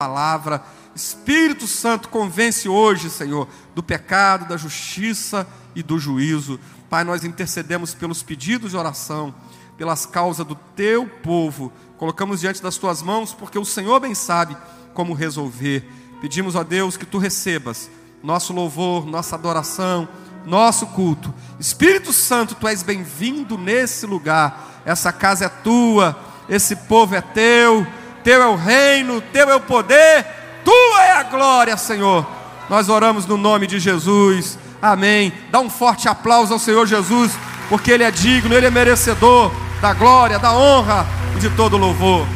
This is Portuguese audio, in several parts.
palavra. Espírito Santo, convence hoje, Senhor, do pecado, da justiça e do juízo. Pai, nós intercedemos pelos pedidos de oração, pelas causas do teu povo. Colocamos diante das tuas mãos, porque o Senhor bem sabe como resolver. Pedimos a Deus que tu recebas nosso louvor, nossa adoração, nosso culto. Espírito Santo, tu és bem-vindo nesse lugar. Essa casa é tua, esse povo é teu teu é o reino, Teu é o poder, Tua é a glória, Senhor. Nós oramos no nome de Jesus, amém. Dá um forte aplauso ao Senhor Jesus, porque Ele é digno, Ele é merecedor da glória, da honra e de todo louvor.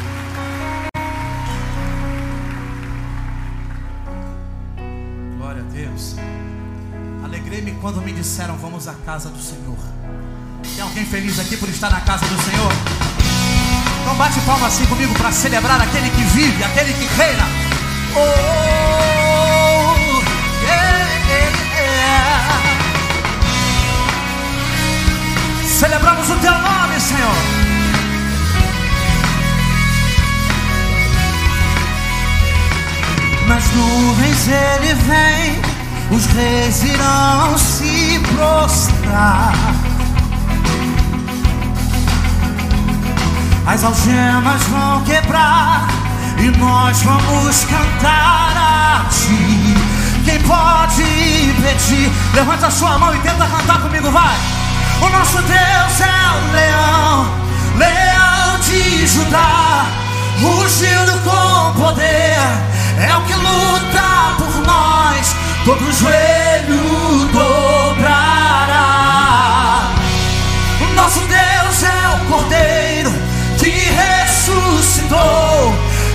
Glória a Deus. Alegrei-me quando me disseram: Vamos à casa do Senhor. Tem alguém feliz aqui por estar na casa do Senhor? Então bate palma assim comigo para celebrar aquele que vive, aquele que reina. Oh, yeah, yeah. Celebramos o teu nome, Senhor. Nas nuvens ele vem, os reis irão se prostrar. As algemas vão quebrar e nós vamos cantar a ti. Quem pode impedir? Levanta sua mão e tenta cantar comigo, vai. O nosso Deus é o leão, leão de Judá, rugindo com poder, é o que luta por nós, todo joelho dobrará. O nosso Deus é o cordeiro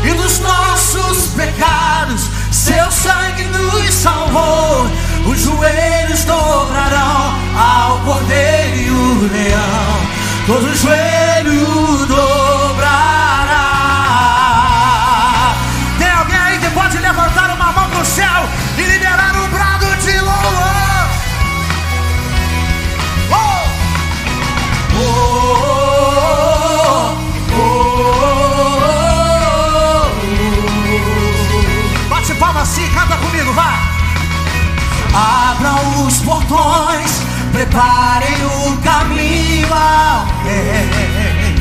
e dos nossos pecados seu sangue nos salvou. Os joelhos dobrarão ao cordeiro e o leão, todo joelho dobrará. Abram os portões, preparem o caminho ao rei.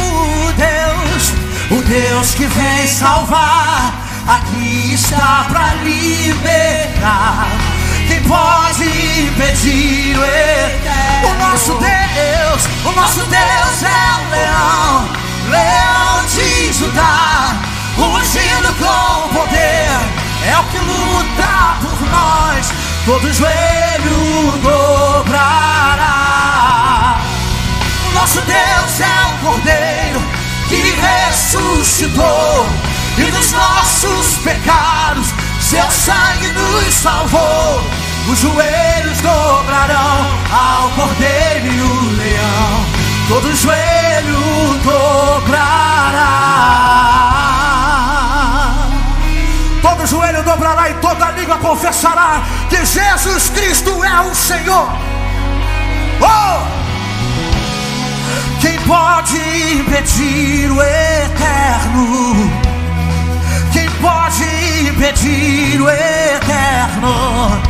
O Deus, o Deus que vem salvar, aqui está para libertar. Quem pode impedir o eterno? O nosso Deus, o nosso Deus é o leão, leão de Judá, rugindo com poder, é o que luta por nós, todo joelho dobrará. Nosso Deus é o cordeiro que ressuscitou e dos nossos pecados seu sangue nos salvou. Os joelhos dobrarão ao cordeiro e o leão. Todo joelho dobrará. Todo joelho dobrará e toda língua confessará que Jesus Cristo é o Senhor. Oh! Quem pode impedir o eterno? Quem pode impedir o eterno?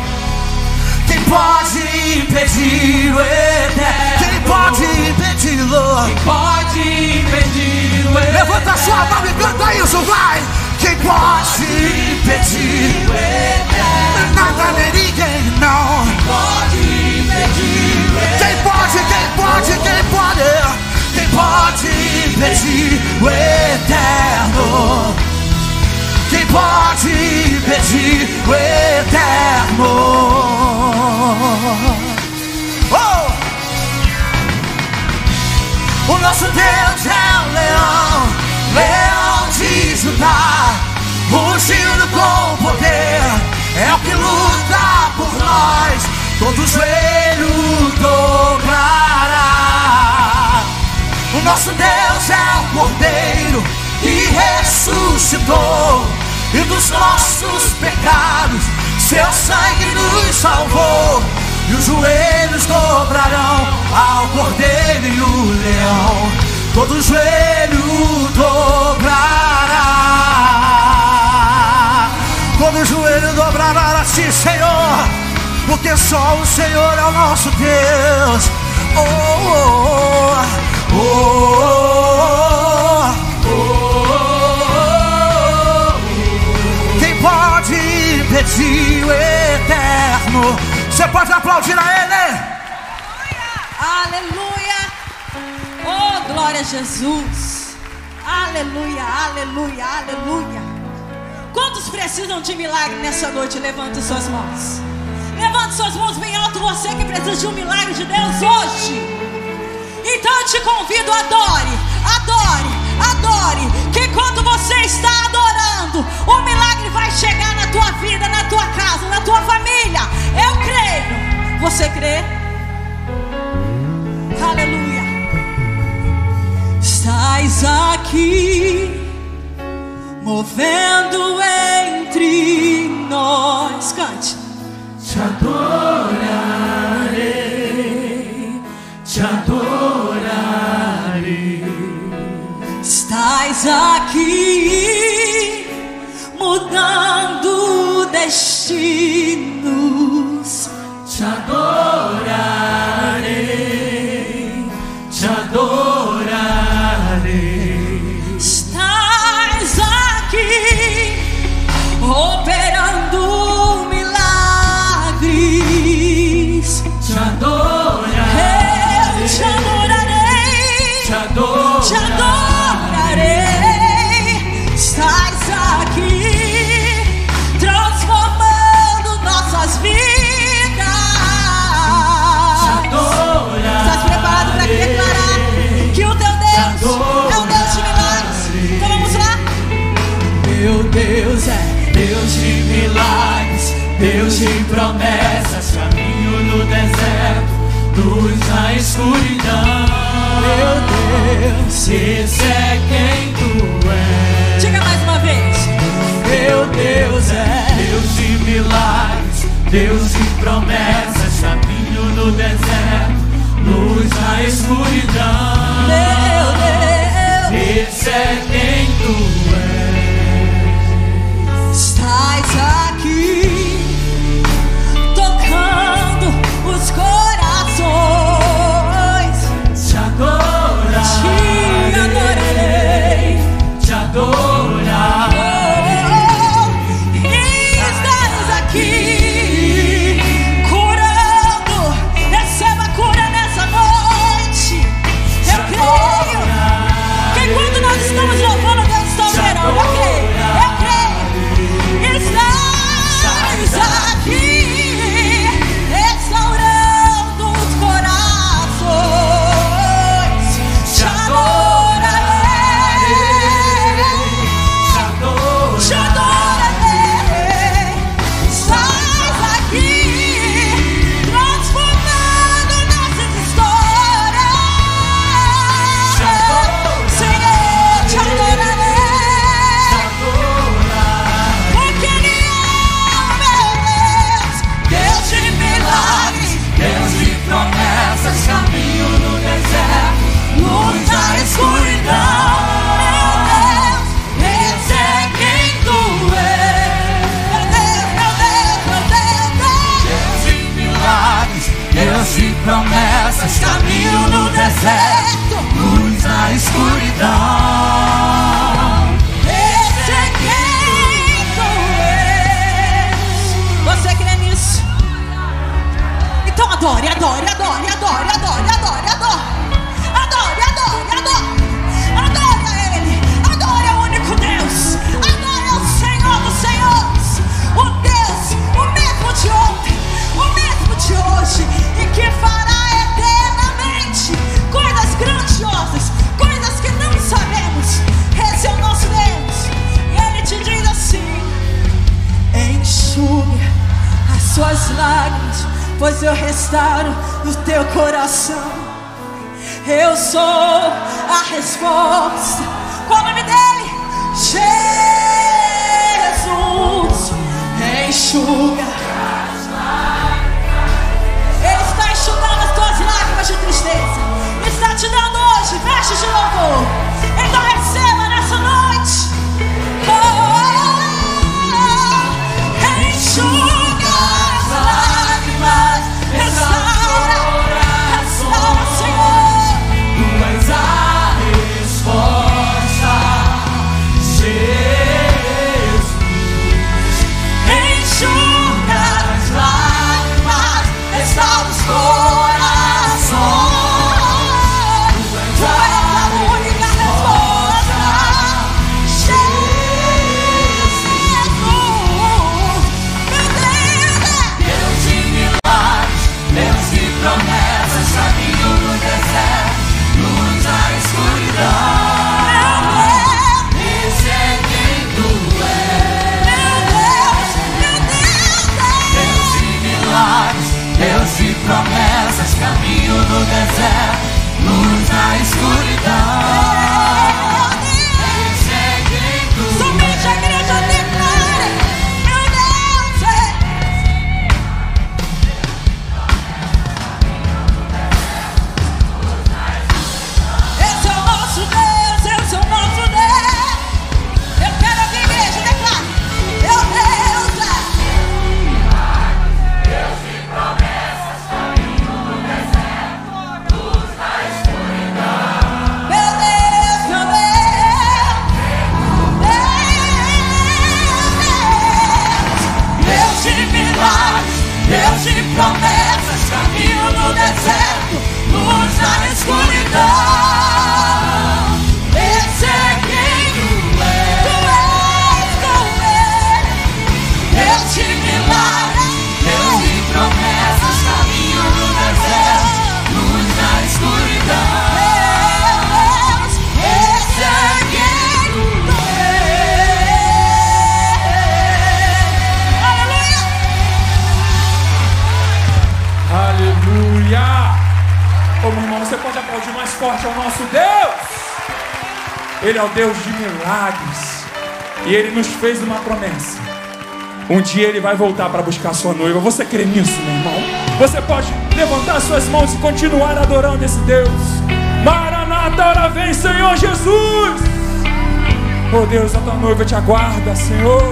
Quem pode impedir o eterno? Quem pode impedi-lo? Quem pode impedir o eterno? Levanta a sua mão e canta isso, vai! Quem pode impedir o eterno? Nada nem ninguém, não! Pode impedir o eterno? Quem pode, quem pode, quem pode? Quem pode impedir o eterno? Quem pode impedir o eterno? Oh! O nosso Deus é o leão, leão de Judá, rugindo com poder, é o que luta por nós, todo joelho dobrará. O nosso Deus é o cordeiro que ressuscitou e dos nossos pecados seu sangue nos salvou. E os joelhos dobrarão ao cordeiro e o leão. Todo joelho dobrará. todo joelho dobrará a ti, Senhor, porque só o Senhor é o nosso Deus. Oh, oh, oh, oh, Quem pode impedir o eterno? Você pode aplaudir a Ele? Aleluia! Oh, glória a Jesus! Aleluia, aleluia, aleluia! Quantos precisam de milagre nessa noite? Levante suas mãos. Levante suas mãos bem alto, você que precisa de um milagre de Deus hoje. Então eu te convido, adore, adore, adore. Que quando você está adorando, o milagre vai chegar na tua vida, na tua casa, na tua família. Eu creio. Você crê? Aleluia. Estás aqui, movendo entre nós. Cante. Te adorarei, te adorarei. Estás aqui, mudando destinos. Te adorarei, milagres, Deus de promessas, caminho no deserto, luz na escuridão. Meu Deus, esse é quem tu és. Diga mais uma vez. Meu Deus é Deus de milagres, Deus de promessas, caminho no deserto, luz na escuridão. Meu Deus, Esse é quem tu estás aqui, pois eu restauro o teu coração. Eu sou a resposta. Qual o nome dele? Jesus. Enxuga. Ele está enxugando as tuas lágrimas de tristeza. Está te dando hoje vestes de louvor. Forte ao nosso Deus? Ele é o Deus de milagres. E ele nos fez uma promessa. Um dia ele vai voltar para buscar sua noiva. Você crê nisso, meu irmão? Você pode levantar suas mãos e continuar adorando esse Deus. Maranata, ora vem, Senhor Jesus! Oh Deus, a tua noiva te aguarda, Senhor.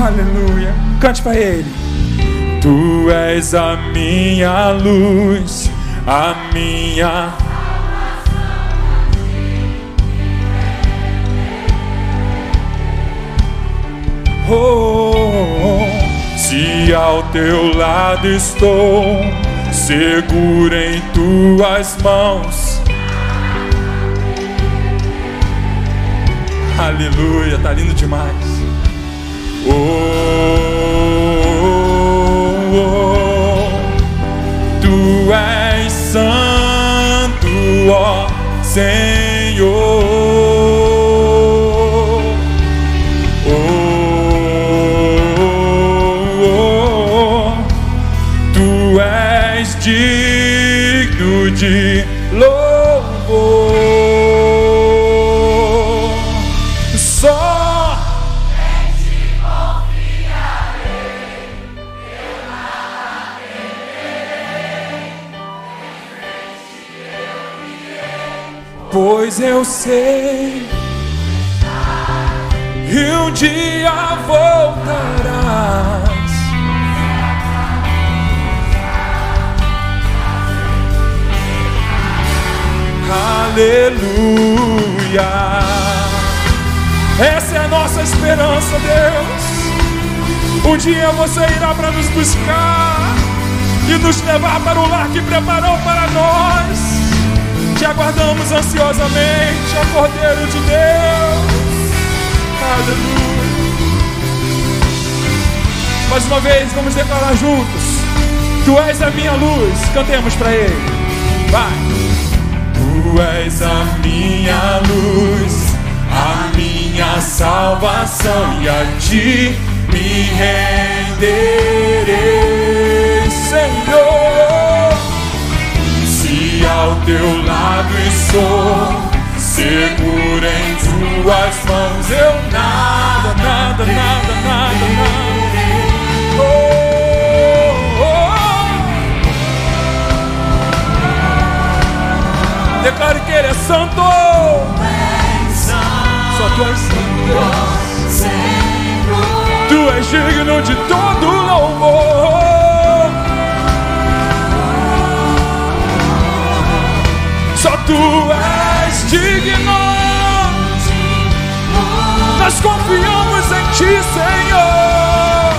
Aleluia. Cante para ele. Tu és a minha luz, a minha. Oh, oh, oh. se ao teu lado estou, seguro em tuas mãos. Aleluia, tá lindo demais. Oh, oh, oh. tu és santo, ó Senhor. Pois eu sei que um dia voltarás. Aleluia. Essa é a nossa esperança, Deus. Um dia você irá para nos buscar e nos levar para o lar que preparou para nós. Te aguardamos ansiosamente, ó Cordeiro de Deus. Aleluia. Mais uma vez, vamos declarar juntos: Tu és a minha luz. Cantemos para Ele. Vai. Tu és a minha luz, a minha salvação, e a ti me renderei, Senhor. Ao teu lado estou, seguro em tuas mãos, eu nada, nada, nada, nada, nada. Declare que Ele é santo. Só tu és santo. Tu és digno de todo louvor. Tu és digno. Nós confiamos em ti, Senhor.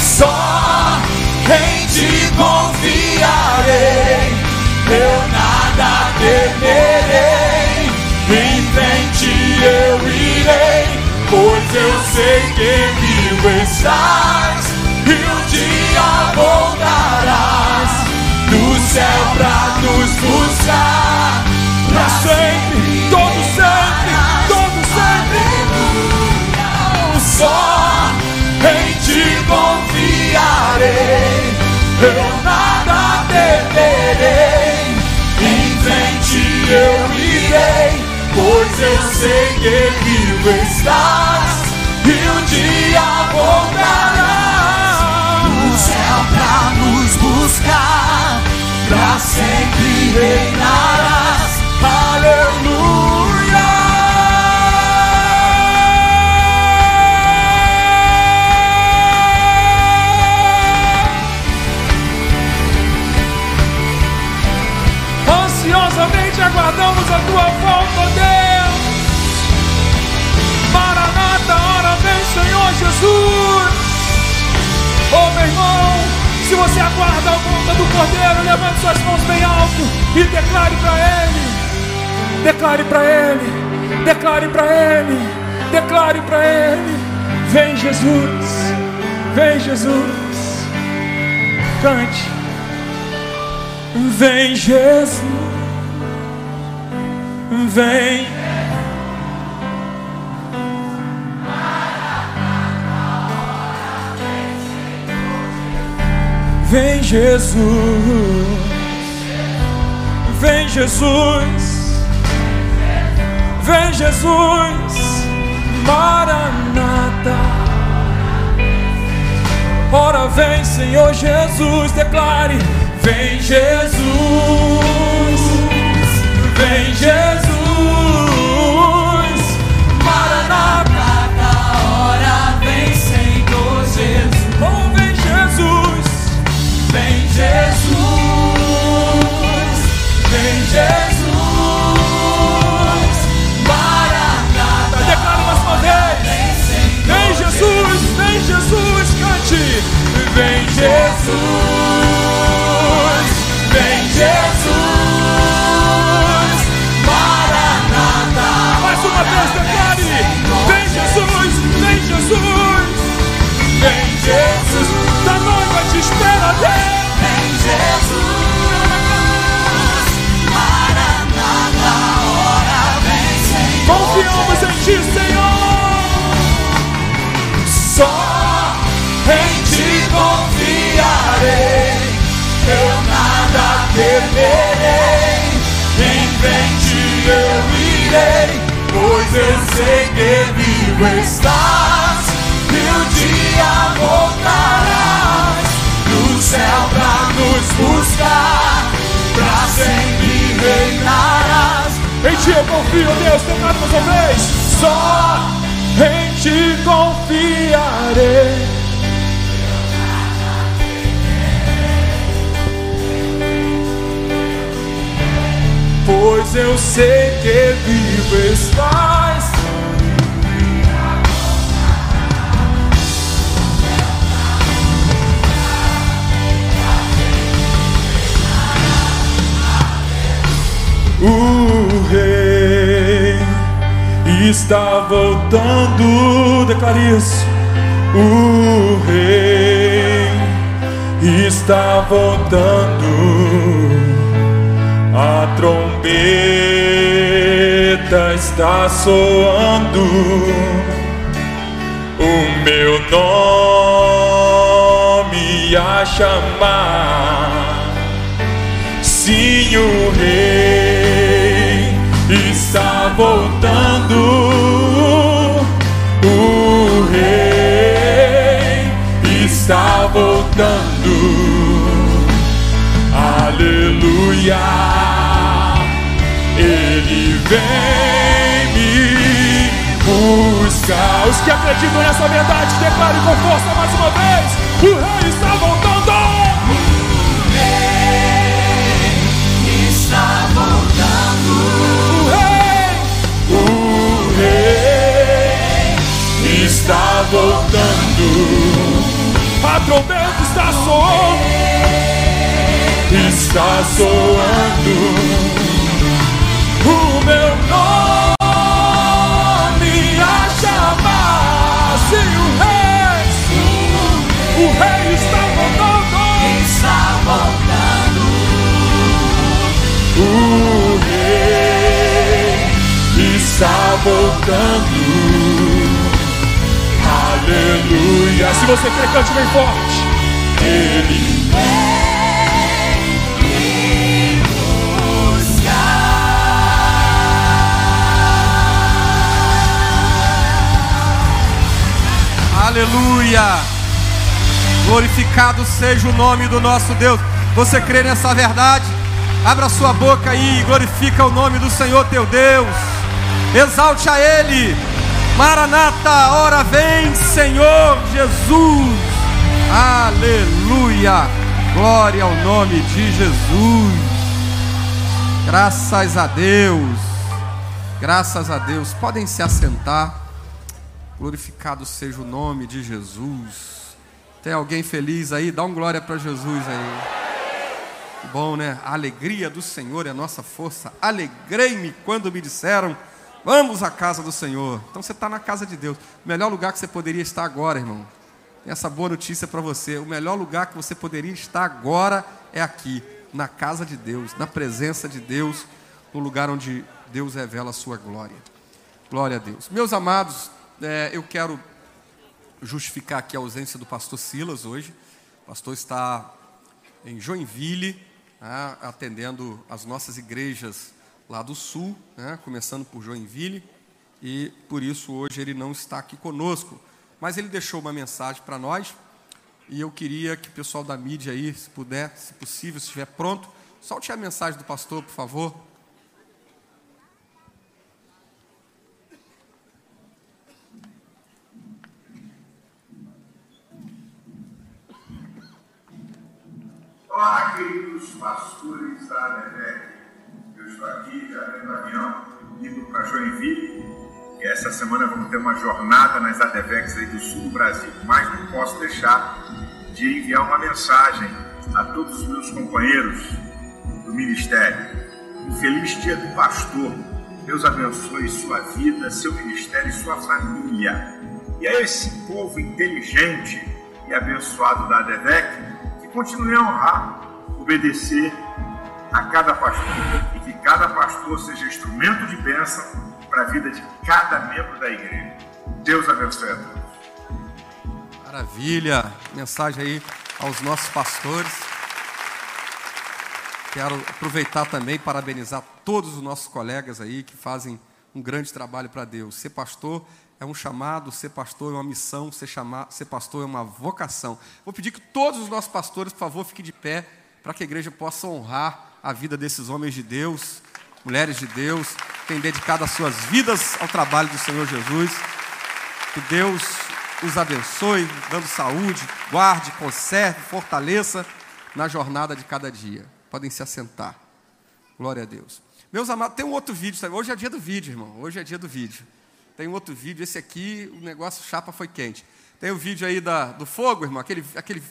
Só em ti confiarei, eu nada temerei. Em frente eu irei, pois eu sei que vivo estás e um dia voltarás do céu pra nos buscar. Pra sempre, todo sempre, todo sempre. Só em ti confiarei, eu nada temerei. Em frente eu sei que vivo estás e um dia voltarás O céu pra nos buscar, pra sempre reinarás. Ansiosamente aguardamos a tua volta, Deus. Maranata, hora vem, Senhor Jesus. Oh, meu irmão, se você aguarda a volta do Cordeiro, levante suas mãos bem alto e declare para Ele. Declare para Ele, declare para Ele, declare para Ele. Vem Jesus, vem Jesus, cante. Vem Jesus, vem. Vem Jesus, vem Jesus, vem Jesus, Maranata. Ora vem, Senhor Jesus, declare: Vem Jesus, vem Jesus, Maranata. Ora vem, Senhor Jesus. Oh, vem Jesus, Vem Jesus, Vem Jesus, vem Jesus, eu sei que vivo estás, um dia voltarás, no céu pra nos buscar, pra sempre reinarás. Em ti eu confio, Deus. Declare mais uma vez. Só em ti confiarei. Pois eu sei que vivo estás. O rei está voltando, declare isso. O rei está voltando. A trombeta está soando. O meu nome a chamar. Sim, o rei está voltando. O rei está voltando. Aleluia. Ele vem me buscar. Os que acreditam nessa verdade, declarem com força mais uma vez: o rei está voltando. Está voltando. A trombeta está soando. Está soando. O meu nome a chamar. Sim, o rei. O rei está voltando. está voltando, O rei está voltando. Aleluia. Se você crê, cante bem forte. Ele vem me. Aleluia. Glorificado seja o nome do nosso Deus. Você crê nessa verdade? Abra sua boca aí e glorifica o nome do Senhor teu Deus. Exalte a Ele. Maranata, hora vem, Senhor Jesus. Aleluia. Glória ao nome de Jesus. Graças a Deus. Graças a Deus. Podem se assentar. Glorificado seja o nome de Jesus. Tem alguém feliz aí? Dá um glória para Jesus aí. Bom, né? A alegria do Senhor é a nossa força. Alegrei-me quando me disseram: Vamos à casa do Senhor. Então você está na casa de Deus. O melhor lugar que você poderia estar agora, irmão. Tem essa boa notícia para você. O melhor lugar que você poderia estar agora é aqui, na casa de Deus, na presença de Deus, no lugar onde Deus revela a sua glória. Glória a Deus. Meus amados, é, eu quero justificar aqui a ausência do pastor Silas hoje. O pastor está em Joinville, né, atendendo as nossas igrejas lá do sul, né, começando por Joinville, e por isso hoje ele não está aqui conosco. Mas ele deixou uma mensagem para nós, e eu queria que o pessoal da mídia aí, se puder, se possível, se estiver pronto, solte a mensagem do pastor, por favor. Olá, queridos pastores da ADVEC. Estou aqui já dentro avião, indo para Joinville. E essa semana vamos ter uma jornada nas ADVECs aí do sul do Brasil. Mas não posso deixar de enviar uma mensagem a todos os meus companheiros do ministério. Um feliz dia do pastor. Deus abençoe sua vida, seu ministério e sua família. E a esse povo inteligente e abençoado da ADVEC, continue a honrar, obedecer a cada pastor que cada pastor seja instrumento de bênção para a vida de cada membro da igreja. Deus abençoe a todos. Maravilha! Mensagem aí aos nossos pastores. Quero aproveitar também e parabenizar todos os nossos colegas aí que fazem um grande trabalho para Deus. Ser pastor é um chamado, ser pastor é uma missão, ser, chamar, ser pastor é uma vocação. Vou pedir que todos os nossos pastores, por favor, fiquem de pé, para que a igreja possa honrar a vida desses homens de Deus, mulheres de Deus, que têm dedicado as suas vidas ao trabalho do Senhor Jesus. Que Deus os abençoe, dando saúde, guarde, conserve, fortaleça na jornada de cada dia. Podem se assentar. Glória a Deus. Meus amados, tem um outro vídeo também. Hoje é dia do vídeo, irmão. Hoje é dia do vídeo. Tem outro vídeo, esse aqui, o negócio chapa foi quente. Tem o vídeo aí da, do fogo, irmão, aquele, aquele,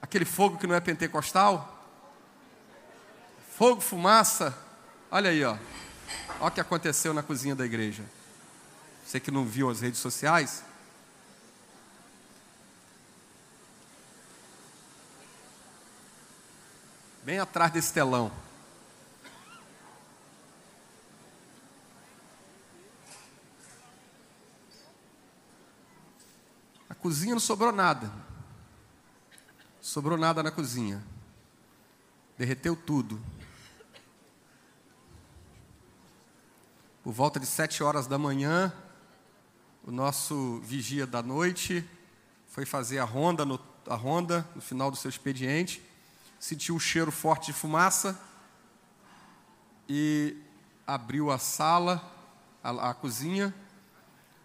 aquele fogo que não é pentecostal. Fogo, fumaça. Olha aí, ó. Olha o que aconteceu na cozinha da igreja. Você que não viu as redes sociais. Bem atrás desse telão. cozinha não sobrou nada. Sobrou nada na cozinha. Derreteu tudo. Por volta de sete horas da manhã, o nosso vigia da noite foi fazer a ronda no, a ronda no final do seu expediente, sentiu um cheiro forte de fumaça e abriu a sala, a, a cozinha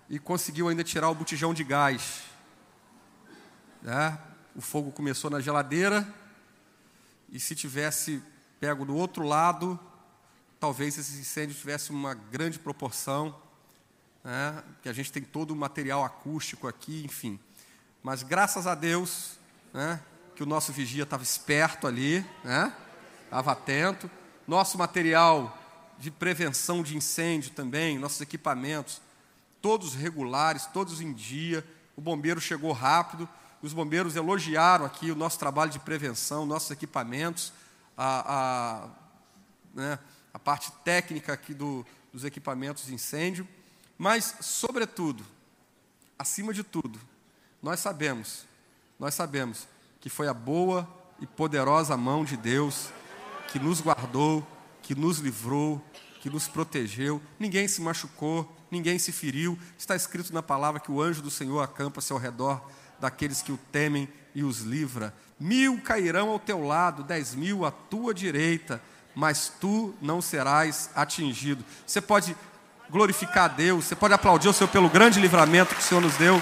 e conseguiu ainda tirar o botijão de gás né? O fogo começou na geladeira, e se tivesse pego do outro lado, talvez esse incêndio tivesse uma grande proporção, né? que a gente tem todo o material acústico aqui, enfim. Mas graças a Deus, né? que o nosso vigia estava esperto ali, né? estava atento. Nosso material de prevenção de incêndio também, nossos equipamentos, todos regulares, todos em dia. O bombeiro chegou rápido, os bombeiros elogiaram aqui o nosso trabalho de prevenção, nossos equipamentos, a, a, né, a parte técnica aqui do, dos equipamentos de incêndio, mas, sobretudo, acima de tudo, nós sabemos, nós sabemos que foi a boa e poderosa mão de Deus que nos guardou, que nos livrou, que nos protegeu, ninguém se machucou, ninguém se feriu. Está escrito na palavra que o anjo do Senhor acampa-se ao redor daqueles que o temem e os livra. Mil cairão ao teu lado, dez mil à tua direita, mas tu não serás atingido. Você pode glorificar a Deus, você pode aplaudir o Senhor pelo grande livramento que o Senhor nos deu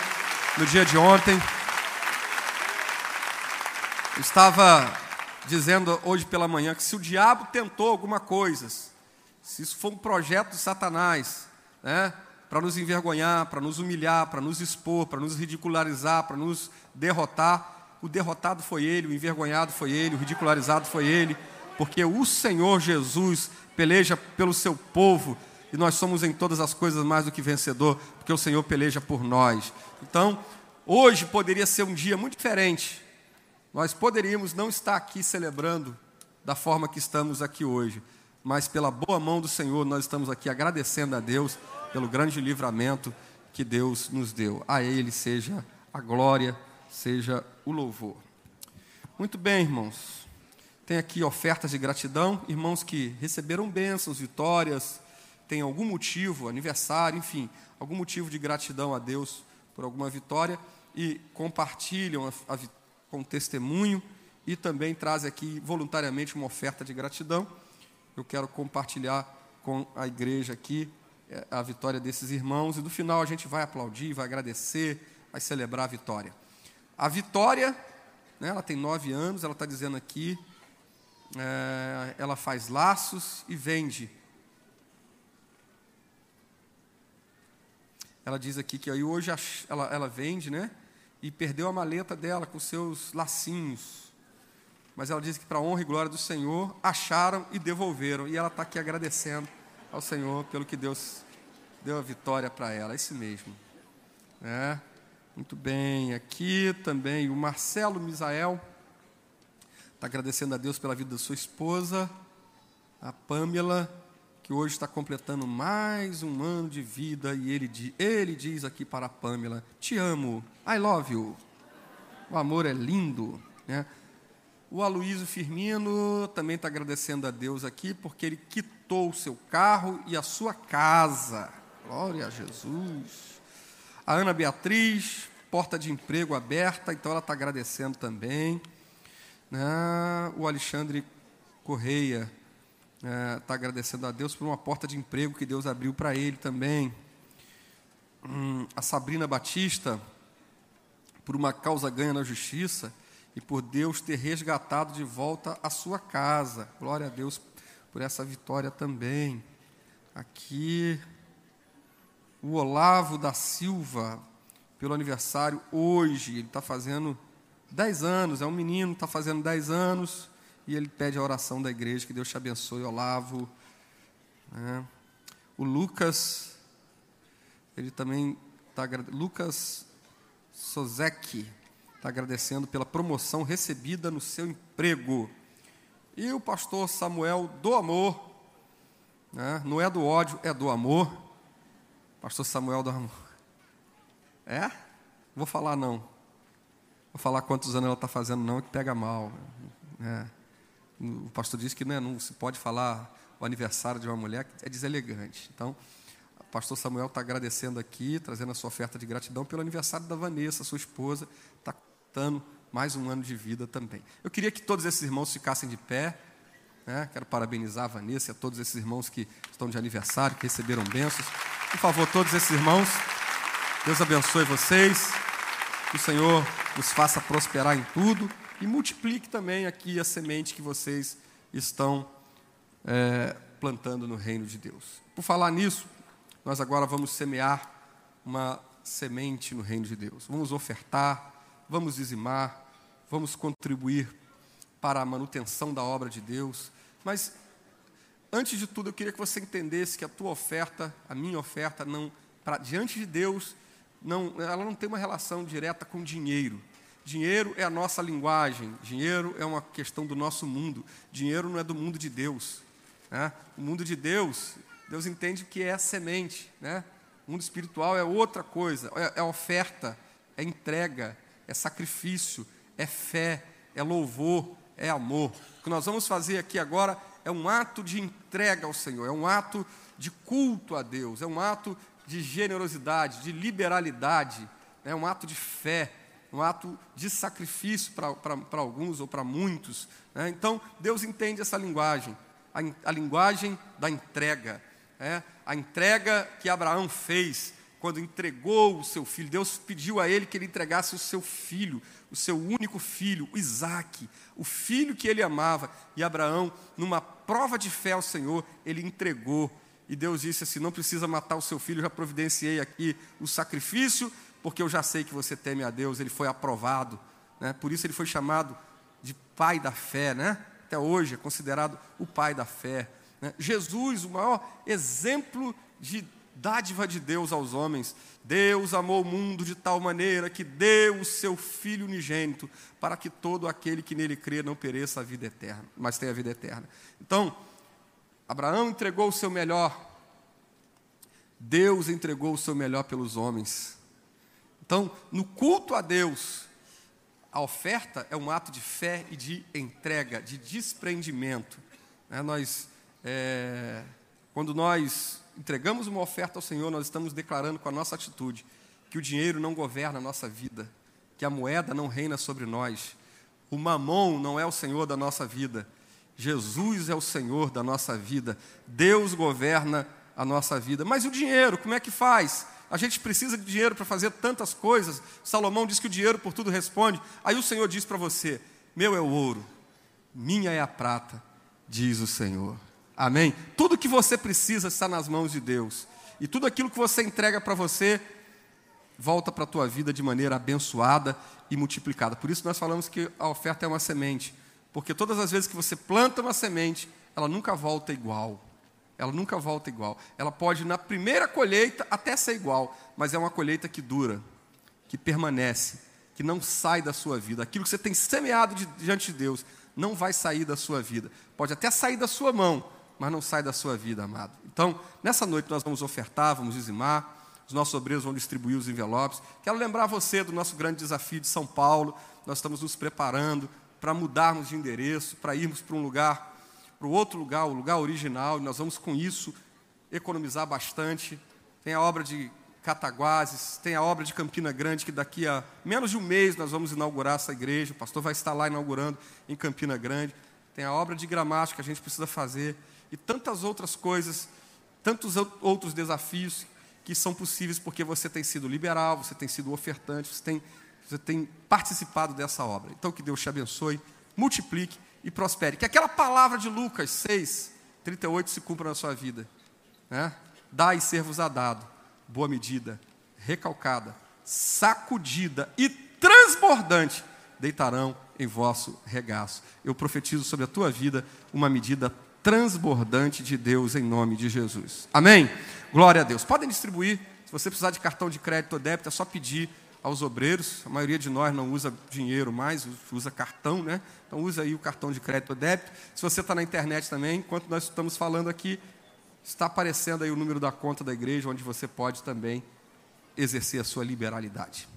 no dia de ontem. Eu estava dizendo hoje pela manhã que se o diabo tentou alguma coisa, se isso for um projeto de Satanás, né, para nos envergonhar, para nos humilhar, para nos expor, para nos ridicularizar, para nos derrotar, o derrotado foi ele, o envergonhado foi ele, o ridicularizado foi ele, porque o Senhor Jesus peleja pelo seu povo e nós somos em todas as coisas mais do que vencedor, porque o Senhor peleja por nós. Então, hoje poderia ser um dia muito diferente. Nós poderíamos não estar aqui celebrando da forma que estamos aqui hoje, mas pela boa mão do Senhor, nós estamos aqui agradecendo a Deus pelo grande livramento que Deus nos deu. A Ele seja a glória, seja o louvor. Muito bem, irmãos. Tem aqui ofertas de gratidão, irmãos que receberam bênçãos, vitórias, tem algum motivo, aniversário, enfim, algum motivo de gratidão a Deus por alguma vitória e compartilham a, a, com testemunho e também traz aqui voluntariamente uma oferta de gratidão eu quero compartilhar com a igreja aqui é, a vitória desses irmãos e no final a gente vai aplaudir, vai agradecer, vai celebrar a vitória. A vitória, né, ela tem nove anos, ela está dizendo aqui, é, ela faz laços e vende. Ela diz aqui que aí hoje ela, ela vende, né? E perdeu a maleta dela com seus lacinhos mas ela diz que para honra e glória do Senhor, acharam e devolveram. E ela está aqui agradecendo ao Senhor pelo que Deus deu a vitória para ela. É isso mesmo. Muito bem. Aqui também o Marcelo Misael está agradecendo a Deus pela vida da sua esposa, a Pamela, que hoje está completando mais um ano de vida. E ele, ele diz aqui para a Pamela: Te amo, I love you. O amor é lindo. Né? O Aloísio Firmino também está agradecendo a Deus aqui, porque ele quitou o seu carro e a sua casa. Glória a Jesus. A Ana Beatriz, porta de emprego aberta, então ela está agradecendo também. Né? O Alexandre Correia está né, agradecendo a Deus por uma porta de emprego que Deus abriu para ele também. Hum, a Sabrina Batista, por uma causa ganha na justiça e por Deus ter resgatado de volta a sua casa. Glória a Deus por essa vitória também. Aqui, o Olavo da Silva, pelo aniversário hoje, ele está fazendo 10 anos, é um menino, está fazendo 10 anos, e ele pede a oração da igreja, que Deus te abençoe, Olavo. É. O Lucas, ele também está. Lucas Sozek, está agradecendo pela promoção recebida no seu emprego. E o pastor Samuel do amor, né? não é do ódio, é do amor. Pastor Samuel do amor. É? Vou falar não. Vou falar quantos anos ela está fazendo, não, que pega mal. É. O pastor disse que né, não se pode falar o aniversário de uma mulher, é deselegante. Então, o pastor Samuel está agradecendo aqui, trazendo a sua oferta de gratidão pelo aniversário da Vanessa, sua esposa. Está ano, mais um ano de vida também. Eu queria que todos esses irmãos ficassem de pé. Né? Quero parabenizar a Vanessa e a todos esses irmãos que estão de aniversário, que receberam bênçãos. Por favor, todos esses irmãos, Deus abençoe vocês. Que o Senhor os faça prosperar em tudo e multiplique também aqui a semente que vocês estão é, plantando no reino de Deus. Por falar nisso, nós agora vamos semear uma semente no reino de Deus. Vamos ofertar vamos dizimar, vamos contribuir para a manutenção da obra de Deus. Mas, antes de tudo, eu queria que você entendesse que a tua oferta, a minha oferta, não, para diante de Deus, não, ela não tem uma relação direta com dinheiro. Dinheiro é a nossa linguagem, dinheiro é uma questão do nosso mundo, dinheiro não é do mundo de Deus. Né? O mundo de Deus, Deus entende que é semente, né? o mundo espiritual é outra coisa, é, é oferta, é entrega, é sacrifício, é fé, é louvor, é amor. O que nós vamos fazer aqui agora é um ato de entrega ao Senhor, é um ato de culto a Deus, é um ato de generosidade, de liberalidade, é um ato de fé, um ato de sacrifício para alguns ou para muitos. Né? Então, Deus entende essa linguagem, a, a linguagem da entrega. É? A entrega que Abraão fez quando entregou o seu filho. Deus pediu a ele que ele entregasse o seu filho, o seu único filho, o Isaac, o filho que ele amava. E Abraão, numa prova de fé ao Senhor, ele entregou. E Deus disse assim: Não precisa matar o seu filho, já providenciei aqui o sacrifício, porque eu já sei que você teme a Deus. Ele foi aprovado, né? por isso ele foi chamado de pai da fé, né? até hoje é considerado o pai da fé. Né? Jesus, o maior exemplo de dádiva de Deus aos homens. Deus amou o mundo de tal maneira que deu o seu Filho unigênito, para que todo aquele que nele crê não pereça a vida eterna, mas tenha a vida eterna. Então, Abraão entregou o seu melhor, Deus entregou o seu melhor pelos homens. Então, no culto a Deus, a oferta é um ato de fé e de entrega, de desprendimento. É, nós, é, quando nós entregamos uma oferta ao Senhor, nós estamos declarando com a nossa atitude que o dinheiro não governa a nossa vida, que a moeda não reina sobre nós, o mamon não é o Senhor da nossa vida, Jesus é o Senhor da nossa vida, Deus governa a nossa vida. Mas o dinheiro, como é que faz? A gente precisa de dinheiro para fazer tantas coisas. Salomão diz que o dinheiro por tudo responde. Aí o Senhor diz para você: Meu é o ouro, minha é a prata, diz o Senhor. Amém? Tudo que você precisa está nas mãos de Deus. E tudo aquilo que você entrega para você, volta para a tua vida de maneira abençoada e multiplicada. Por isso nós falamos que a oferta é uma semente. Porque todas as vezes que você planta uma semente, ela nunca volta igual. Ela nunca volta igual. Ela pode, na primeira colheita, até ser igual, mas é uma colheita que dura, que permanece, que não sai da sua vida. Aquilo que você tem semeado diante de Deus não vai sair da sua vida. Pode até sair da sua mão, mas não sai da sua vida, amado. Então, nessa noite nós vamos ofertar, vamos dizimar, os nossos obreiros vão distribuir os envelopes. Quero lembrar você do nosso grande desafio de São Paulo. Nós estamos nos preparando para mudarmos de endereço, para irmos para um lugar, para o outro lugar, o lugar original, e nós vamos com isso economizar bastante. Tem a obra de Cataguases, tem a obra de Campina Grande, que daqui a menos de um mês nós vamos inaugurar essa igreja. O pastor vai estar lá inaugurando em Campina Grande. Tem a obra de gramática que a gente precisa fazer e tantas outras coisas, tantos outros desafios que são possíveis porque você tem sido liberal, você tem sido ofertante, você tem, você tem participado dessa obra. Então, que Deus te abençoe, multiplique e prospere. Que aquela palavra de Lucas 6, 38 se cumpra na sua vida. Né? Dá e ser-vos-á dado, boa medida, recalcada, sacudida e transbordante, deitarão em vosso regaço. Eu profetizo sobre a tua vida uma medida transbordante de Deus em nome de Jesus. Amém? Glória a Deus. Podem distribuir. Se você precisar de cartão de crédito ou débito, é só pedir aos obreiros. A maioria de nós não usa dinheiro mais, usa cartão, né? Então usa aí o cartão de crédito ou débito. Se você está na internet também, enquanto nós estamos falando aqui, está aparecendo aí o número da conta da igreja, onde você pode também exercer a sua liberalidade.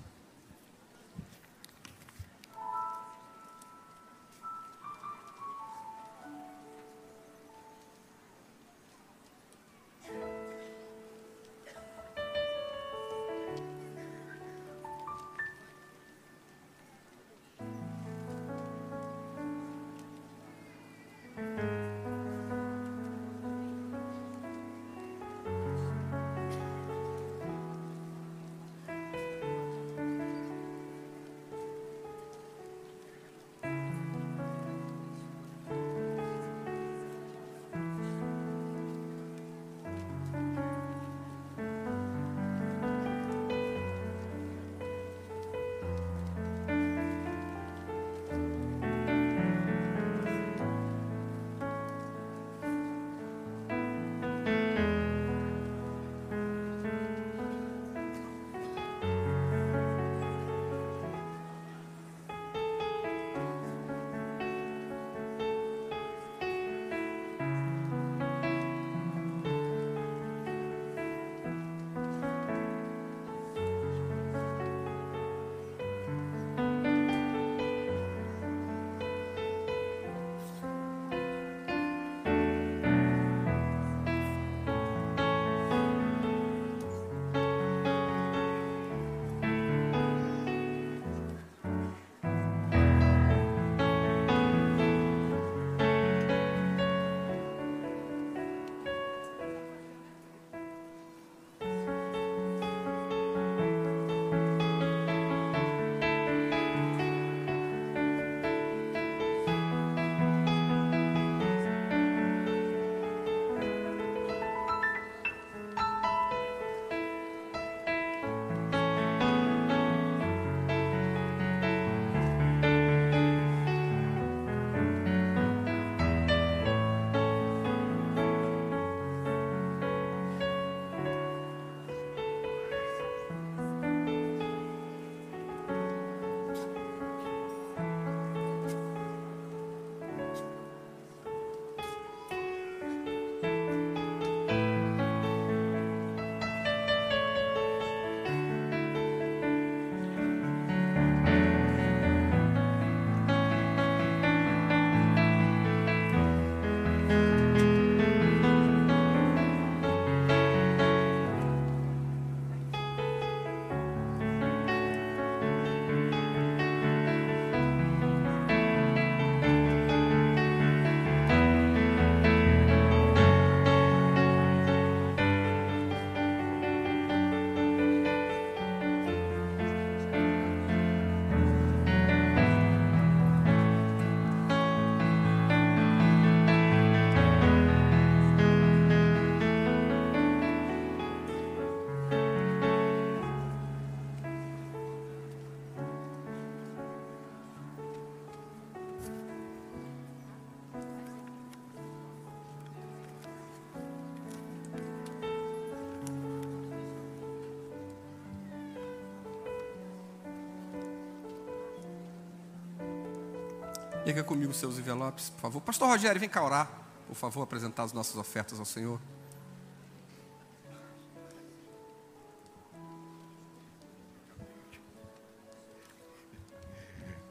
Erga comigo seus envelopes, por favor. Pastor Rogério, vem cá orar, por favor, apresentar as nossas ofertas ao Senhor.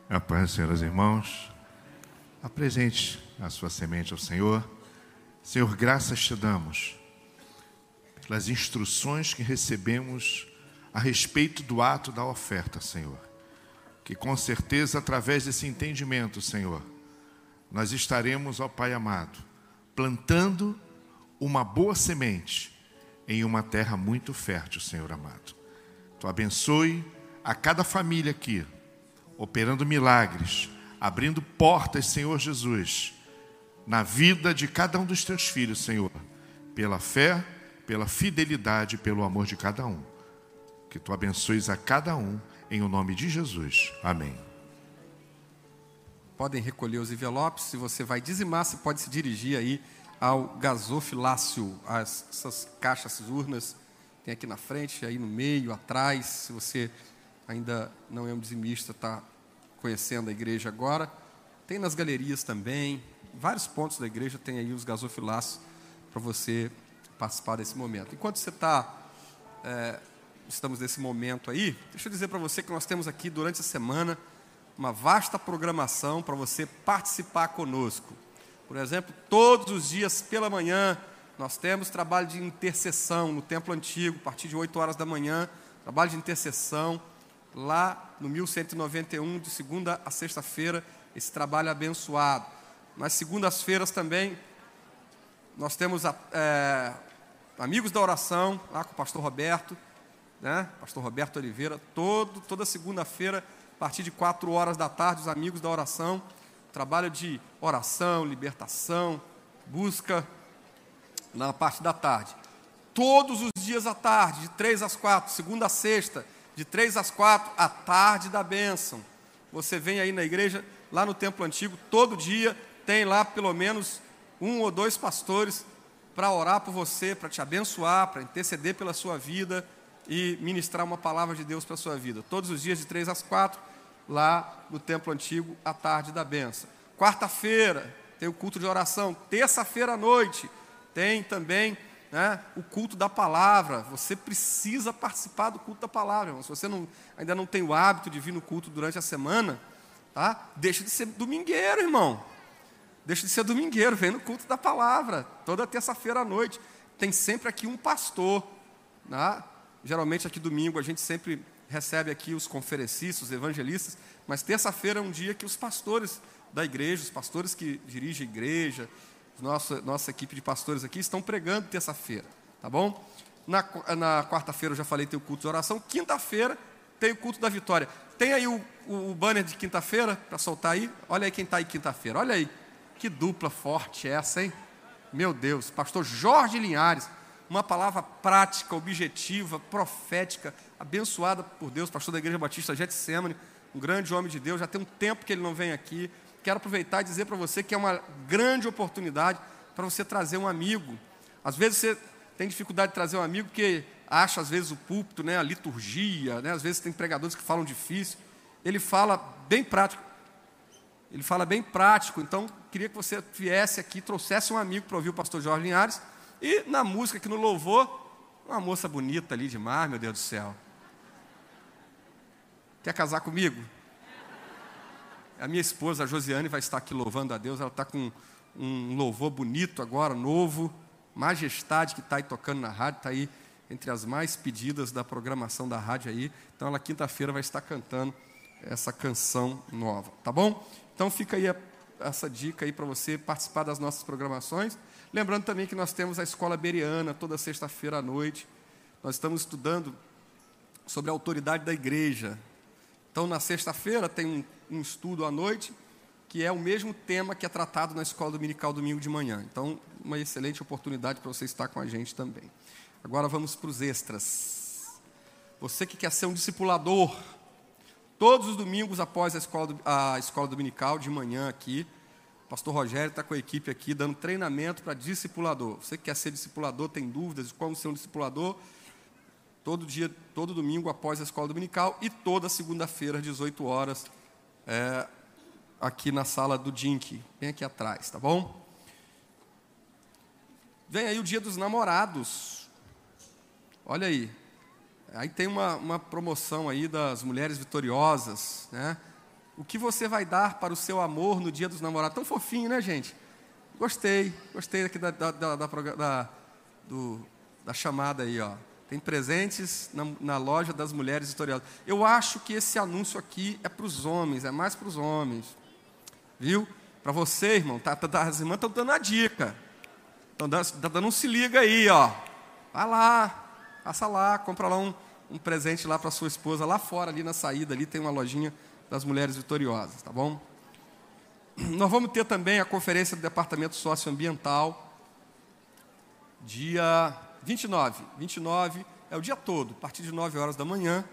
A paz, senhoras e irmãos. Apresente a sua semente ao Senhor. Senhor, graças te damos pelas instruções que recebemos a respeito do ato da oferta, Senhor. Que com certeza, através desse entendimento, Senhor, nós estaremos, ó Pai amado, plantando uma boa semente em uma terra muito fértil, Senhor amado. Tu abençoe a cada família aqui operando milagres, abrindo portas, Senhor Jesus, na vida de cada um dos teus filhos, Senhor, pela fé, pela fidelidade, pelo amor de cada um. Que tu abençoes a cada um, em o nome de Jesus. Amém. Podem recolher os envelopes. Se você vai dizimar, você pode se dirigir aí ao gasofilácio, as, essas caixas, essas urnas, tem aqui na frente, aí no meio, atrás. Se você ainda não é um dizimista, está conhecendo a igreja agora. Tem nas galerias também, vários pontos da igreja tem aí os gasofilácios para você participar desse momento. Enquanto você está, é, estamos nesse momento aí, deixa eu dizer para você que nós temos aqui durante a semana uma vasta programação para você participar conosco. Por exemplo, todos os dias pela manhã nós temos trabalho de intercessão no templo antigo, a partir de 8 horas da manhã, trabalho de intercessão lá no 1191, de segunda a sexta-feira, esse trabalho abençoado. Nas segundas-feiras também, nós temos é, amigos da oração, lá com o pastor Roberto, né? pastor Roberto Oliveira, todo, toda segunda-feira, a partir de quatro horas da tarde, os amigos da oração, trabalho de oração, libertação, busca na parte da tarde. Todos os dias à tarde, de três às quatro, segunda a sexta, de três às quatro, a tarde da bênção. Você vem aí na igreja, lá no templo antigo, todo dia tem lá pelo menos um ou dois pastores para orar por você, para te abençoar, para interceder pela sua vida e ministrar uma palavra de Deus para a sua vida. Todos os dias de três às quatro, lá no templo antigo, a tarde da bênção. Quarta-feira tem o culto de oração. Terça-feira à noite tem também né, o culto da palavra. Você precisa participar do culto da palavra. Irmão. Se você não, ainda não tem o hábito de vir no culto durante a semana, tá? deixa de ser domingueiro, irmão. Deixa de ser domingueiro, vem no culto da palavra. Toda terça-feira à noite. Tem sempre aqui um pastor. Né? Geralmente aqui domingo a gente sempre recebe aqui os conferencistas, os evangelistas, mas terça-feira é um dia que os pastores da igreja, os pastores que dirigem a igreja, nossa, nossa equipe de pastores aqui estão pregando terça-feira, tá bom? Na, na quarta-feira eu já falei tem o culto de oração, quinta-feira tem o culto da vitória. Tem aí o, o, o banner de quinta-feira para soltar aí? Olha aí quem está aí quinta-feira, olha aí. Que dupla forte essa, hein? Meu Deus, pastor Jorge Linhares, uma palavra prática, objetiva, profética, abençoada por Deus, pastor da Igreja Batista Getsemane, um grande homem de Deus, já tem um tempo que ele não vem aqui, quero aproveitar e dizer para você que é uma grande oportunidade para você trazer um amigo. Às vezes você tem dificuldade de trazer um amigo porque acha, às vezes, o púlpito, né, a liturgia, né, às vezes tem pregadores que falam difícil. Ele fala bem prático. Ele fala bem prático, então queria que você viesse aqui, trouxesse um amigo para ouvir o pastor Jorge Linhares. E na música que no louvor, uma moça bonita ali demais, meu Deus do céu. Quer casar comigo? A minha esposa, a Josiane, vai estar aqui louvando a Deus. Ela está com um louvor bonito agora, novo. Majestade, que está aí tocando na rádio, está aí entre as mais pedidas da programação da rádio aí. Então, ela quinta-feira vai estar cantando essa canção nova, tá bom? Então, fica aí a, essa dica aí para você participar das nossas programações. Lembrando também que nós temos a Escola Beriana toda sexta-feira à noite. Nós estamos estudando sobre a autoridade da igreja. Então, na sexta-feira tem um um estudo à noite, que é o mesmo tema que é tratado na escola dominical domingo de manhã. Então, uma excelente oportunidade para você estar com a gente também. Agora vamos para os extras. Você que quer ser um discipulador, todos os domingos após a escola, a escola dominical de manhã aqui, o pastor Rogério está com a equipe aqui dando treinamento para discipulador. Você que quer ser discipulador, tem dúvidas de como ser um discipulador, todo dia, todo domingo após a escola dominical e toda segunda-feira às 18 horas é, aqui na sala do Dink, bem aqui atrás, tá bom? Vem aí o dia dos namorados. Olha aí. Aí tem uma, uma promoção aí das mulheres vitoriosas, né? O que você vai dar para o seu amor no dia dos namorados? Tão fofinho, né, gente? Gostei, gostei aqui da, da, da, da, do, da chamada aí, ó. Tem presentes na, na, loja das mulheres vitoriosas. Eu acho que esse anúncio aqui é para os homens, é mais para os homens. Viu? Para você, irmão, tá, tá, as irmãs estão dando a dica. Estão dando, tá dando um se liga aí, ó. Vai lá, passa lá, compra lá um, um presente lá para sua esposa, lá fora, ali na saída, ali tem uma lojinha das mulheres vitoriosas, tá bom? Nós vamos ter também a conferência do Departamento Socioambiental, dia 29. 29 é o dia todo, a partir de 9 horas da manhã.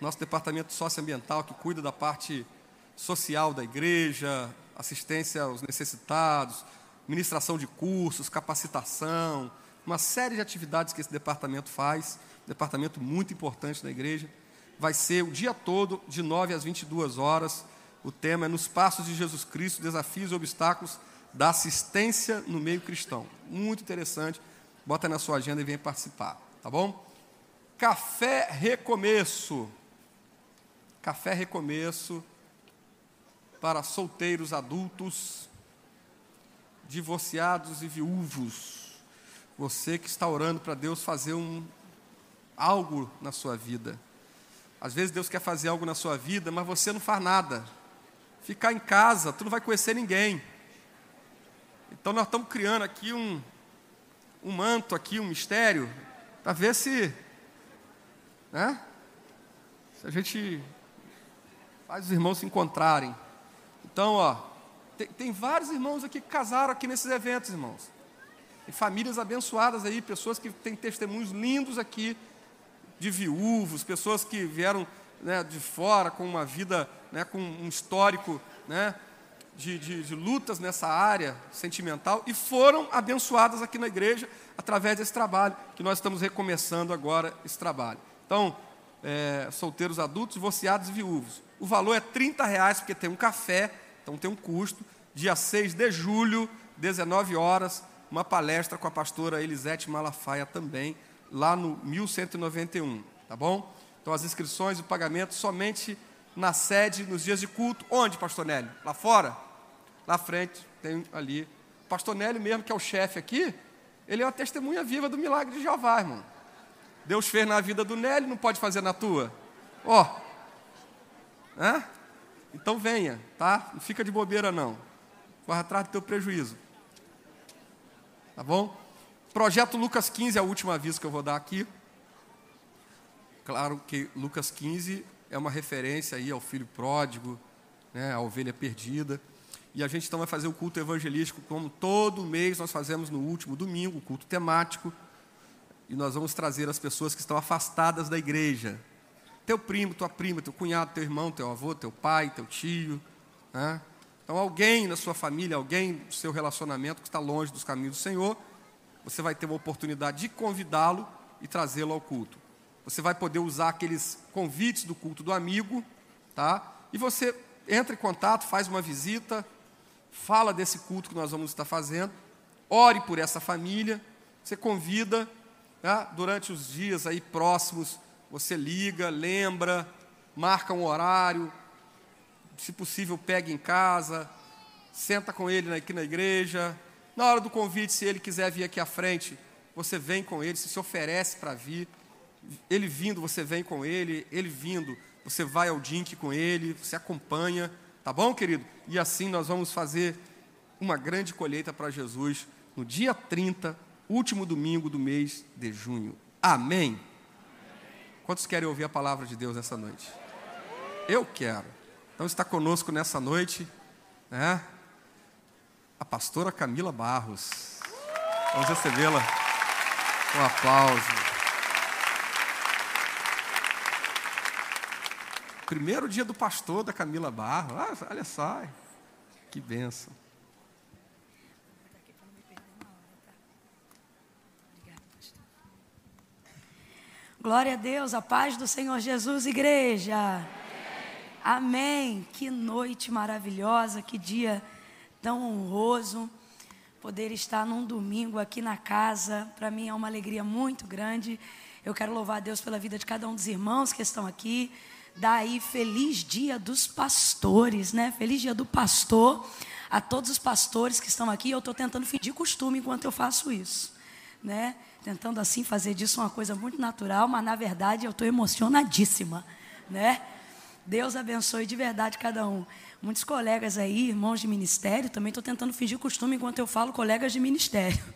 Nosso Departamento Socioambiental, que cuida da parte social da igreja, assistência aos necessitados, ministração de cursos, capacitação, uma série de atividades que esse departamento faz, departamento muito importante da igreja vai ser o dia todo, de 9 às 22 horas. O tema é Nos Passos de Jesus Cristo, Desafios e Obstáculos da Assistência no Meio Cristão. Muito interessante. Bota na sua agenda e vem participar, tá bom? Café Recomeço. Café Recomeço para solteiros adultos, divorciados e viúvos. Você que está orando para Deus fazer um algo na sua vida. Às vezes Deus quer fazer algo na sua vida, mas você não faz nada. Ficar em casa, tu não vai conhecer ninguém. Então nós estamos criando aqui um, um manto, aqui, um mistério, para ver se, né? Se a gente faz os irmãos se encontrarem. Então, ó, tem, tem vários irmãos aqui que casaram aqui nesses eventos, irmãos. Tem famílias abençoadas aí, pessoas que têm testemunhos lindos aqui de viúvos, pessoas que vieram né, de fora com uma vida, né, com um histórico né, de, de, de, lutas nessa área sentimental e foram abençoadas aqui na igreja através desse trabalho, que nós estamos recomeçando agora esse trabalho. Então, é, solteiros adultos, divorciados e viúvos. O valor é 30 reais, porque tem um café, então tem um custo. Dia 6 de julho, 19 horas, uma palestra com a pastora Elisete Malafaia também lá no 1191, tá bom? Então as inscrições e o pagamento somente na sede nos dias de culto. Onde, pastor Nélio? Lá fora? Lá frente, tem ali. Pastor Nélio mesmo, que é o chefe aqui, ele é uma testemunha viva do milagre de Jeová, irmão. Deus fez na vida do Nélio, não pode fazer na tua? Ó. Oh. Hã? Então venha, tá? Não fica de bobeira não. Corre atrás do teu prejuízo. Tá bom? Projeto Lucas 15 é o último aviso que eu vou dar aqui. Claro que Lucas 15 é uma referência aí ao filho pródigo, né, à ovelha perdida. E a gente então vai fazer o culto evangelístico como todo mês nós fazemos no último domingo, o culto temático. E nós vamos trazer as pessoas que estão afastadas da igreja. Teu primo, tua prima, teu cunhado, teu irmão, teu avô, teu pai, teu tio. Né? Então, alguém na sua família, alguém do seu relacionamento que está longe dos caminhos do Senhor, você vai ter uma oportunidade de convidá-lo e trazê-lo ao culto. Você vai poder usar aqueles convites do culto do amigo, tá? E você entra em contato, faz uma visita, fala desse culto que nós vamos estar fazendo, ore por essa família, você convida, tá? durante os dias aí próximos, você liga, lembra, marca um horário, se possível, pegue em casa, senta com ele aqui na igreja, na hora do convite, se ele quiser vir aqui à frente, você vem com ele, se se oferece para vir. Ele vindo, você vem com ele. Ele vindo, você vai ao DINC com ele, você acompanha. Tá bom, querido? E assim nós vamos fazer uma grande colheita para Jesus no dia 30, último domingo do mês de junho. Amém? Quantos querem ouvir a palavra de Deus essa noite? Eu quero. Então está conosco nessa noite, né? A pastora Camila Barros. Vamos recebê-la com um aplauso. Primeiro dia do pastor da Camila Barros. Ah, olha só, que benção. Glória a Deus, a paz do Senhor Jesus, igreja. Amém. Que noite maravilhosa, que dia tão honroso poder estar num domingo aqui na casa. Para mim é uma alegria muito grande. Eu quero louvar a Deus pela vida de cada um dos irmãos que estão aqui. Daí, feliz dia dos pastores, né? Feliz dia do pastor. A todos os pastores que estão aqui, eu estou tentando fingir costume enquanto eu faço isso, né? Tentando assim fazer disso uma coisa muito natural, mas na verdade eu estou emocionadíssima, né? Deus abençoe de verdade cada um. Muitos colegas aí, irmãos de ministério, também estou tentando fingir costume enquanto eu falo colegas de ministério.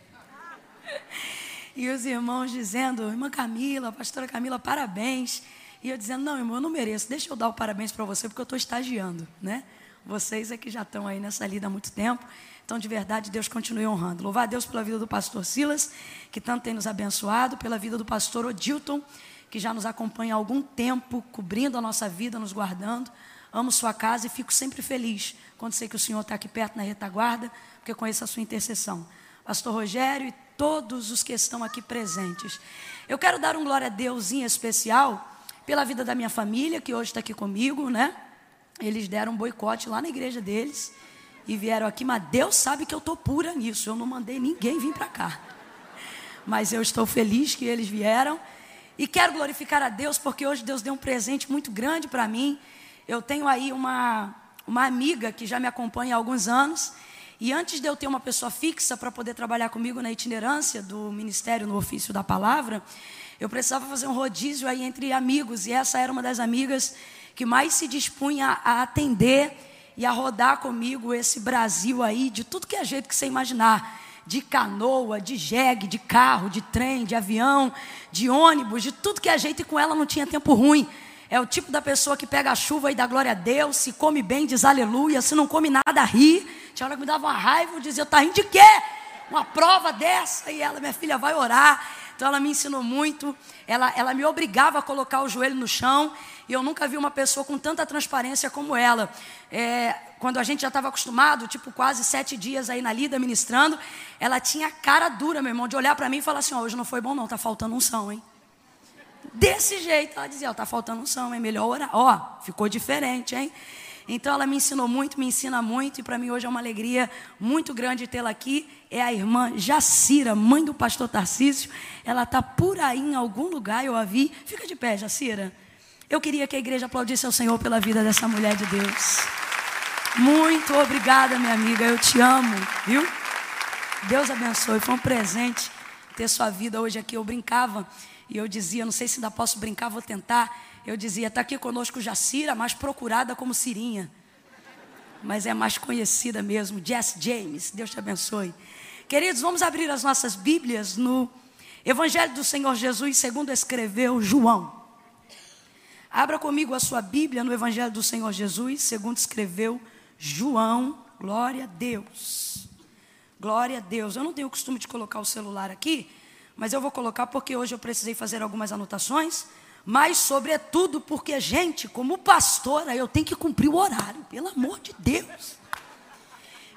E os irmãos dizendo, irmã Camila, pastora Camila, parabéns. E eu dizendo, não, irmão, eu não mereço, deixa eu dar o parabéns para você, porque eu estou estagiando, né? Vocês é que já estão aí nessa lida há muito tempo. Então, de verdade, Deus continue honrando. Louvar a Deus pela vida do pastor Silas, que tanto tem nos abençoado, pela vida do pastor Odilton, que já nos acompanha há algum tempo, cobrindo a nossa vida, nos guardando. Amo sua casa e fico sempre feliz quando sei que o Senhor está aqui perto na retaguarda, porque conheço a sua intercessão. Pastor Rogério e todos os que estão aqui presentes. Eu quero dar um glória a Deus em especial pela vida da minha família, que hoje está aqui comigo, né? Eles deram um boicote lá na igreja deles e vieram aqui, mas Deus sabe que eu estou pura nisso. Eu não mandei ninguém vir para cá. Mas eu estou feliz que eles vieram e quero glorificar a Deus porque hoje Deus deu um presente muito grande para mim. Eu tenho aí uma, uma amiga que já me acompanha há alguns anos. E antes de eu ter uma pessoa fixa para poder trabalhar comigo na itinerância do ministério no ofício da palavra, eu precisava fazer um rodízio aí entre amigos. E essa era uma das amigas que mais se dispunha a atender e a rodar comigo esse Brasil aí, de tudo que é jeito que você imaginar de canoa, de jegue, de carro, de trem, de avião, de ônibus, de tudo que é jeito e com ela não tinha tempo ruim. É o tipo da pessoa que pega a chuva e dá glória a Deus, se come bem, diz aleluia, se não come nada, ri. Tinha hora que me dava uma raiva, eu dizia, tá rindo de quê? Uma prova dessa? E ela, minha filha, vai orar. Então ela me ensinou muito, ela, ela me obrigava a colocar o joelho no chão, e eu nunca vi uma pessoa com tanta transparência como ela. É, quando a gente já estava acostumado, tipo quase sete dias aí na lida ministrando, ela tinha cara dura, meu irmão, de olhar para mim e falar assim: oh, hoje não foi bom, não, tá faltando unção, hein? Desse jeito, ela dizia: ó, tá faltando unção, é melhor orar. Ó, ficou diferente, hein? Então ela me ensinou muito, me ensina muito, e para mim hoje é uma alegria muito grande tê-la aqui. É a irmã Jacira, mãe do pastor Tarcísio. Ela está por aí em algum lugar, eu a vi. Fica de pé, Jacira. Eu queria que a igreja aplaudisse ao Senhor pela vida dessa mulher de Deus. Muito obrigada, minha amiga. Eu te amo, viu? Deus abençoe. Foi um presente ter sua vida hoje aqui. Eu brincava e eu dizia, não sei se ainda posso brincar, vou tentar. Eu dizia, está aqui conosco Jacira, mais procurada como Sirinha. Mas é mais conhecida mesmo, Jess James. Deus te abençoe. Queridos, vamos abrir as nossas Bíblias no Evangelho do Senhor Jesus, segundo escreveu João. Abra comigo a sua Bíblia no Evangelho do Senhor Jesus, segundo escreveu João. Glória a Deus. Glória a Deus. Eu não tenho o costume de colocar o celular aqui, mas eu vou colocar porque hoje eu precisei fazer algumas anotações. Mas, sobretudo, porque, gente, como pastora, eu tenho que cumprir o horário, pelo amor de Deus.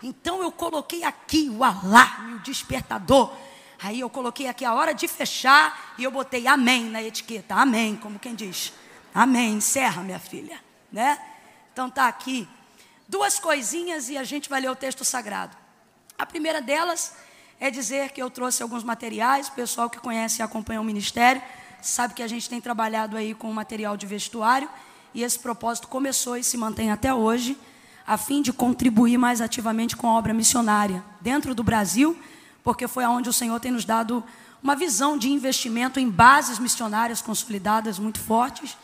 Então, eu coloquei aqui o alarme, o despertador. Aí, eu coloquei aqui a hora de fechar e eu botei amém na etiqueta. Amém, como quem diz. Amém. Encerra, minha filha, né? Então tá aqui duas coisinhas e a gente vai ler o texto sagrado. A primeira delas é dizer que eu trouxe alguns materiais, o pessoal que conhece e acompanha o ministério sabe que a gente tem trabalhado aí com material de vestuário e esse propósito começou e se mantém até hoje, a fim de contribuir mais ativamente com a obra missionária dentro do Brasil, porque foi aonde o Senhor tem nos dado uma visão de investimento em bases missionárias consolidadas muito fortes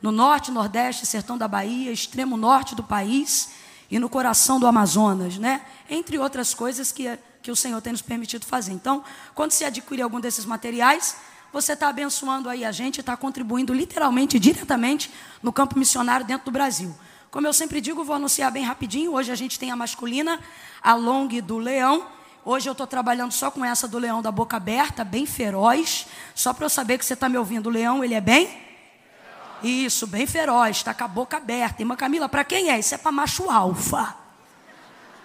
no norte, nordeste, sertão da Bahia, extremo norte do país e no coração do Amazonas, né? Entre outras coisas que, que o Senhor tem nos permitido fazer. Então, quando se adquire algum desses materiais, você está abençoando aí a gente, está contribuindo literalmente, diretamente no campo missionário dentro do Brasil. Como eu sempre digo, vou anunciar bem rapidinho. Hoje a gente tem a masculina, a long do leão. Hoje eu estou trabalhando só com essa do leão da boca aberta, bem feroz. Só para eu saber que você está me ouvindo. O leão, ele é bem isso, bem feroz, está com a boca aberta. Irmã Camila, para quem é? Isso é para macho alfa.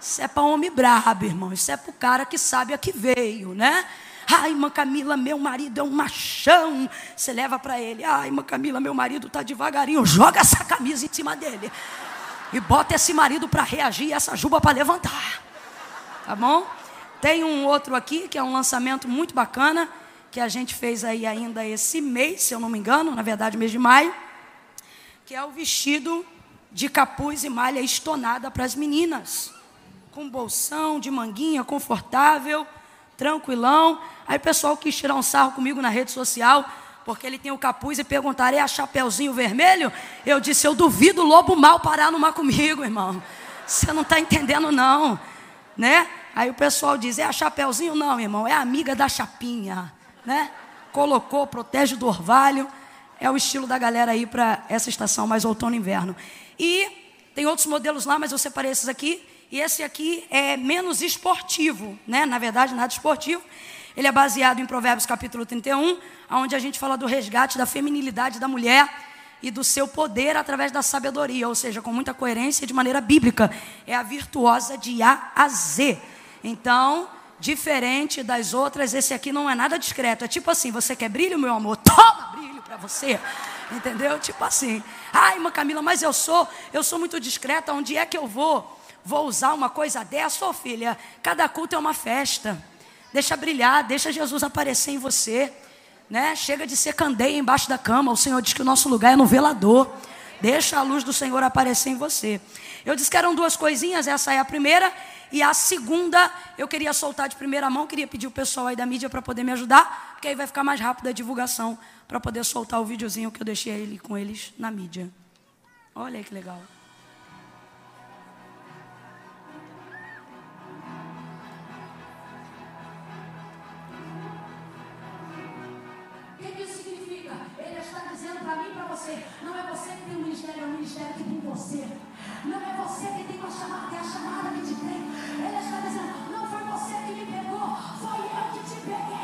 Isso é para homem brabo, irmão. Isso é para o cara que sabe a que veio, né? Ai, irmã Camila, meu marido é um machão. Você leva para ele. Ai, irmã Camila, meu marido está devagarinho. Joga essa camisa em cima dele. E bota esse marido para reagir e essa juba para levantar. Tá bom? Tem um outro aqui que é um lançamento muito bacana que a gente fez aí ainda esse mês, se eu não me engano, na verdade, mês de maio, que é o vestido de capuz e malha estonada para as meninas, com bolsão de manguinha, confortável, tranquilão. Aí o pessoal quis tirar um sarro comigo na rede social, porque ele tem o capuz e perguntaram, é a chapeuzinho vermelho? Eu disse, eu duvido o lobo mal parar numa comigo, irmão. Você não está entendendo, não. Né? Aí o pessoal diz, é a chapeuzinho? Não, irmão, é amiga da chapinha né? Colocou, protege do orvalho. É o estilo da galera aí para essa estação mais outono e inverno. E tem outros modelos lá, mas eu separei esses aqui. E esse aqui é menos esportivo, né? Na verdade, nada esportivo. Ele é baseado em Provérbios capítulo 31, onde a gente fala do resgate da feminilidade da mulher e do seu poder através da sabedoria, ou seja, com muita coerência de maneira bíblica. É a virtuosa de A a Z. Então, diferente das outras, esse aqui não é nada discreto. É tipo assim: você quer brilho, meu amor? Toma brilho para você. Entendeu? Tipo assim. Ai, irmã Camila, mas eu sou, eu sou muito discreta. Onde é que eu vou? Vou usar uma coisa dessa, ô oh, filha? Cada culto é uma festa. Deixa brilhar, deixa Jesus aparecer em você. Né? Chega de ser candeia embaixo da cama. O Senhor diz que o nosso lugar é no velador. Deixa a luz do Senhor aparecer em você. Eu disse que eram duas coisinhas, essa é a primeira. E a segunda, eu queria soltar de primeira mão, queria pedir o pessoal aí da mídia para poder me ajudar, porque aí vai ficar mais rápido a divulgação para poder soltar o videozinho que eu deixei com eles na mídia. Olha aí que legal. Você: não é você que tem um ministério, é o ministério que tem você. Não é você que tem uma chamada, é a chamada que te tem. Ele está dizendo, não foi você que me pegou, foi eu que te peguei.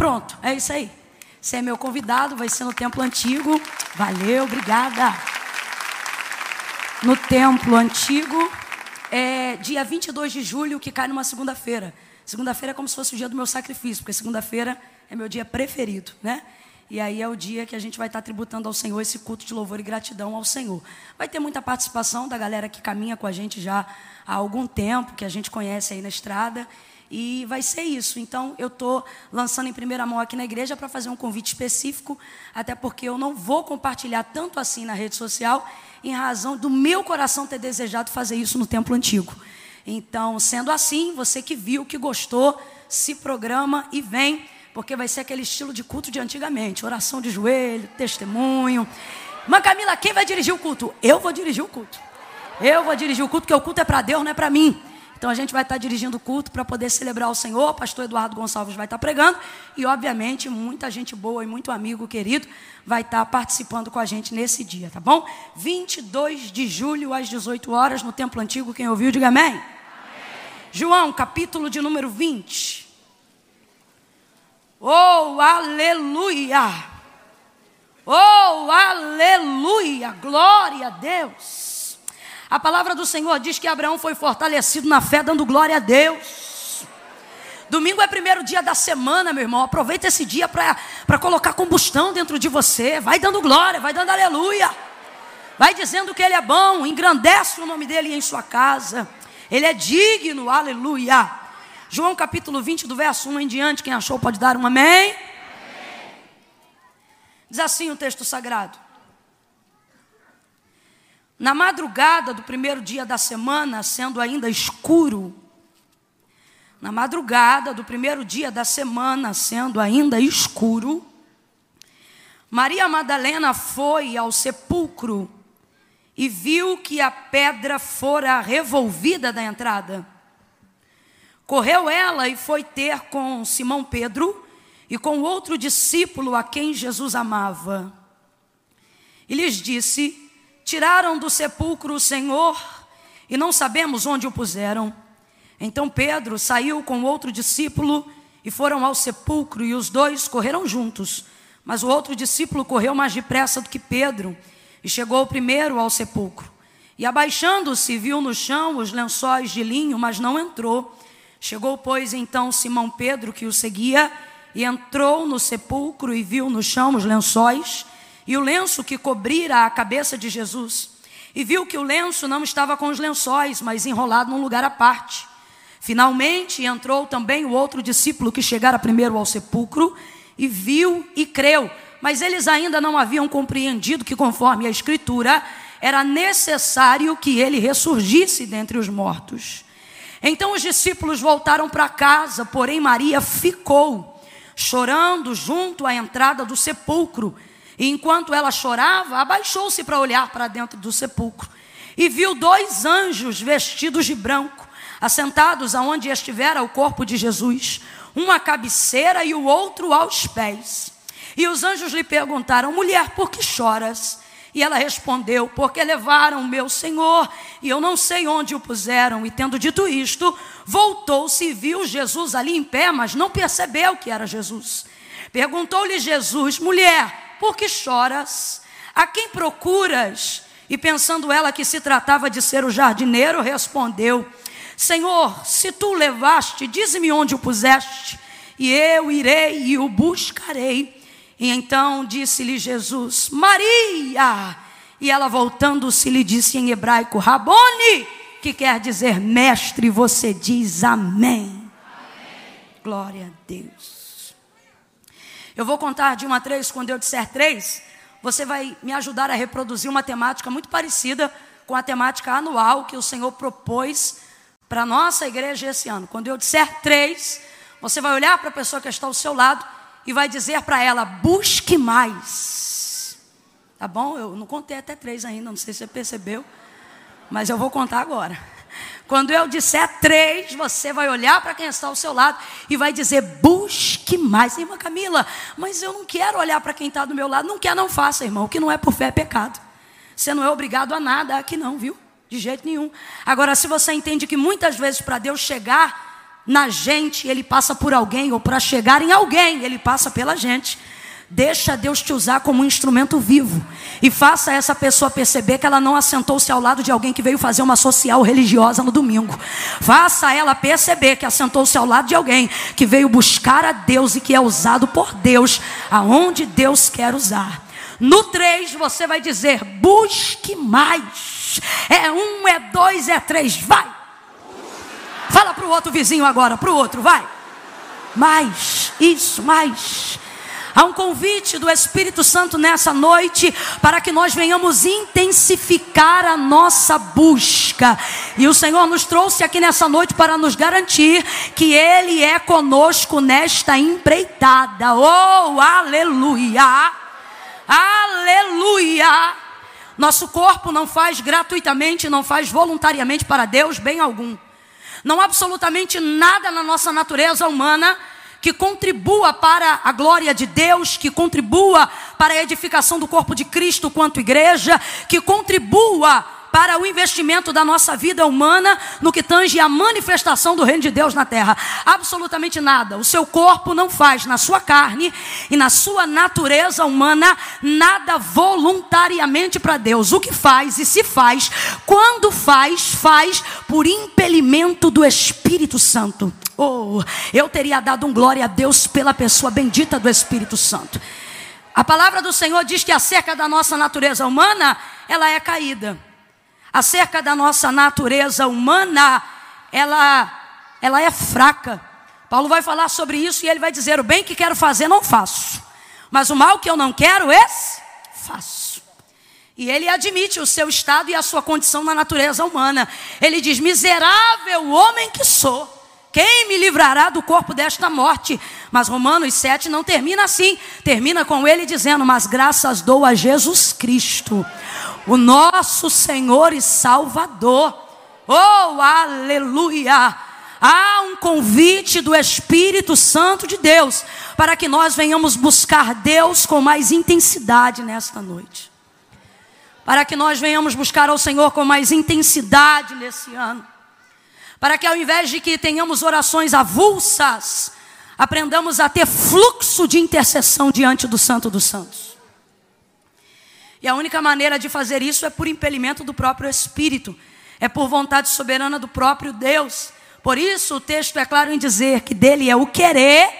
Pronto, é isso aí. Você é meu convidado, vai ser no templo antigo. Valeu, obrigada. No templo antigo, é dia 22 de julho, que cai numa segunda-feira. Segunda-feira é como se fosse o dia do meu sacrifício, porque segunda-feira é meu dia preferido, né? E aí é o dia que a gente vai estar tributando ao Senhor esse culto de louvor e gratidão ao Senhor. Vai ter muita participação da galera que caminha com a gente já há algum tempo, que a gente conhece aí na estrada. E vai ser isso. Então, eu estou lançando em primeira mão aqui na igreja para fazer um convite específico, até porque eu não vou compartilhar tanto assim na rede social, em razão do meu coração ter desejado fazer isso no templo antigo. Então, sendo assim, você que viu, que gostou, se programa e vem, porque vai ser aquele estilo de culto de antigamente oração de joelho, testemunho. Mas Camila, quem vai dirigir o culto? Eu vou dirigir o culto. Eu vou dirigir o culto, porque o culto é para Deus, não é para mim. Então a gente vai estar dirigindo o culto para poder celebrar o Senhor. O pastor Eduardo Gonçalves vai estar pregando. E, obviamente, muita gente boa e muito amigo querido vai estar participando com a gente nesse dia, tá bom? 22 de julho, às 18 horas, no Templo Antigo. Quem ouviu, diga amém. amém. João, capítulo de número 20. Oh, aleluia! Oh, aleluia! Glória a Deus! A palavra do Senhor diz que Abraão foi fortalecido na fé, dando glória a Deus. Domingo é primeiro dia da semana, meu irmão. Aproveita esse dia para colocar combustão dentro de você. Vai dando glória, vai dando aleluia. Vai dizendo que Ele é bom, engrandece o nome dEle em sua casa. Ele é digno, aleluia. João capítulo 20, do verso 1 em diante. Quem achou pode dar um amém. amém. Diz assim o texto sagrado. Na madrugada do primeiro dia da semana, sendo ainda escuro, na madrugada do primeiro dia da semana, sendo ainda escuro, Maria Madalena foi ao sepulcro e viu que a pedra fora revolvida da entrada. Correu ela e foi ter com Simão Pedro e com outro discípulo a quem Jesus amava. E lhes disse: Tiraram do sepulcro o Senhor e não sabemos onde o puseram. Então Pedro saiu com outro discípulo e foram ao sepulcro, e os dois correram juntos. Mas o outro discípulo correu mais depressa do que Pedro e chegou primeiro ao sepulcro. E abaixando-se, viu no chão os lençóis de linho, mas não entrou. Chegou, pois, então Simão Pedro, que o seguia, e entrou no sepulcro e viu no chão os lençóis e o lenço que cobrira a cabeça de Jesus. E viu que o lenço não estava com os lençóis, mas enrolado num lugar à parte. Finalmente entrou também o outro discípulo que chegara primeiro ao sepulcro e viu e creu, mas eles ainda não haviam compreendido que, conforme a Escritura, era necessário que ele ressurgisse dentre os mortos. Então os discípulos voltaram para casa, porém Maria ficou, chorando junto à entrada do sepulcro. E enquanto ela chorava, abaixou-se para olhar para dentro do sepulcro e viu dois anjos vestidos de branco assentados aonde estivera o corpo de Jesus, um à cabeceira e o outro aos pés. E os anjos lhe perguntaram: Mulher, por que choras? E ela respondeu: Porque levaram meu Senhor, e eu não sei onde o puseram. E tendo dito isto, voltou-se e viu Jesus ali em pé, mas não percebeu que era Jesus. Perguntou-lhe Jesus: Mulher, por que choras? A quem procuras? E pensando ela que se tratava de ser o jardineiro, respondeu: Senhor, se tu o levaste, dize-me onde o puseste, e eu irei e o buscarei. E então disse-lhe Jesus: Maria! E ela voltando-se lhe disse em hebraico: Rabone, que quer dizer mestre, você diz amém. amém. Glória a Deus. Eu vou contar de uma a três, quando eu disser três, você vai me ajudar a reproduzir uma temática muito parecida com a temática anual que o Senhor propôs para a nossa igreja esse ano. Quando eu disser três, você vai olhar para a pessoa que está ao seu lado e vai dizer para ela: busque mais. Tá bom? Eu não contei até três ainda, não sei se você percebeu, mas eu vou contar agora. Quando eu disser três, você vai olhar para quem está ao seu lado e vai dizer: busque mais. Irmã Camila, mas eu não quero olhar para quem está do meu lado. Não quer, não faça, irmão. O que não é por fé é pecado. Você não é obrigado a nada aqui, não, viu? De jeito nenhum. Agora, se você entende que muitas vezes para Deus chegar na gente, Ele passa por alguém, ou para chegar em alguém, Ele passa pela gente. Deixa Deus te usar como um instrumento vivo. E faça essa pessoa perceber que ela não assentou-se ao lado de alguém que veio fazer uma social religiosa no domingo. Faça ela perceber que assentou-se ao lado de alguém que veio buscar a Deus e que é usado por Deus aonde Deus quer usar. No 3 você vai dizer: busque mais. É um, é dois, é três. Vai. Fala para o outro vizinho agora, para o outro, vai. Mais, isso, mais. Há um convite do Espírito Santo nessa noite para que nós venhamos intensificar a nossa busca. E o Senhor nos trouxe aqui nessa noite para nos garantir que Ele é conosco nesta empreitada. Oh, aleluia! Aleluia! Nosso corpo não faz gratuitamente, não faz voluntariamente para Deus bem algum. Não absolutamente nada na nossa natureza humana que contribua para a glória de Deus, que contribua para a edificação do corpo de Cristo quanto igreja, que contribua para o investimento da nossa vida humana no que tange a manifestação do reino de Deus na terra. Absolutamente nada. O seu corpo não faz na sua carne e na sua natureza humana nada voluntariamente para Deus. O que faz e se faz, quando faz, faz por impelimento do Espírito Santo. Oh, eu teria dado um glória a Deus pela pessoa bendita do Espírito Santo. A palavra do Senhor diz que acerca da nossa natureza humana, ela é caída acerca da nossa natureza humana, ela, ela é fraca. Paulo vai falar sobre isso e ele vai dizer: o bem que quero fazer, não faço, mas o mal que eu não quero, esse faço. E ele admite o seu estado e a sua condição na natureza humana. Ele diz: Miserável homem que sou. Quem me livrará do corpo desta morte? Mas Romanos 7 não termina assim. Termina com ele dizendo: Mas graças dou a Jesus Cristo o nosso Senhor e Salvador. Oh, aleluia! Há um convite do Espírito Santo de Deus para que nós venhamos buscar Deus com mais intensidade nesta noite. para que nós venhamos buscar ao Senhor com mais intensidade nesse ano. Para que ao invés de que tenhamos orações avulsas, aprendamos a ter fluxo de intercessão diante do Santo dos Santos. E a única maneira de fazer isso é por impelimento do próprio Espírito, é por vontade soberana do próprio Deus. Por isso o texto é claro em dizer que dele é o querer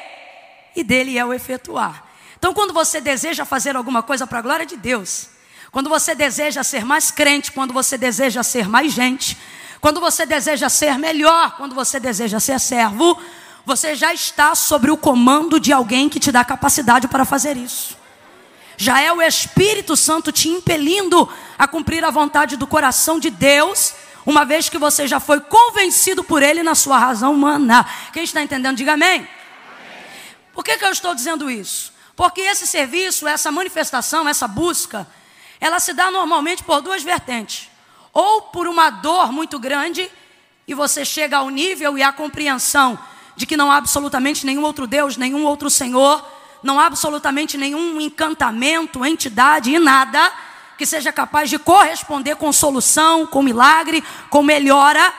e dele é o efetuar. Então, quando você deseja fazer alguma coisa para a glória de Deus, quando você deseja ser mais crente, quando você deseja ser mais gente, quando você deseja ser melhor, quando você deseja ser servo, você já está sobre o comando de alguém que te dá capacidade para fazer isso. Já é o Espírito Santo te impelindo a cumprir a vontade do coração de Deus, uma vez que você já foi convencido por Ele na sua razão humana. Quem está entendendo, diga amém. Por que, que eu estou dizendo isso? Porque esse serviço, essa manifestação, essa busca, ela se dá normalmente por duas vertentes. Ou por uma dor muito grande, e você chega ao nível e à compreensão de que não há absolutamente nenhum outro Deus, nenhum outro Senhor, não há absolutamente nenhum encantamento, entidade e nada que seja capaz de corresponder com solução, com milagre, com melhora,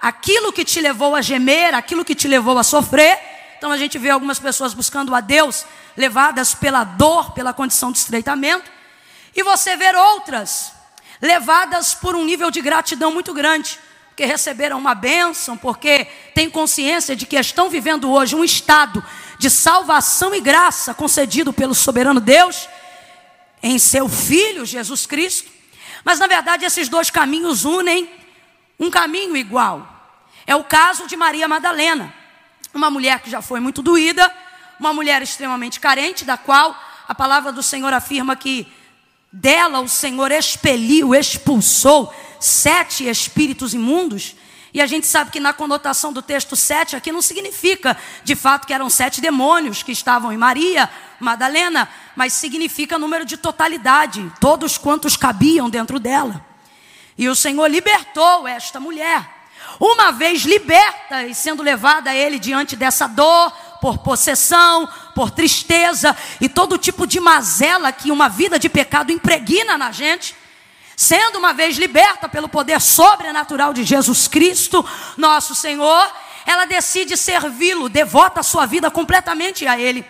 aquilo que te levou a gemer, aquilo que te levou a sofrer. Então a gente vê algumas pessoas buscando a Deus levadas pela dor, pela condição de estreitamento, e você ver outras levadas por um nível de gratidão muito grande, porque receberam uma bênção, porque têm consciência de que estão vivendo hoje um estado de salvação e graça concedido pelo soberano Deus em seu Filho Jesus Cristo. Mas na verdade esses dois caminhos unem um caminho igual. É o caso de Maria Madalena, uma mulher que já foi muito doída, uma mulher extremamente carente, da qual a palavra do Senhor afirma que dela o Senhor expeliu, expulsou sete espíritos imundos. E a gente sabe que na conotação do texto sete aqui não significa de fato que eram sete demônios que estavam em Maria, Madalena, mas significa número de totalidade, todos quantos cabiam dentro dela. E o Senhor libertou esta mulher. Uma vez liberta e sendo levada a ele diante dessa dor, por possessão, por tristeza e todo tipo de mazela que uma vida de pecado impregna na gente. Sendo uma vez liberta pelo poder sobrenatural de Jesus Cristo, nosso Senhor, ela decide servi-lo, devota a sua vida completamente a Ele.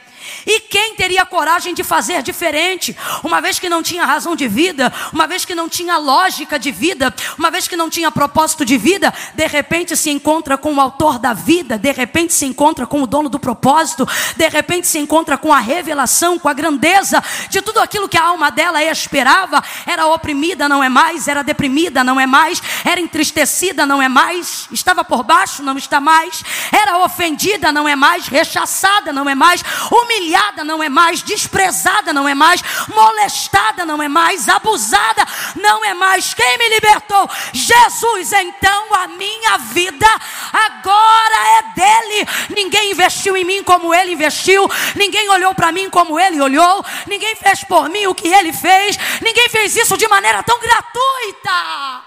E quem teria coragem de fazer diferente? Uma vez que não tinha razão de vida, uma vez que não tinha lógica de vida, uma vez que não tinha propósito de vida, de repente se encontra com o autor da vida, de repente se encontra com o dono do propósito, de repente se encontra com a revelação, com a grandeza de tudo aquilo que a alma dela esperava. Era oprimida, não é mais, era deprimida, não é mais, era entristecida, não é mais, estava por baixo, não está mais, era ofendida, não é mais, rechaçada, não é mais, humilhada humilhada não é mais, desprezada não é mais, molestada não é mais, abusada não é mais. Quem me libertou? Jesus. Então a minha vida agora é dele. Ninguém investiu em mim como ele investiu, ninguém olhou para mim como ele olhou, ninguém fez por mim o que ele fez, ninguém fez isso de maneira tão gratuita.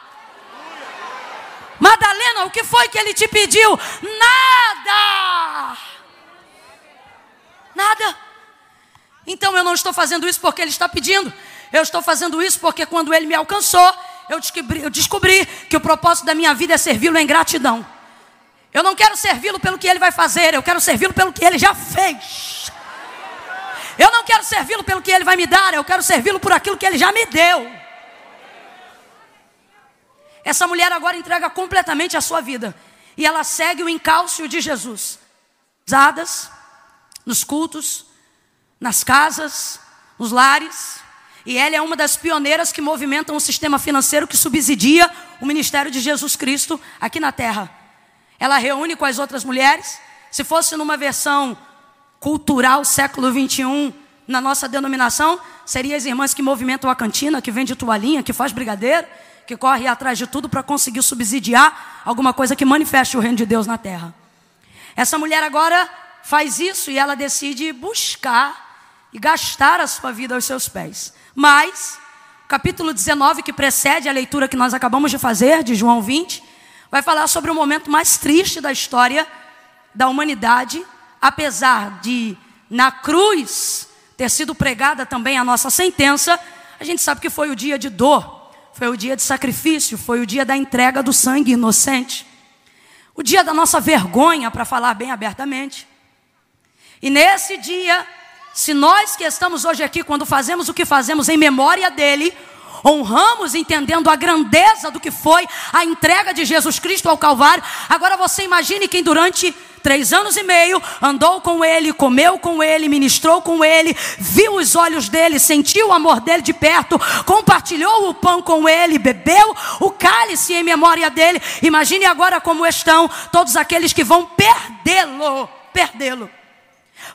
Madalena, o que foi que ele te pediu? Nada. Nada. Então eu não estou fazendo isso porque ele está pedindo. Eu estou fazendo isso porque quando ele me alcançou, eu descobri, eu descobri que o propósito da minha vida é servi-lo em gratidão. Eu não quero servi-lo pelo que ele vai fazer, eu quero servi-lo pelo que ele já fez. Eu não quero servi-lo pelo que ele vai me dar, eu quero servi-lo por aquilo que ele já me deu. Essa mulher agora entrega completamente a sua vida e ela segue o encalço de Jesus. Usadas, nos cultos, nas casas, nos lares. E ela é uma das pioneiras que movimentam o sistema financeiro que subsidia o ministério de Jesus Cristo aqui na terra. Ela reúne com as outras mulheres. Se fosse numa versão cultural século 21 na nossa denominação, seriam as irmãs que movimentam a cantina, que vende toalhinha, que faz brigadeiro, que corre atrás de tudo para conseguir subsidiar alguma coisa que manifeste o reino de Deus na terra. Essa mulher agora faz isso e ela decide buscar e gastar a sua vida aos seus pés. Mas, capítulo 19, que precede a leitura que nós acabamos de fazer, de João 20, vai falar sobre o momento mais triste da história da humanidade, apesar de na cruz ter sido pregada também a nossa sentença, a gente sabe que foi o dia de dor, foi o dia de sacrifício, foi o dia da entrega do sangue inocente, o dia da nossa vergonha, para falar bem abertamente. E nesse dia, se nós que estamos hoje aqui, quando fazemos o que fazemos em memória dele, honramos entendendo a grandeza do que foi a entrega de Jesus Cristo ao Calvário. Agora você imagine quem durante três anos e meio andou com ele, comeu com ele, ministrou com ele, viu os olhos dele, sentiu o amor dele de perto, compartilhou o pão com ele, bebeu o cálice em memória dele. Imagine agora como estão todos aqueles que vão perdê-lo, perdê-lo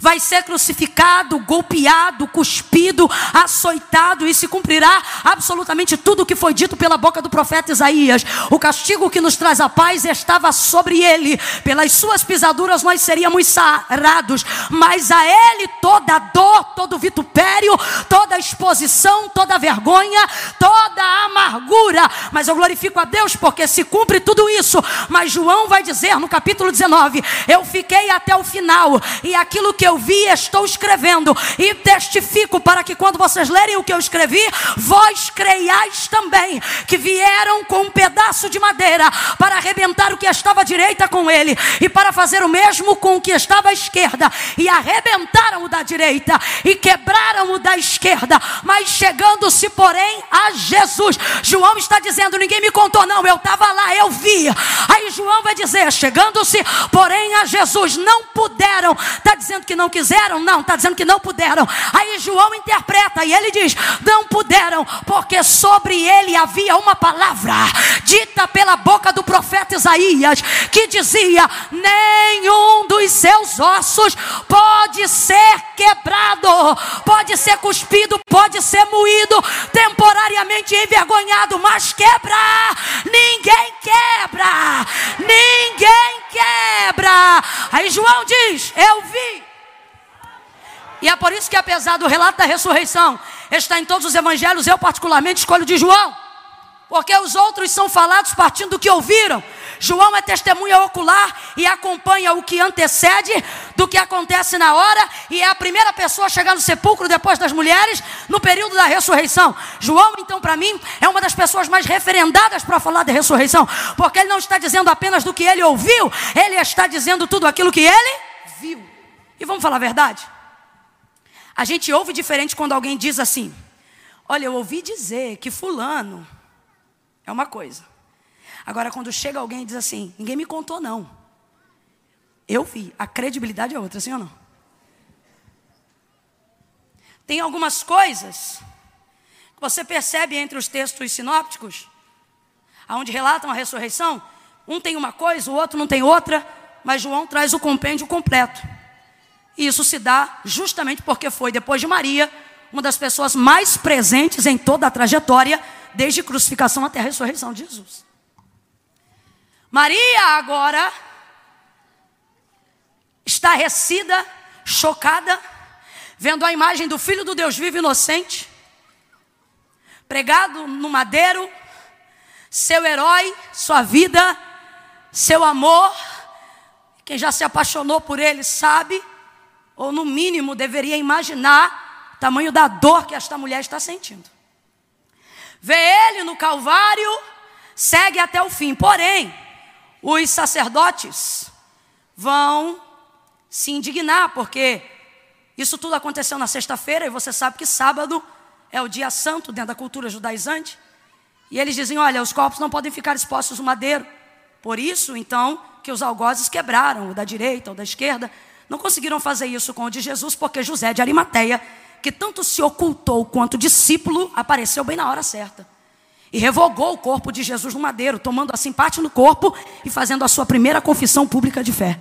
vai ser crucificado, golpeado, cuspido, açoitado e se cumprirá absolutamente tudo o que foi dito pela boca do profeta Isaías. O castigo que nos traz a paz estava sobre ele, pelas suas pisaduras nós seríamos sarados, mas a ele toda dor, todo vitupério, toda exposição, toda vergonha, toda amargura. Mas eu glorifico a Deus porque se cumpre tudo isso. Mas João vai dizer no capítulo 19: Eu fiquei até o final e aquilo que que eu vi estou escrevendo e testifico para que quando vocês lerem o que eu escrevi, vós creiais também que vieram com um pedaço de madeira para arrebentar o que estava à direita com ele e para fazer o mesmo com o que estava à esquerda e arrebentaram o da direita e quebraram o da esquerda, mas chegando-se porém a Jesus. João está dizendo: ninguém me contou não, eu estava lá, eu vi. Aí João vai dizer: chegando-se porém a Jesus, não puderam. Está dizendo que que não quiseram? Não, está dizendo que não puderam. Aí João interpreta e ele diz: não puderam, porque sobre ele havia uma palavra dita pela boca do profeta Isaías que dizia: nenhum dos seus ossos pode ser quebrado, pode ser cuspido, pode ser moído, temporariamente envergonhado, mas quebrar, ninguém quebra, ninguém quebra. Aí João diz: Eu vi e é por isso que, apesar do relato da ressurreição está em todos os evangelhos, eu particularmente escolho de João, porque os outros são falados partindo do que ouviram. João é testemunha ocular e acompanha o que antecede do que acontece na hora, e é a primeira pessoa a chegar no sepulcro depois das mulheres, no período da ressurreição. João, então, para mim, é uma das pessoas mais referendadas para falar da ressurreição, porque ele não está dizendo apenas do que ele ouviu, ele está dizendo tudo aquilo que ele viu. E vamos falar a verdade? A gente ouve diferente quando alguém diz assim: Olha, eu ouvi dizer que Fulano é uma coisa. Agora, quando chega alguém e diz assim: Ninguém me contou, não. Eu vi. A credibilidade é outra, sim ou não? Tem algumas coisas que você percebe entre os textos sinópticos, onde relatam a ressurreição. Um tem uma coisa, o outro não tem outra, mas João traz o compêndio completo. E isso se dá justamente porque foi, depois de Maria, uma das pessoas mais presentes em toda a trajetória, desde crucificação até a ressurreição de Jesus. Maria agora estarrecida, chocada, vendo a imagem do Filho do Deus vivo inocente, pregado no madeiro, seu herói, sua vida, seu amor. Quem já se apaixonou por ele sabe ou no mínimo deveria imaginar o tamanho da dor que esta mulher está sentindo. Vê ele no Calvário, segue até o fim. Porém, os sacerdotes vão se indignar, porque isso tudo aconteceu na sexta-feira, e você sabe que sábado é o dia santo dentro da cultura judaizante. E eles dizem: olha, os corpos não podem ficar expostos no madeiro. Por isso, então, que os algozes quebraram, o da direita, o da esquerda, não conseguiram fazer isso com o de Jesus, porque José de Arimateia, que tanto se ocultou quanto discípulo, apareceu bem na hora certa. E revogou o corpo de Jesus no madeiro, tomando assim parte no corpo e fazendo a sua primeira confissão pública de fé.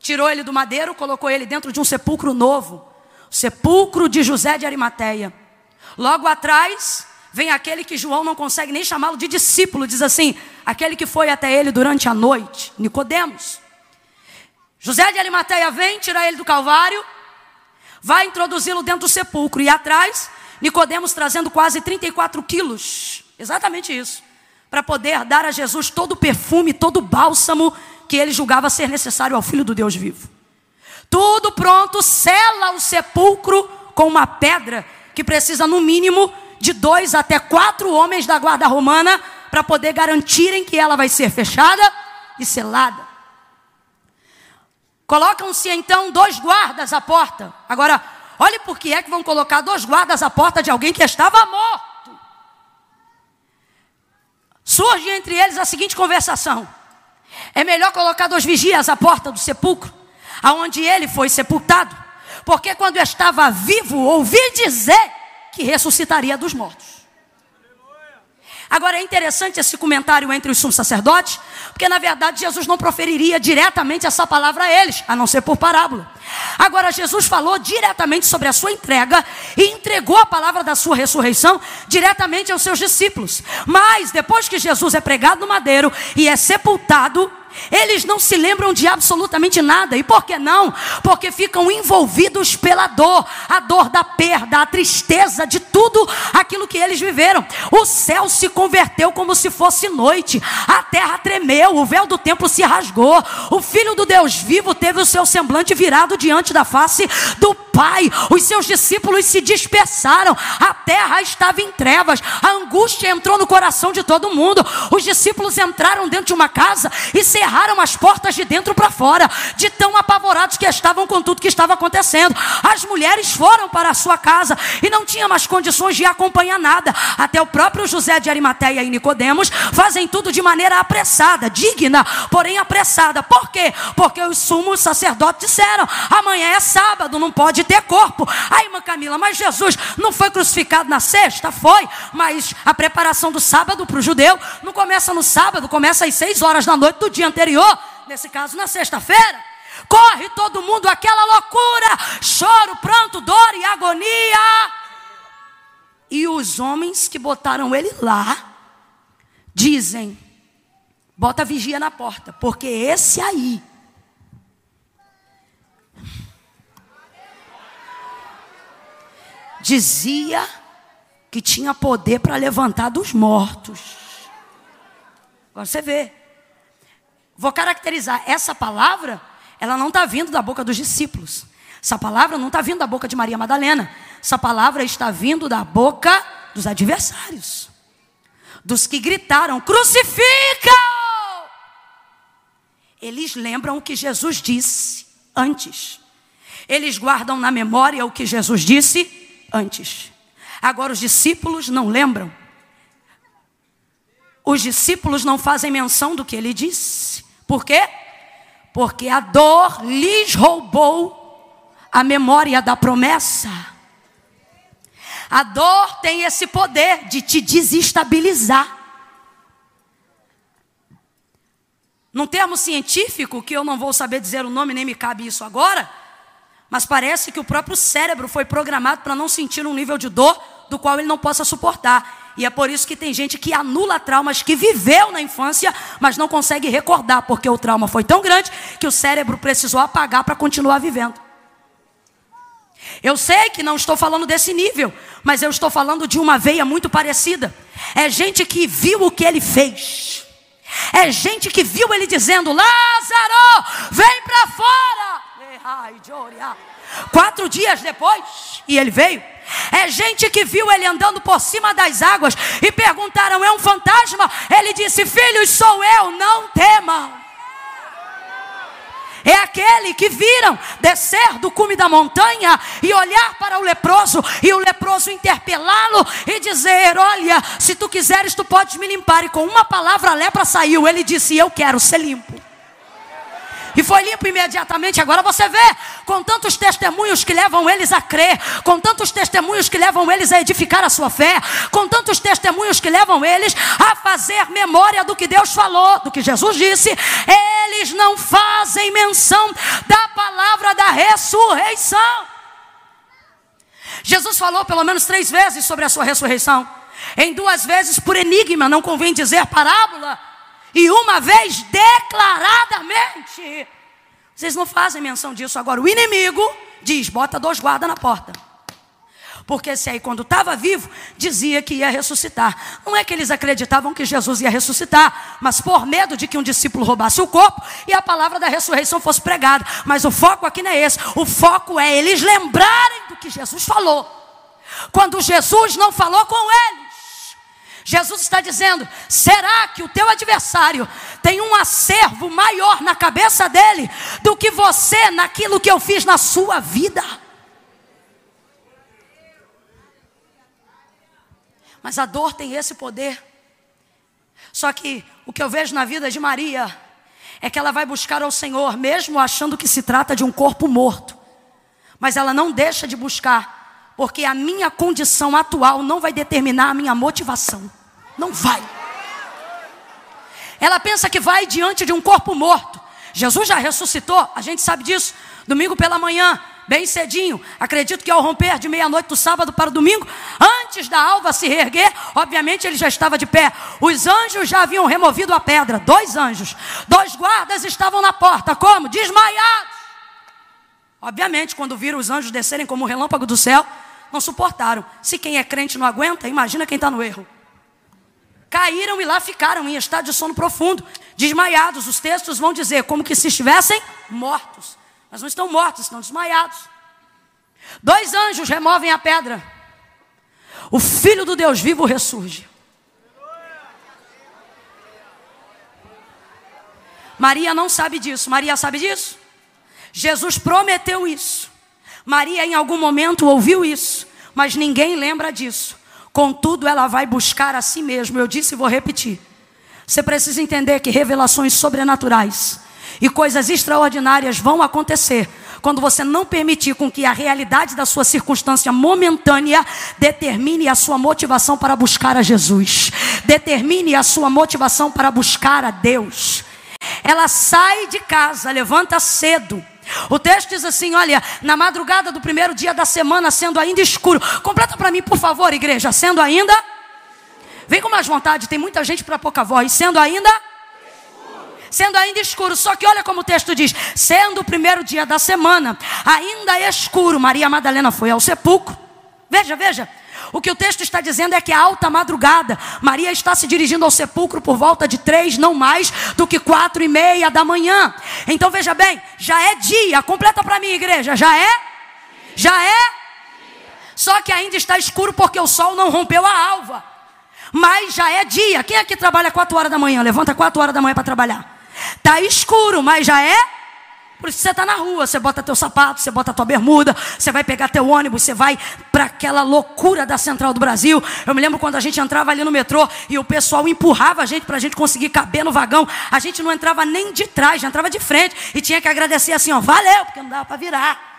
Tirou ele do madeiro, colocou ele dentro de um sepulcro novo, o sepulcro de José de Arimateia. Logo atrás, vem aquele que João não consegue nem chamá-lo de discípulo, diz assim: aquele que foi até ele durante a noite, Nicodemos. José de Arimateia vem, tira ele do Calvário, vai introduzi-lo dentro do sepulcro. E atrás, Nicodemos trazendo quase 34 quilos. Exatamente isso. Para poder dar a Jesus todo o perfume, todo o bálsamo que ele julgava ser necessário ao Filho do Deus vivo. Tudo pronto, sela o sepulcro com uma pedra que precisa, no mínimo, de dois até quatro homens da guarda romana para poder garantirem que ela vai ser fechada e selada. Colocam-se então dois guardas à porta. Agora, olhe por que é que vão colocar dois guardas à porta de alguém que estava morto. Surge entre eles a seguinte conversação: é melhor colocar dois vigias à porta do sepulcro, aonde ele foi sepultado, porque quando estava vivo, ouvi dizer que ressuscitaria dos mortos. Agora é interessante esse comentário entre os sumos sacerdotes, porque na verdade Jesus não proferiria diretamente essa palavra a eles, a não ser por parábola. Agora Jesus falou diretamente sobre a sua entrega e entregou a palavra da sua ressurreição diretamente aos seus discípulos. Mas depois que Jesus é pregado no madeiro e é sepultado, eles não se lembram de absolutamente nada. E por que não? Porque ficam envolvidos pela dor, a dor da perda, a tristeza de tudo aquilo que eles viveram. O céu se converteu como se fosse noite, a terra tremeu, o véu do templo se rasgou. O filho do Deus vivo teve o seu semblante virado diante da face do Pai. Os seus discípulos se dispersaram, a terra estava em trevas, a angústia entrou no coração de todo mundo. Os discípulos entraram dentro de uma casa e cerraram as portas de dentro para fora, de tão apavorados que estavam com tudo que estava acontecendo. As mulheres foram para a sua casa e não tinham mais condições de acompanhar nada. Até o próprio José de Arimateia e Nicodemos fazem tudo de maneira apressada, digna, porém apressada. Por quê? Porque os sumos sacerdotes disseram: amanhã é sábado, não pode ter corpo. Aí, irmã Camila, mas Jesus não foi crucificado na sexta? Foi, mas a preparação do sábado para o judeu não começa no sábado, começa às seis horas da noite do dia anterior, nesse caso na sexta-feira. Corre todo mundo aquela loucura, choro, pranto, dor e agonia. E os homens que botaram ele lá dizem: bota vigia na porta, porque esse aí dizia que tinha poder para levantar dos mortos. Agora você vê, Vou caracterizar essa palavra, ela não está vindo da boca dos discípulos. Essa palavra não está vindo da boca de Maria Madalena. Essa palavra está vindo da boca dos adversários, dos que gritaram: crucifica! Eles lembram o que Jesus disse antes. Eles guardam na memória o que Jesus disse antes. Agora os discípulos não lembram. Os discípulos não fazem menção do que ele disse. Por quê? Porque a dor lhes roubou a memória da promessa. A dor tem esse poder de te desestabilizar. Num termo científico, que eu não vou saber dizer o nome, nem me cabe isso agora, mas parece que o próprio cérebro foi programado para não sentir um nível de dor do qual ele não possa suportar. E é por isso que tem gente que anula traumas que viveu na infância, mas não consegue recordar, porque o trauma foi tão grande que o cérebro precisou apagar para continuar vivendo. Eu sei que não estou falando desse nível, mas eu estou falando de uma veia muito parecida. É gente que viu o que ele fez. É gente que viu ele dizendo: Lázaro, vem para fora. Quatro dias depois, e ele veio. É gente que viu ele andando por cima das águas e perguntaram: é um fantasma? Ele disse: Filhos, sou eu, não temam. É aquele que viram descer do cume da montanha e olhar para o leproso e o leproso interpelá-lo e dizer: Olha, se tu quiseres, tu podes me limpar. E com uma palavra a lepra saiu. Ele disse: Eu quero ser limpo e foi limpo imediatamente. Agora você vê, com tantos testemunhos que levam eles a crer, com tantos testemunhos que levam eles a edificar a sua fé, com tantos testemunhos que levam eles a fazer memória do que Deus falou, do que Jesus disse, eles não fazem menção da palavra da ressurreição. Jesus falou pelo menos três vezes sobre a sua ressurreição. Em duas vezes por enigma, não convém dizer parábola e uma vez declaradamente. Vocês não fazem menção disso. Agora, o inimigo diz: bota dois guardas na porta. Porque se aí, quando estava vivo, dizia que ia ressuscitar. Não é que eles acreditavam que Jesus ia ressuscitar, mas por medo de que um discípulo roubasse o corpo e a palavra da ressurreição fosse pregada. Mas o foco aqui não é esse. O foco é eles lembrarem do que Jesus falou. quando Jesus não falou com eles. Jesus está dizendo: será que o teu adversário tem um acervo maior na cabeça dele do que você naquilo que eu fiz na sua vida? Mas a dor tem esse poder. Só que o que eu vejo na vida de Maria é que ela vai buscar ao Senhor, mesmo achando que se trata de um corpo morto. Mas ela não deixa de buscar, porque a minha condição atual não vai determinar a minha motivação. Não vai. Ela pensa que vai diante de um corpo morto. Jesus já ressuscitou, a gente sabe disso. Domingo pela manhã, bem cedinho. Acredito que ao romper de meia-noite do sábado para o domingo, antes da alva se reerguer, obviamente ele já estava de pé. Os anjos já haviam removido a pedra. Dois anjos. Dois guardas estavam na porta. Como? Desmaiados. Obviamente, quando viram os anjos descerem como relâmpago do céu, não suportaram. Se quem é crente não aguenta, imagina quem está no erro. Caíram e lá ficaram em estado de sono profundo, desmaiados. Os textos vão dizer como que se estivessem mortos. Mas não estão mortos, estão desmaiados. Dois anjos removem a pedra. O filho do Deus vivo ressurge. Maria não sabe disso. Maria sabe disso? Jesus prometeu isso. Maria em algum momento ouviu isso, mas ninguém lembra disso. Contudo, ela vai buscar a si mesma. Eu disse e vou repetir. Você precisa entender que revelações sobrenaturais e coisas extraordinárias vão acontecer quando você não permitir com que a realidade da sua circunstância momentânea determine a sua motivação para buscar a Jesus, determine a sua motivação para buscar a Deus. Ela sai de casa, levanta cedo. O texto diz assim: olha, na madrugada do primeiro dia da semana, sendo ainda escuro. Completa para mim, por favor, igreja. Sendo ainda. Vem com mais vontade, tem muita gente para pouca voz. Sendo ainda sendo ainda escuro. Só que olha como o texto diz: sendo o primeiro dia da semana, ainda escuro, Maria Madalena foi ao sepulcro. Veja, veja. O que o texto está dizendo é que a alta madrugada, Maria está se dirigindo ao sepulcro por volta de três, não mais do que quatro e meia da manhã. Então veja bem, já é dia. Completa para mim, igreja. Já é? Já é? Só que ainda está escuro porque o sol não rompeu a alva. Mas já é dia. Quem aqui trabalha quatro horas da manhã? Levanta quatro horas da manhã para trabalhar. Tá escuro, mas já é. Por isso você está na rua, você bota teu sapato, você bota tua bermuda, você vai pegar teu ônibus, você vai para aquela loucura da Central do Brasil. Eu me lembro quando a gente entrava ali no metrô e o pessoal empurrava a gente para a gente conseguir caber no vagão. A gente não entrava nem de trás, já entrava de frente e tinha que agradecer assim, ó, valeu, porque não dava para virar.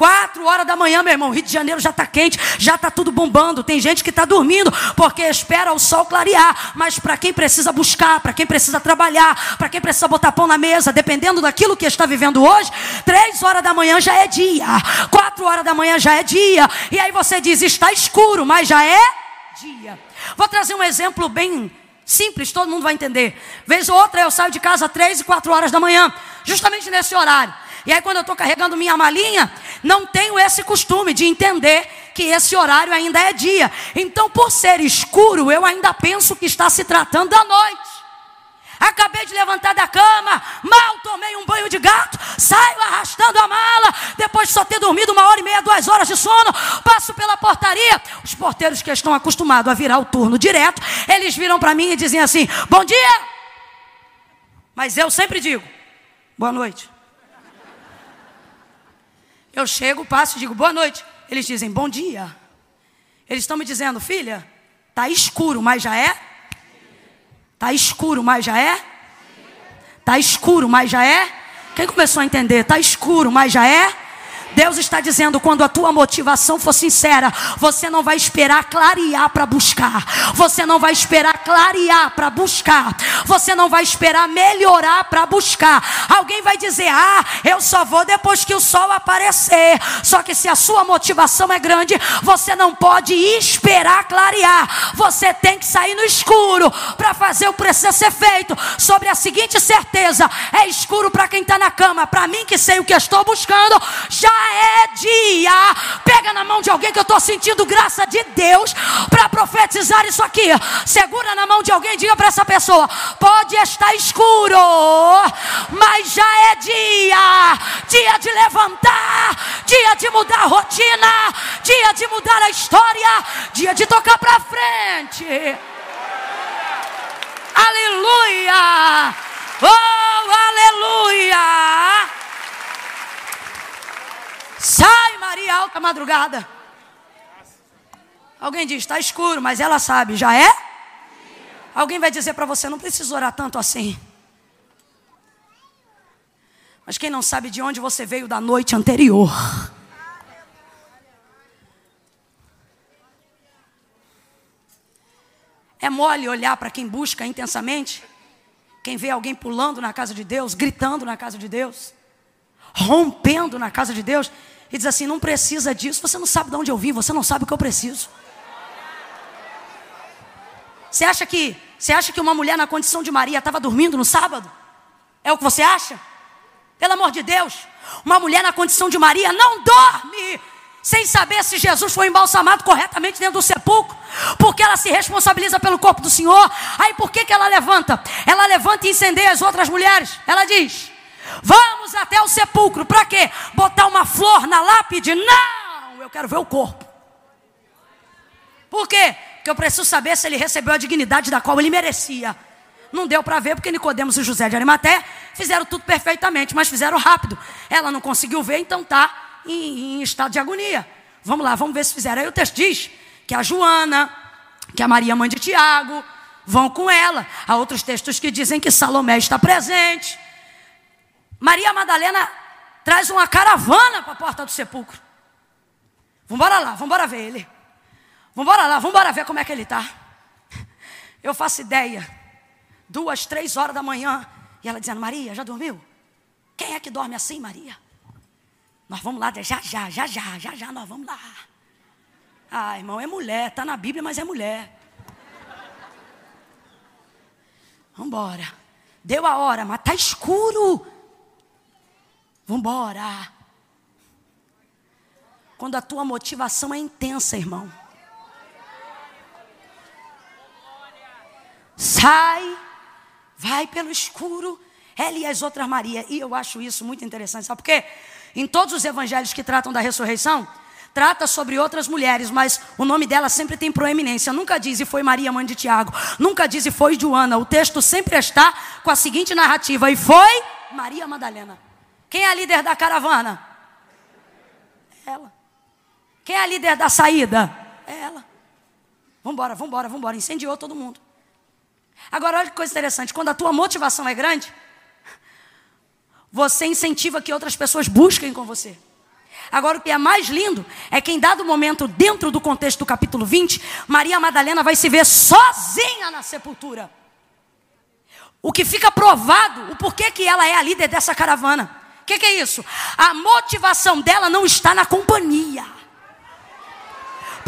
Quatro horas da manhã, meu irmão, Rio de Janeiro já está quente, já está tudo bombando. Tem gente que está dormindo porque espera o sol clarear. Mas para quem precisa buscar, para quem precisa trabalhar, para quem precisa botar pão na mesa, dependendo daquilo que está vivendo hoje, três horas da manhã já é dia, quatro horas da manhã já é dia. E aí você diz, está escuro, mas já é dia. Vou trazer um exemplo bem simples, todo mundo vai entender. Vez ou outra eu saio de casa três e quatro horas da manhã, justamente nesse horário. E aí, quando eu estou carregando minha malinha, não tenho esse costume de entender que esse horário ainda é dia. Então, por ser escuro, eu ainda penso que está se tratando da noite. Acabei de levantar da cama, mal tomei um banho de gato, saio arrastando a mala, depois de só ter dormido uma hora e meia, duas horas de sono, passo pela portaria. Os porteiros que estão acostumados a virar o turno direto, eles viram para mim e dizem assim: Bom dia! Mas eu sempre digo: Boa noite. Eu chego, passo e digo boa noite. Eles dizem bom dia. Eles estão me dizendo, filha, tá escuro, mas já é? Tá escuro, mas já é? Tá escuro, mas já é? Quem começou a entender? Tá escuro, mas já é? Deus está dizendo: quando a tua motivação for sincera, você não vai esperar clarear para buscar, você não vai esperar clarear para buscar, você não vai esperar melhorar para buscar. Alguém vai dizer: ah, eu só vou depois que o sol aparecer. Só que se a sua motivação é grande, você não pode esperar clarear, você tem que sair no escuro para fazer o precisa ser feito, sobre a seguinte certeza: é escuro para quem está na cama, para mim que sei o que estou buscando, já é dia. Pega na mão de alguém que eu estou sentindo graça de Deus para profetizar isso aqui. Segura na mão de alguém e diga para essa pessoa: pode estar escuro, mas já é dia. Dia de levantar, dia de mudar a rotina, dia de mudar a história, dia de tocar para frente. Aleluia! Oh, aleluia! Sai, Maria, alta madrugada. Alguém diz, está escuro, mas ela sabe, já é? Alguém vai dizer para você, não precisa orar tanto assim. Mas quem não sabe de onde você veio da noite anterior? É mole olhar para quem busca intensamente, quem vê alguém pulando na casa de Deus, gritando na casa de Deus, rompendo na casa de Deus, e diz assim: não precisa disso, você não sabe de onde eu vim, você não sabe o que eu preciso. Você acha que você acha que uma mulher na condição de Maria estava dormindo no sábado? É o que você acha? Pelo amor de Deus, uma mulher na condição de Maria não dorme sem saber se Jesus foi embalsamado corretamente dentro do sepulcro, porque ela se responsabiliza pelo corpo do Senhor. Aí por que, que ela levanta? Ela levanta e incendeia as outras mulheres. Ela diz: Vamos até o sepulcro, para quê? Botar uma flor na lápide? Não, eu quero ver o corpo. Por quê? Porque eu preciso saber se ele recebeu a dignidade da qual ele merecia. Não deu para ver porque Nicodemos e José de Arimaté fizeram tudo perfeitamente, mas fizeram rápido. Ela não conseguiu ver, então tá em, em estado de agonia. Vamos lá, vamos ver se fizeram. Aí o texto diz que a Joana, que a Maria mãe de Tiago, vão com ela. Há outros textos que dizem que Salomé está presente. Maria Madalena traz uma caravana para a porta do sepulcro. Vamos lá, vamos ver ele. Vamos lá, vamos ver como é que ele está. Eu faço ideia duas, três horas da manhã. E ela dizendo: Maria, já dormiu? Quem é que dorme assim, Maria? Nós vamos lá, já, já, já, já, já, já, nós vamos lá. Ah, irmão, é mulher, está na Bíblia, mas é mulher. Vamos embora. Deu a hora, mas está escuro. Vamos embora. Quando a tua motivação é intensa, irmão. Sai vai pelo escuro, ela e as outras Maria. E eu acho isso muito interessante, sabe por quê? Em todos os evangelhos que tratam da ressurreição, trata sobre outras mulheres, mas o nome dela sempre tem proeminência. Nunca diz e foi Maria, mãe de Tiago. Nunca diz e foi Joana. O texto sempre está com a seguinte narrativa: e foi Maria Madalena. Quem é a líder da caravana? Ela. Quem é a líder da saída? Ela. Vambora, vambora, vambora. Incendiou todo mundo. Agora, olha que coisa interessante: quando a tua motivação é grande, você incentiva que outras pessoas busquem com você. Agora, o que é mais lindo é que, em dado momento, dentro do contexto do capítulo 20, Maria Madalena vai se ver sozinha na sepultura. O que fica provado, o porquê que ela é a líder dessa caravana. O que, que é isso? A motivação dela não está na companhia.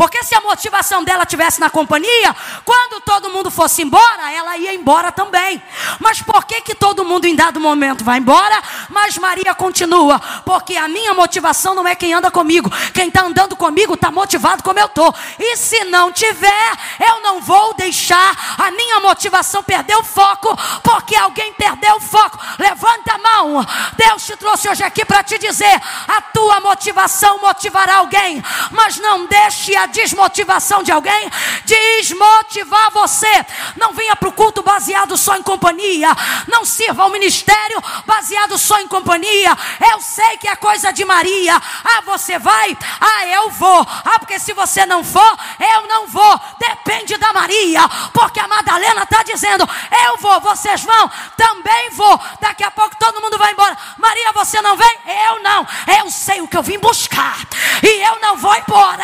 Porque se a motivação dela tivesse na companhia, quando todo mundo fosse embora, ela ia embora também. Mas por que que todo mundo em dado momento vai embora, mas Maria continua? Porque a minha motivação não é quem anda comigo. Quem está andando comigo está motivado como eu estou. E se não tiver, eu não vou deixar a minha motivação perder o foco, porque alguém perdeu o foco. Levanta a mão. Deus te trouxe hoje aqui para te dizer: a tua motivação motivará alguém, mas não deixe a desmotivação de alguém, desmotivar você. Não venha para o culto baseado só em companhia. Não sirva ao ministério baseado só em companhia. Eu sei que é coisa de Maria. Ah, você vai? Ah, eu vou. Ah, porque se você não for, eu não vou. Depende da Maria. Porque a Madalena está dizendo: eu vou, vocês vão, também vou. Daqui a pouco todo mundo vai embora. Maria, você não vem? Eu não. Eu sei o que eu vim buscar. E eu não vou embora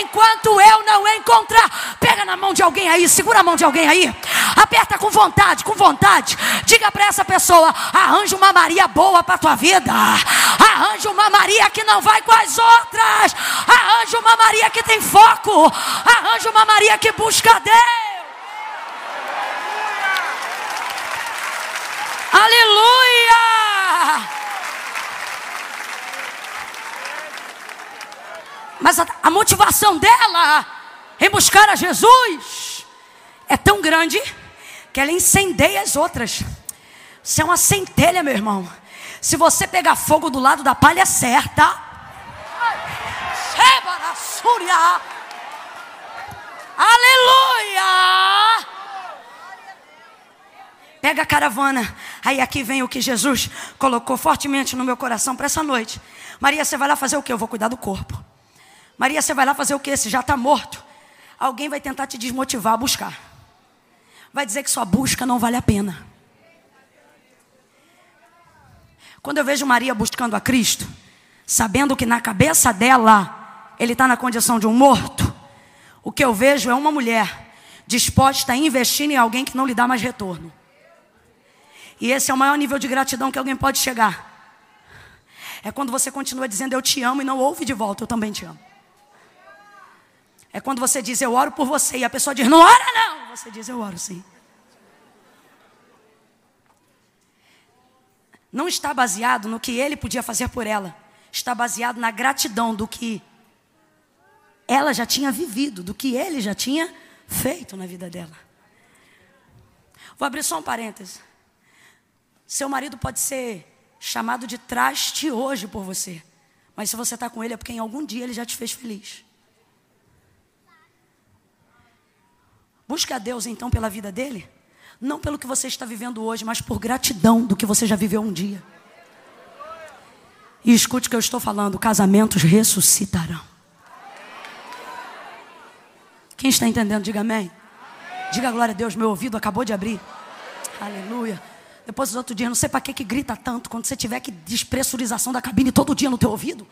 enquanto eu não encontrar. Pega na mão de alguém aí, segura a mão de alguém aí, aperta com vontade, com vontade. Diga para essa pessoa: arranja uma Maria boa para tua vida, arranja uma Maria que não vai com as outras, arranja uma Maria que tem foco, arranja uma Maria que busca Deus. Aleluia! Mas a, a motivação dela em buscar a Jesus é tão grande que ela incendeia as outras. Você é uma centelha, meu irmão. Se você pegar fogo do lado da palha certa, Aleluia! Pega a caravana. Aí aqui vem o que Jesus colocou fortemente no meu coração para essa noite. Maria, você vai lá fazer o que? Eu vou cuidar do corpo. Maria, você vai lá fazer o que? Se já está morto. Alguém vai tentar te desmotivar a buscar. Vai dizer que sua busca não vale a pena. Quando eu vejo Maria buscando a Cristo, sabendo que na cabeça dela ele está na condição de um morto, o que eu vejo é uma mulher disposta a investir em alguém que não lhe dá mais retorno. E esse é o maior nível de gratidão que alguém pode chegar. É quando você continua dizendo eu te amo e não ouve de volta, eu também te amo. É quando você diz eu oro por você e a pessoa diz não ora não. Você diz eu oro sim. Não está baseado no que ele podia fazer por ela. Está baseado na gratidão do que ela já tinha vivido, do que ele já tinha feito na vida dela. Vou abrir só um parêntese. Seu marido pode ser chamado de traste hoje por você. Mas se você está com ele é porque em algum dia ele já te fez feliz. Busque a Deus então pela vida dele. Não pelo que você está vivendo hoje, mas por gratidão do que você já viveu um dia. E escute o que eu estou falando: casamentos ressuscitarão. Quem está entendendo, diga amém. Diga glória a Deus, meu ouvido acabou de abrir. Aleluia. Depois, os outros dias, não sei para que, que grita tanto. Quando você tiver que despressurização da cabine todo dia no teu ouvido.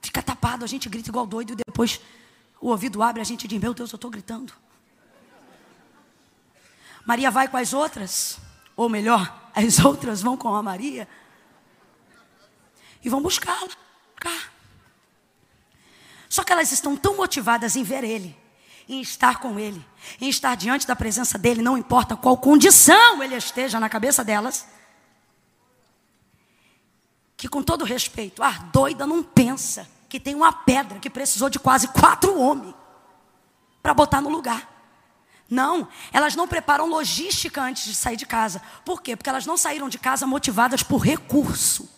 Fica tapado, a gente grita igual doido. E depois o ouvido abre, a gente diz: Meu Deus, eu estou gritando. Maria vai com as outras. Ou melhor, as outras vão com a Maria. E vão buscá-la. Cá. Só que elas estão tão motivadas em ver ele em estar com Ele, em estar diante da presença dEle, não importa qual condição Ele esteja na cabeça delas. Que com todo respeito, a doida não pensa que tem uma pedra que precisou de quase quatro homens para botar no lugar. Não, elas não preparam logística antes de sair de casa. Por quê? Porque elas não saíram de casa motivadas por recurso.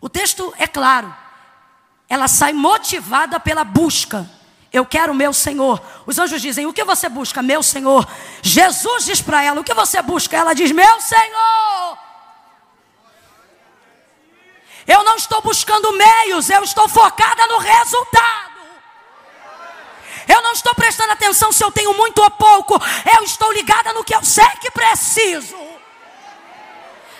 O texto é claro. Ela sai motivada pela busca eu quero o meu Senhor. Os anjos dizem: O que você busca? Meu Senhor. Jesus diz para ela: O que você busca? Ela diz: Meu Senhor. Eu não estou buscando meios, eu estou focada no resultado. Eu não estou prestando atenção se eu tenho muito ou pouco. Eu estou ligada no que eu sei que preciso.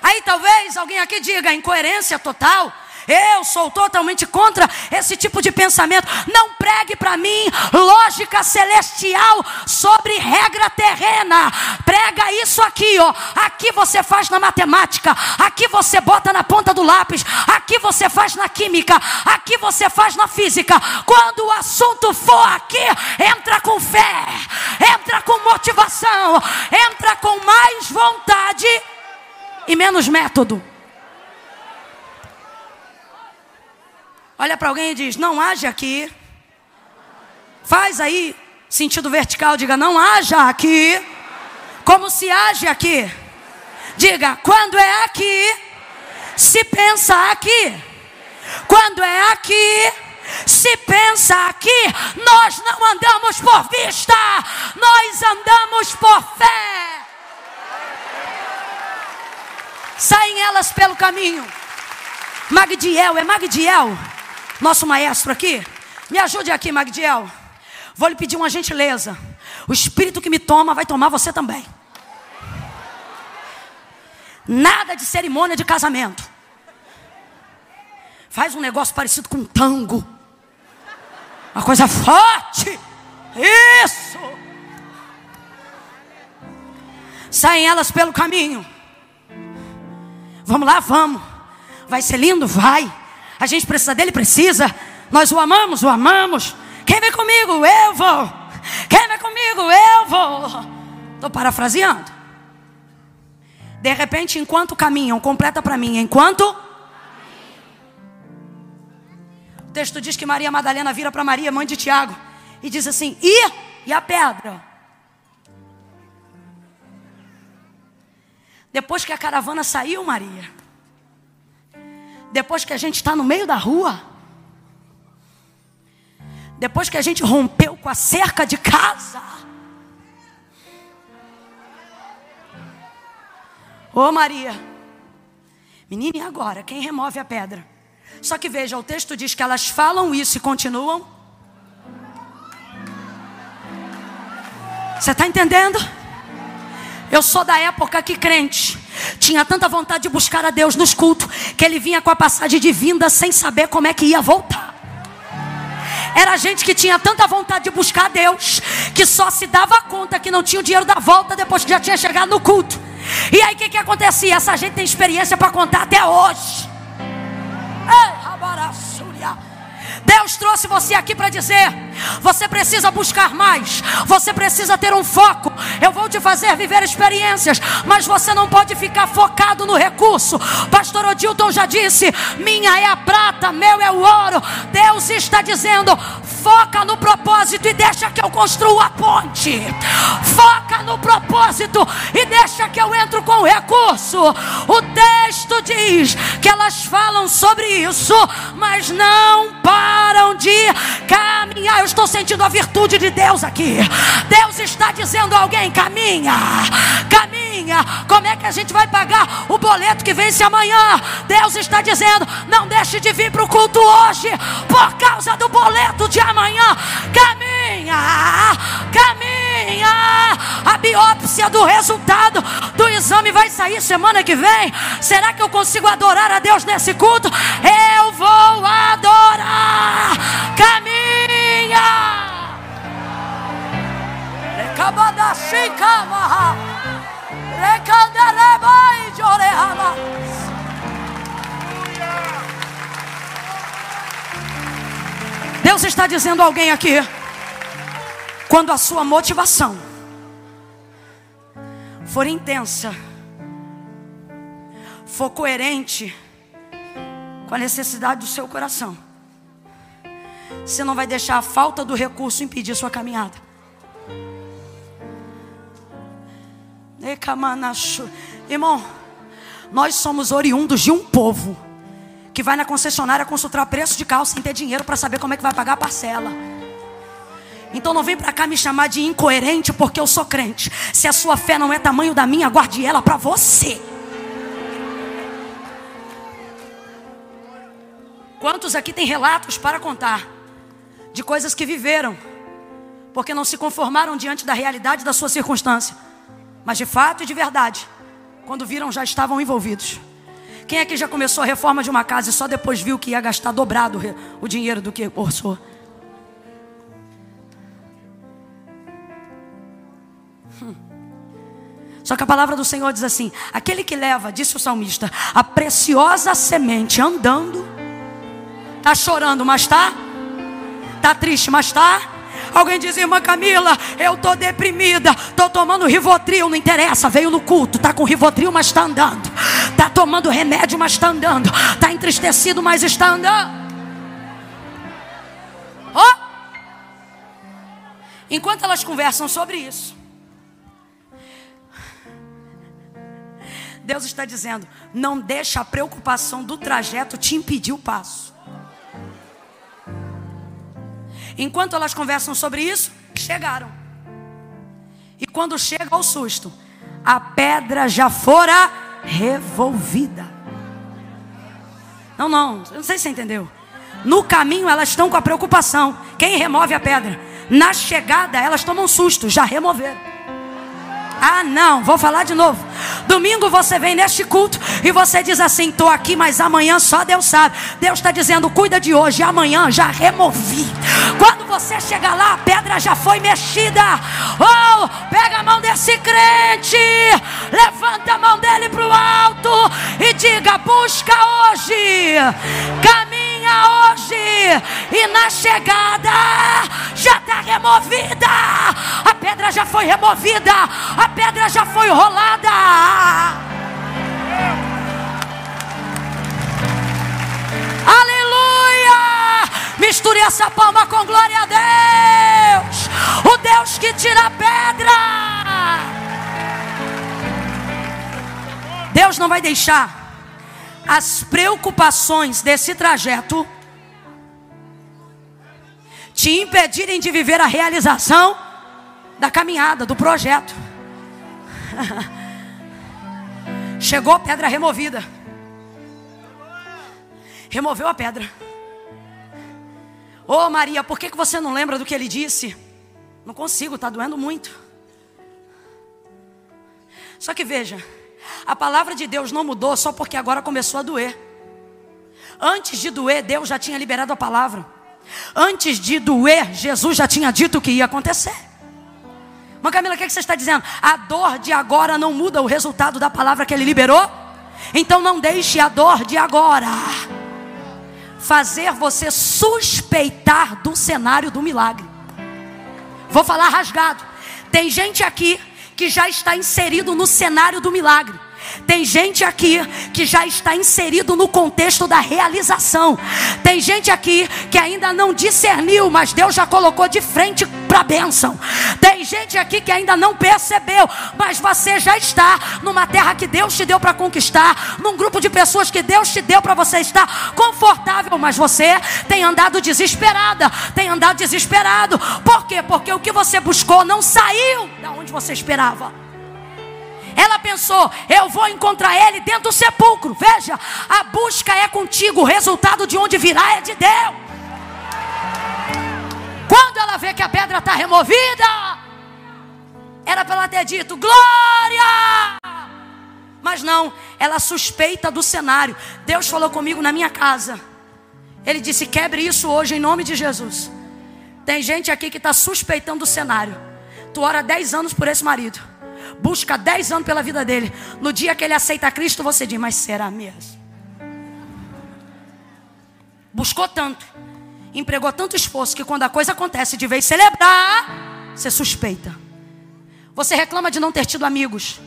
Aí talvez alguém aqui diga: incoerência total. Eu sou totalmente contra esse tipo de pensamento. Não pregue para mim lógica celestial sobre regra terrena. Prega isso aqui, ó. Aqui você faz na matemática, aqui você bota na ponta do lápis, aqui você faz na química, aqui você faz na física. Quando o assunto for aqui, entra com fé, entra com motivação, entra com mais vontade e menos método. Olha para alguém e diz: Não age aqui. Faz aí, sentido vertical, diga: Não haja aqui. Como se age aqui. Diga: Quando é aqui, se pensa aqui. Quando é aqui, se pensa aqui, nós não andamos por vista, nós andamos por fé. Saem elas pelo caminho. Magdiel, é Magdiel nosso maestro aqui, me ajude aqui, Magdiel. Vou lhe pedir uma gentileza. O espírito que me toma vai tomar você também. Nada de cerimônia de casamento. Faz um negócio parecido com um tango. Uma coisa forte. Isso. Saem elas pelo caminho. Vamos lá, vamos. Vai ser lindo? Vai. A gente precisa dele? Precisa. Nós o amamos? O amamos. Quem vem comigo? Eu vou. Quem vem comigo? Eu vou. Estou parafraseando. De repente, enquanto caminham, completa para mim. Enquanto. texto diz que Maria Madalena vira para Maria, mãe de Tiago, e diz assim: E? E a pedra? Depois que a caravana saiu, Maria, depois que a gente está no meio da rua, depois que a gente rompeu com a cerca de casa, Ô Maria, menina, e agora? Quem remove a pedra? Só que veja, o texto diz que elas falam isso e continuam. Você está entendendo? Eu sou da época que crente tinha tanta vontade de buscar a Deus nos cultos que ele vinha com a passagem de vinda sem saber como é que ia voltar. Era gente que tinha tanta vontade de buscar a Deus que só se dava conta que não tinha o dinheiro da volta depois que já tinha chegado no culto. E aí o que, que acontecia? Essa gente tem experiência para contar até hoje. Ei, Deus trouxe você aqui para dizer: você precisa buscar mais, você precisa ter um foco. Eu vou te fazer viver experiências, mas você não pode ficar focado no recurso. Pastor Odilton já disse: minha é a prata, meu é o ouro. Deus está dizendo: foca no propósito e deixa que eu construa a ponte. Foca no propósito e deixa que eu entro com o recurso. O texto diz que elas falam sobre isso, mas não param de caminhar. Eu estou sentindo a virtude de Deus aqui. Deus está dizendo a alguém: caminha, caminha. Como é que a gente vai pagar o boleto que vence amanhã? Deus está dizendo: não deixe de vir para o culto hoje por causa do boleto de amanhã amanhã. Caminha, A biópsia do resultado do exame vai sair semana que vem. Será que eu consigo adorar a Deus nesse culto? Eu vou adorar. Caminha. Deus está dizendo a alguém aqui: quando a sua motivação for intensa, for coerente com a necessidade do seu coração, você não vai deixar a falta do recurso impedir sua caminhada. Irmão, nós somos oriundos de um povo que vai na concessionária consultar preço de carro sem ter dinheiro para saber como é que vai pagar a parcela. Então não vem para cá me chamar de incoerente porque eu sou crente. Se a sua fé não é tamanho da minha, guarde ela para você. Quantos aqui têm relatos para contar de coisas que viveram, porque não se conformaram diante da realidade da sua circunstância, mas de fato e de verdade, quando viram já estavam envolvidos. Quem é que já começou a reforma de uma casa e só depois viu que ia gastar dobrado o dinheiro do que orçou? Só que a palavra do Senhor diz assim: aquele que leva, disse o salmista, a preciosa semente andando, está chorando, mas está, está triste, mas está Alguém diz, irmã Camila, eu estou deprimida, estou tomando Rivotril, não interessa, veio no culto, está com Rivotril, mas está andando. Está tomando remédio, mas está andando. Está entristecido, mas está andando. Oh! Enquanto elas conversam sobre isso, Deus está dizendo: não deixa a preocupação do trajeto te impedir o passo. Enquanto elas conversam sobre isso, chegaram. E quando chega o susto, a pedra já fora revolvida. Não, não, eu não sei se você entendeu. No caminho elas estão com a preocupação. Quem remove a pedra? Na chegada elas tomam susto, já removeram. Ah, não, vou falar de novo. Domingo você vem neste culto e você diz assim: estou aqui, mas amanhã só Deus sabe. Deus está dizendo: cuida de hoje, amanhã já removi. Quando você chegar lá, a pedra já foi mexida. Oh, pega a mão desse crente, levanta a mão dele para o alto e diga: busca hoje, caminha hoje, e na chegada já está removida. A pedra já foi removida, a pedra já foi rolada. Aleluia! Misture essa palma com glória a Deus. O Deus que tira a pedra. Deus não vai deixar as preocupações desse trajeto te impedirem de viver a realização da caminhada, do projeto. Chegou a pedra removida. Removeu a pedra. Ô oh, Maria, por que, que você não lembra do que ele disse? Não consigo, está doendo muito. Só que veja, a palavra de Deus não mudou só porque agora começou a doer. Antes de doer, Deus já tinha liberado a palavra. Antes de doer, Jesus já tinha dito que ia acontecer. Mas Camila, o que, é que você está dizendo? A dor de agora não muda o resultado da palavra que ele liberou? Então não deixe a dor de agora fazer você suspeitar do cenário do milagre. Vou falar rasgado. Tem gente aqui que já está inserido no cenário do milagre. Tem gente aqui que já está inserido no contexto da realização. Tem gente aqui que ainda não discerniu, mas Deus já colocou de frente para a bênção. Tem gente aqui que ainda não percebeu, mas você já está numa terra que Deus te deu para conquistar, num grupo de pessoas que Deus te deu para você estar confortável, mas você tem andado desesperada, tem andado desesperado. Por quê? Porque o que você buscou não saiu da onde você esperava. Ela pensou: eu vou encontrar ele dentro do sepulcro. Veja, a busca é contigo, o resultado de onde virá é de Deus. Quando ela vê que a pedra está removida, era para ela ter dito: glória! Mas não, ela suspeita do cenário. Deus falou comigo na minha casa. Ele disse: quebre isso hoje em nome de Jesus. Tem gente aqui que está suspeitando do cenário. Tu ora 10 anos por esse marido busca 10 anos pela vida dele. No dia que ele aceita Cristo, você diz: Mas será mesmo? Buscou tanto, empregou tanto esforço, que quando a coisa acontece, de vez celebrar, você suspeita. Você reclama de não ter tido amigos.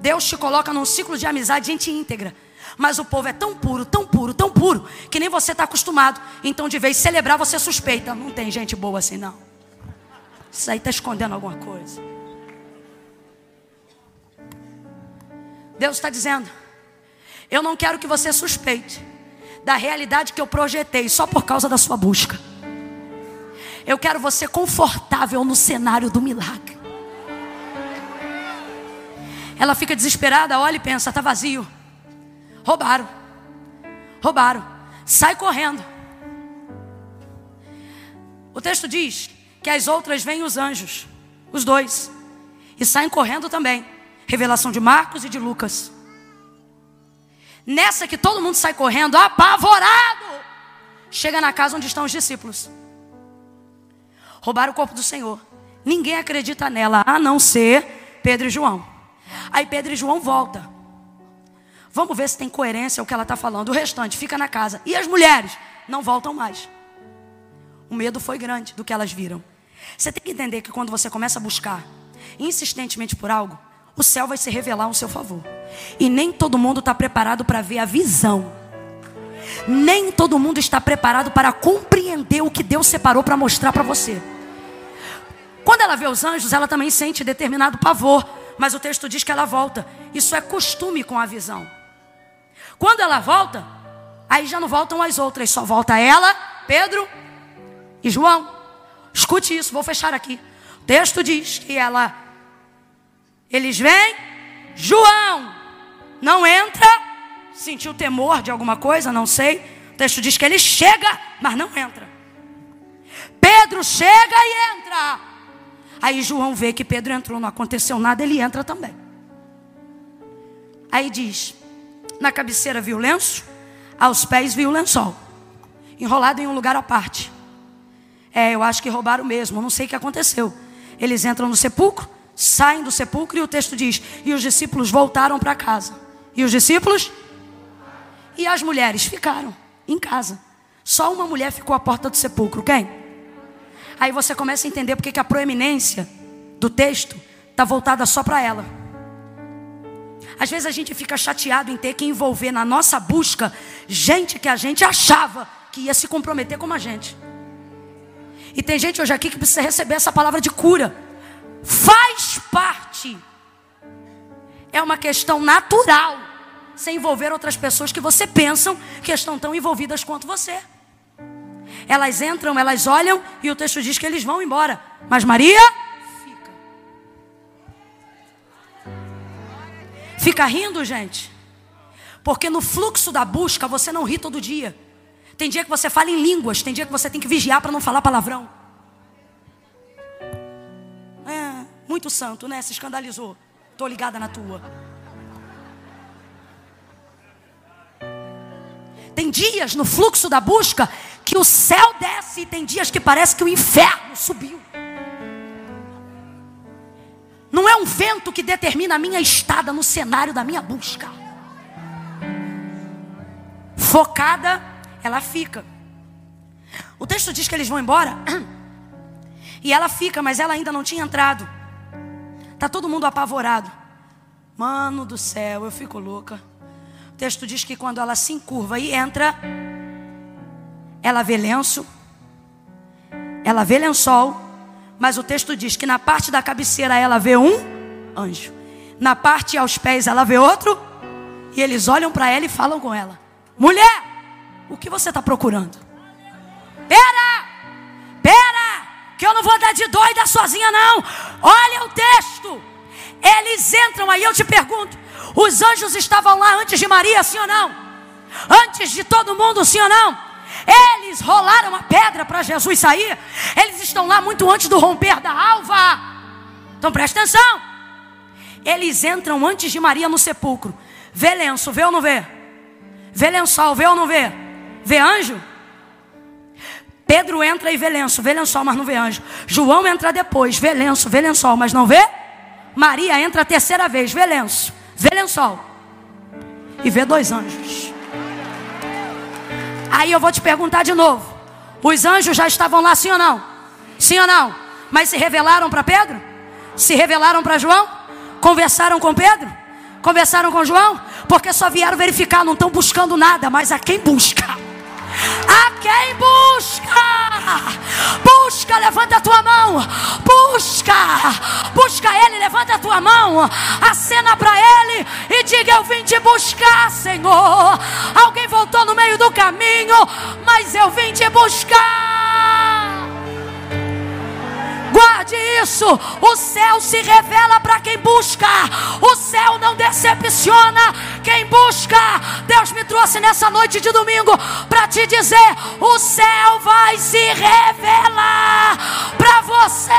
Deus te coloca num ciclo de amizade, gente íntegra. Mas o povo é tão puro, tão puro, tão puro, que nem você está acostumado. Então, de vez celebrar, você suspeita. Não tem gente boa assim, não. Isso aí está escondendo alguma coisa. Deus está dizendo: Eu não quero que você suspeite da realidade que eu projetei só por causa da sua busca. Eu quero você confortável no cenário do milagre. Ela fica desesperada, olha e pensa: está vazio. Roubaram. Roubaram. Sai correndo. O texto diz que as outras vêm os anjos, os dois, e saem correndo também. Revelação de Marcos e de Lucas. Nessa que todo mundo sai correndo, apavorado, chega na casa onde estão os discípulos. Roubaram o corpo do Senhor. Ninguém acredita nela, a não ser Pedro e João. Aí Pedro e João voltam. Vamos ver se tem coerência o que ela está falando. O restante fica na casa. E as mulheres não voltam mais. O medo foi grande do que elas viram. Você tem que entender que quando você começa a buscar insistentemente por algo, o céu vai se revelar ao seu favor. E nem todo mundo está preparado para ver a visão. Nem todo mundo está preparado para compreender o que Deus separou para mostrar para você. Quando ela vê os anjos, ela também sente determinado pavor. Mas o texto diz que ela volta. Isso é costume com a visão. Quando ela volta, aí já não voltam as outras, só volta ela, Pedro e João. Escute isso, vou fechar aqui. O texto diz que ela eles vêm, João não entra, sentiu temor de alguma coisa, não sei. O texto diz que ele chega, mas não entra. Pedro chega e entra. Aí João vê que Pedro entrou, não aconteceu nada, ele entra também. Aí diz: na cabeceira viu lenço, aos pés viu lençol, enrolado em um lugar à parte. É, eu acho que roubaram mesmo, não sei o que aconteceu. Eles entram no sepulcro, saem do sepulcro e o texto diz: E os discípulos voltaram para casa. E os discípulos? E as mulheres ficaram em casa. Só uma mulher ficou à porta do sepulcro. Quem? Aí você começa a entender porque que a proeminência do texto está voltada só para ela. Às vezes a gente fica chateado em ter que envolver na nossa busca gente que a gente achava que ia se comprometer como a gente. E tem gente hoje aqui que precisa receber essa palavra de cura. Faz parte. É uma questão natural. Sem envolver outras pessoas que você pensam que estão tão envolvidas quanto você. Elas entram, elas olham e o texto diz que eles vão embora. Mas Maria fica. Fica rindo, gente. Porque no fluxo da busca você não ri todo dia. Tem dia que você fala em línguas, tem dia que você tem que vigiar para não falar palavrão. Muito santo, né? Se escandalizou. Tô ligada na tua. Tem dias no fluxo da busca que o céu desce e tem dias que parece que o inferno subiu. Não é um vento que determina a minha estada no cenário da minha busca. Focada ela fica. O texto diz que eles vão embora. E ela fica, mas ela ainda não tinha entrado. Tá todo mundo apavorado. Mano do céu, eu fico louca. O texto diz que quando ela se encurva e entra, ela vê lenço, ela vê lençol, mas o texto diz que na parte da cabeceira ela vê um anjo, na parte aos pés ela vê outro, e eles olham para ela e falam com ela: Mulher, o que você está procurando? Pera! Pera! Que eu não vou dar de doida sozinha, não. Olha o texto. Eles entram aí, eu te pergunto: os anjos estavam lá antes de Maria, sim ou não? Antes de todo mundo, sim ou não? Eles rolaram a pedra para Jesus sair. Eles estão lá muito antes do romper da alva. Então presta atenção. Eles entram antes de Maria no sepulcro. Vê lenço, vê ou não vê? Vê lençol, vê ou não vê? Vê anjo? Pedro entra e vê lenço, vê lençol, mas não vê anjo. João entra depois, vê lenço, vê lençol, mas não vê? Maria entra a terceira vez, vê lenço, vê lençol. E vê dois anjos. Aí eu vou te perguntar de novo: os anjos já estavam lá, sim ou não? Sim ou não? Mas se revelaram para Pedro? Se revelaram para João? Conversaram com Pedro? Conversaram com João? Porque só vieram verificar, não estão buscando nada, mas a quem busca? A quem busca? Busca, levanta a tua mão. Busca, busca Ele, levanta a tua mão. Acena para Ele e diga: Eu vim te buscar, Senhor. Alguém voltou no meio do caminho, mas eu vim te buscar. Guarde isso. O céu se revela para quem busca. O céu não decepciona quem busca. Deus me trouxe nessa noite de domingo para te dizer: o céu vai se revelar para você.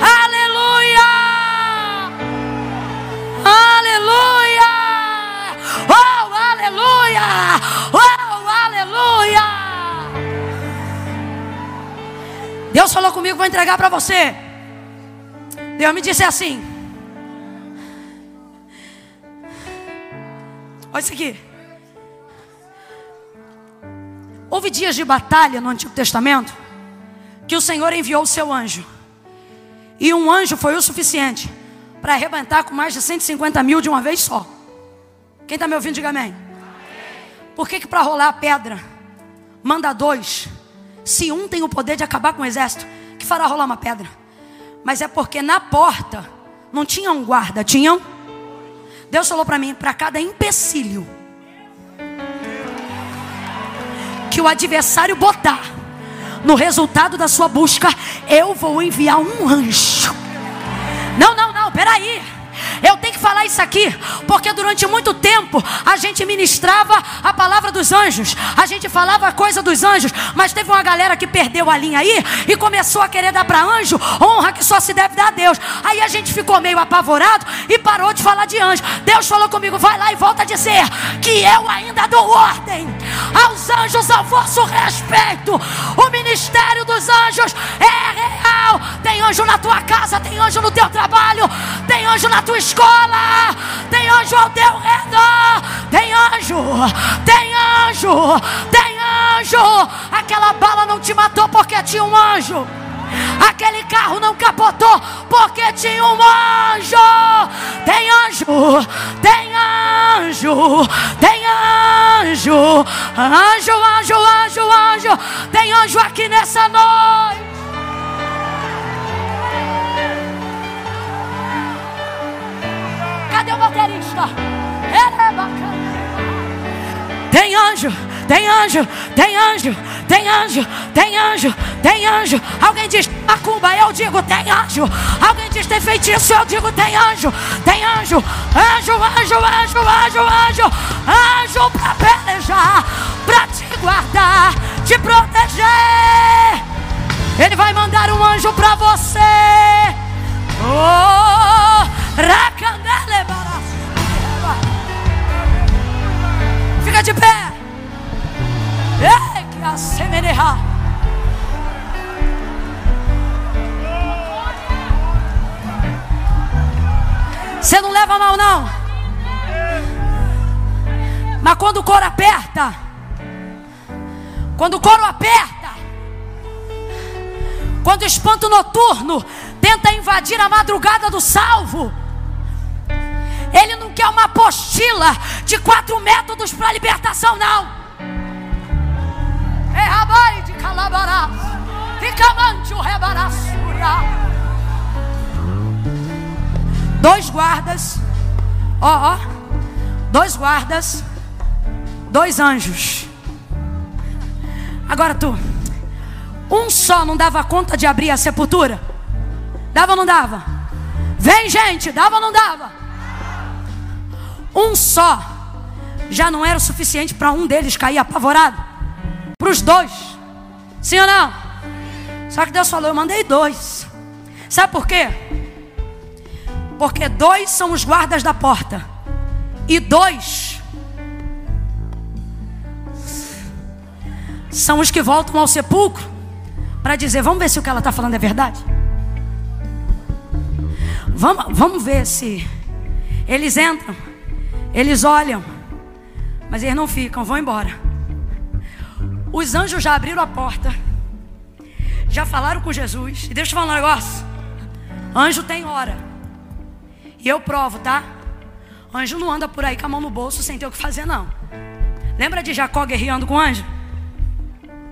Aleluia! Aleluia! Oh, aleluia! Oh, Deus falou comigo, vou entregar para você. Deus me disse assim: Olha isso aqui. Houve dias de batalha no Antigo Testamento que o Senhor enviou o seu anjo. E um anjo foi o suficiente para arrebentar com mais de 150 mil de uma vez só. Quem está me ouvindo, diga amém. Por que, que para rolar a pedra manda dois? Se um tem o poder de acabar com o exército, que fará rolar uma pedra? Mas é porque na porta não tinha um guarda, tinham. Deus falou para mim, para cada empecilho que o adversário botar no resultado da sua busca, eu vou enviar um anjo. Não, não, não, peraí. Eu tenho que falar isso aqui, porque durante muito tempo a gente ministrava a palavra dos anjos, a gente falava a coisa dos anjos, mas teve uma galera que perdeu a linha aí e começou a querer dar para anjo honra que só se deve dar a Deus. Aí a gente ficou meio apavorado e parou de falar de anjo. Deus falou comigo: vai lá e volta a dizer que eu ainda dou ordem aos anjos ao vosso respeito. O ministério dos anjos é real. Tem anjo na tua casa, tem anjo no teu trabalho, tem anjo na tua escola, tem anjo ao teu redor, tem anjo, tem anjo, tem anjo. Aquela bala não te matou porque tinha um anjo. Aquele carro não capotou porque tinha um anjo. Tem anjo, tem anjo, tem anjo. Anjo, anjo, anjo, anjo. Tem anjo aqui nessa noite. Cadê o baterista? Ele é bacana. Tem anjo, tem anjo, tem anjo, tem anjo, tem anjo, tem anjo. Alguém diz macumba, eu digo tem anjo. Alguém diz tem feitiço, eu digo tem anjo, tem anjo, anjo, anjo, anjo, anjo, anjo, anjo pra pelejar, pra te guardar, te proteger. Ele vai mandar um anjo pra você. Oh. Fica de pé. Você não leva mal, não. Mas quando o couro aperta, quando o couro aperta, quando o espanto noturno tenta invadir a madrugada do salvo, ele não quer uma apostila de quatro métodos para libertação, não. Rabai de calabará, ficamante o rebaraçúria. Dois guardas, ó, ó, dois guardas, dois anjos. Agora tu, um só não dava conta de abrir a sepultura? Dava ou não dava? Vem, gente, dava ou não dava? Um só já não era o suficiente para um deles cair apavorado? Para os dois? Sim ou não? Só que Deus falou: Eu mandei dois. Sabe por quê? Porque dois são os guardas da porta, e dois são os que voltam ao sepulcro para dizer: Vamos ver se o que ela está falando é verdade. Vamos, vamos ver se eles entram, eles olham, mas eles não ficam, vão embora. Os anjos já abriram a porta, já falaram com Jesus. E deixa eu falar um negócio: anjo tem hora, e eu provo, tá? Anjo não anda por aí com a mão no bolso sem ter o que fazer, não. Lembra de Jacó guerreando com o anjo?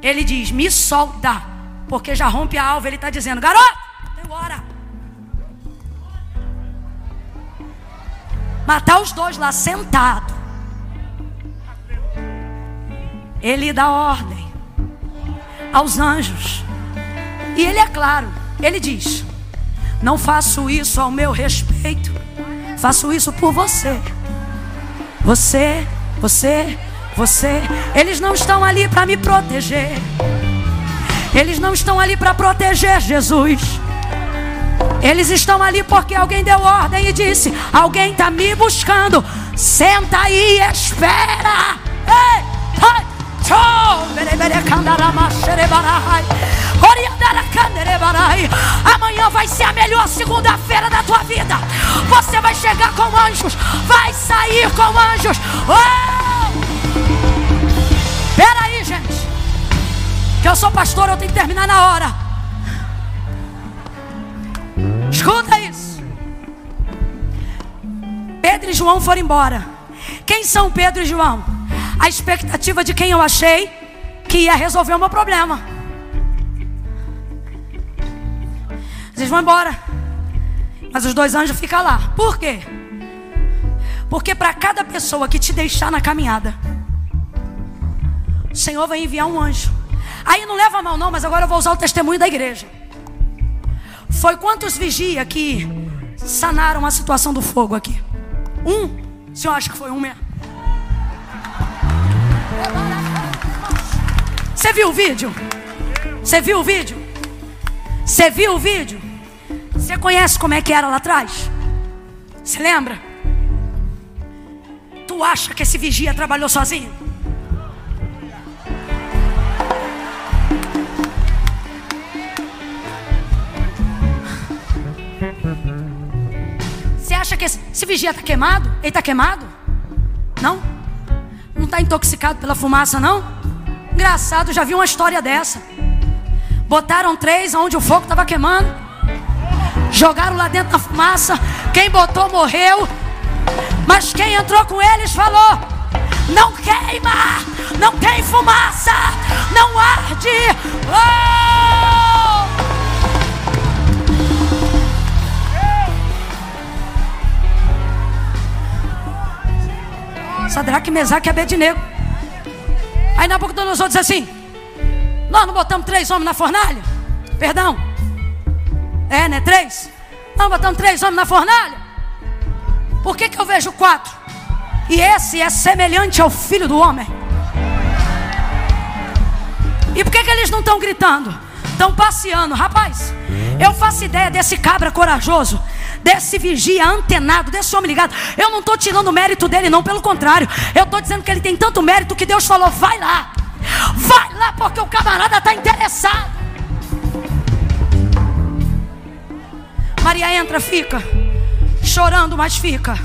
Ele diz: Me solta, porque já rompe a alva. Ele está dizendo: Garoto, tem hora. Matar os dois lá sentado. Ele dá ordem aos anjos. E ele é claro, ele diz: Não faço isso ao meu respeito, faço isso por você. Você, você, você. Eles não estão ali para me proteger. Eles não estão ali para proteger Jesus. Eles estão ali porque alguém deu ordem e disse: Alguém está me buscando. Senta aí e espera. Ei, ai, Amanhã vai ser a melhor segunda-feira da tua vida. Você vai chegar com anjos, vai sair com anjos. Oh! Pera aí, gente. Que eu sou pastor, eu tenho que terminar na hora. Escuta isso. Pedro e João foram embora. Quem são Pedro e João? A expectativa de quem eu achei que ia resolver o meu problema. Eles vão embora. Mas os dois anjos ficam lá. Por quê? Porque para cada pessoa que te deixar na caminhada, o Senhor vai enviar um anjo. Aí não leva a mal, não, mas agora eu vou usar o testemunho da igreja. Foi quantos vigia que sanaram a situação do fogo aqui? Um? O senhor acha que foi um mesmo? Você viu o vídeo? Você viu o vídeo? Você viu o vídeo? Você conhece como é que era lá atrás? Você lembra? Tu acha que esse vigia trabalhou sozinho? Você acha que esse, esse vigia está queimado? Ele está queimado? Não? Está intoxicado pela fumaça, não? Engraçado, já vi uma história dessa. Botaram três onde o fogo estava queimando. Jogaram lá dentro da fumaça. Quem botou morreu. Mas quem entrou com eles falou: Não queima, não tem fumaça, não arde. Oh! Sadraque, Mesaque e Abednego. Aí Nabucodonosor diz assim: Nós não botamos três homens na fornalha? Perdão. É, né? Três? Nós botamos três homens na fornalha? Por que, que eu vejo quatro? E esse é semelhante ao filho do homem. E por que, que eles não estão gritando? Estão passeando. Rapaz, eu faço ideia desse cabra corajoso desse vigia antenado, desse homem ligado. Eu não estou tirando o mérito dele, não, pelo contrário. Eu estou dizendo que ele tem tanto mérito que Deus falou: vai lá, vai lá, porque o camarada está interessado. Maria entra, fica, chorando, mas fica,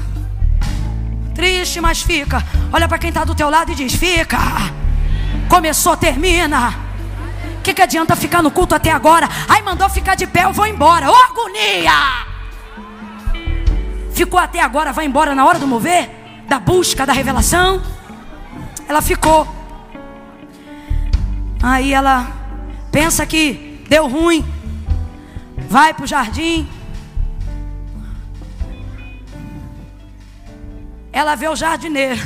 triste, mas fica. Olha para quem está do teu lado e diz: fica. Começou, termina. O que, que adianta ficar no culto até agora? Aí mandou ficar de pé, eu vou embora. Ô agonia! Ficou até agora, vai embora na hora do mover, da busca, da revelação. Ela ficou. Aí ela pensa que deu ruim. Vai para o jardim. Ela vê o jardineiro.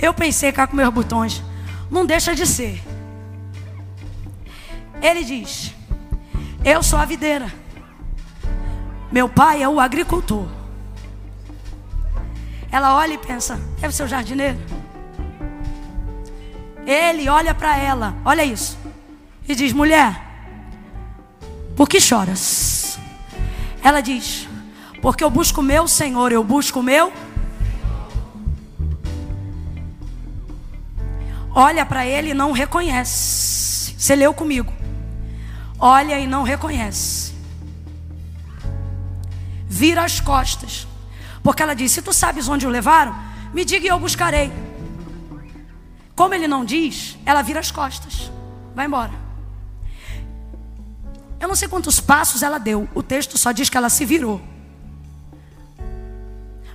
Eu pensei cá com meus botões. Não deixa de ser. Ele diz: Eu sou a videira. Meu pai é o agricultor. Ela olha e pensa: ser o jardineiro. Ele olha para ela, olha isso, e diz: mulher, por que choras? Ela diz: porque eu busco o meu Senhor, eu busco o meu. Olha para ele e não reconhece. Você leu comigo. Olha e não reconhece. Vira as costas. Porque ela disse: Se tu sabes onde o levaram, me diga e eu buscarei. Como ele não diz, ela vira as costas, vai embora. Eu não sei quantos passos ela deu, o texto só diz que ela se virou.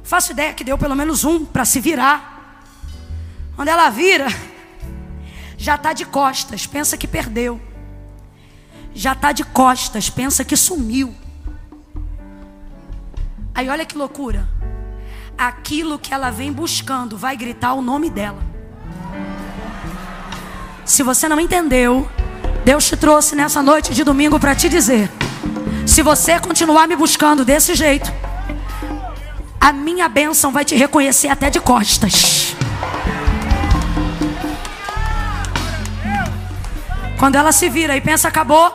Faço ideia que deu pelo menos um para se virar. Quando ela vira, já está de costas, pensa que perdeu. Já está de costas, pensa que sumiu. Aí olha que loucura aquilo que ela vem buscando vai gritar o nome dela. Se você não entendeu, Deus te trouxe nessa noite de domingo para te dizer: se você continuar me buscando desse jeito, a minha bênção vai te reconhecer até de costas. Quando ela se vira e pensa acabou,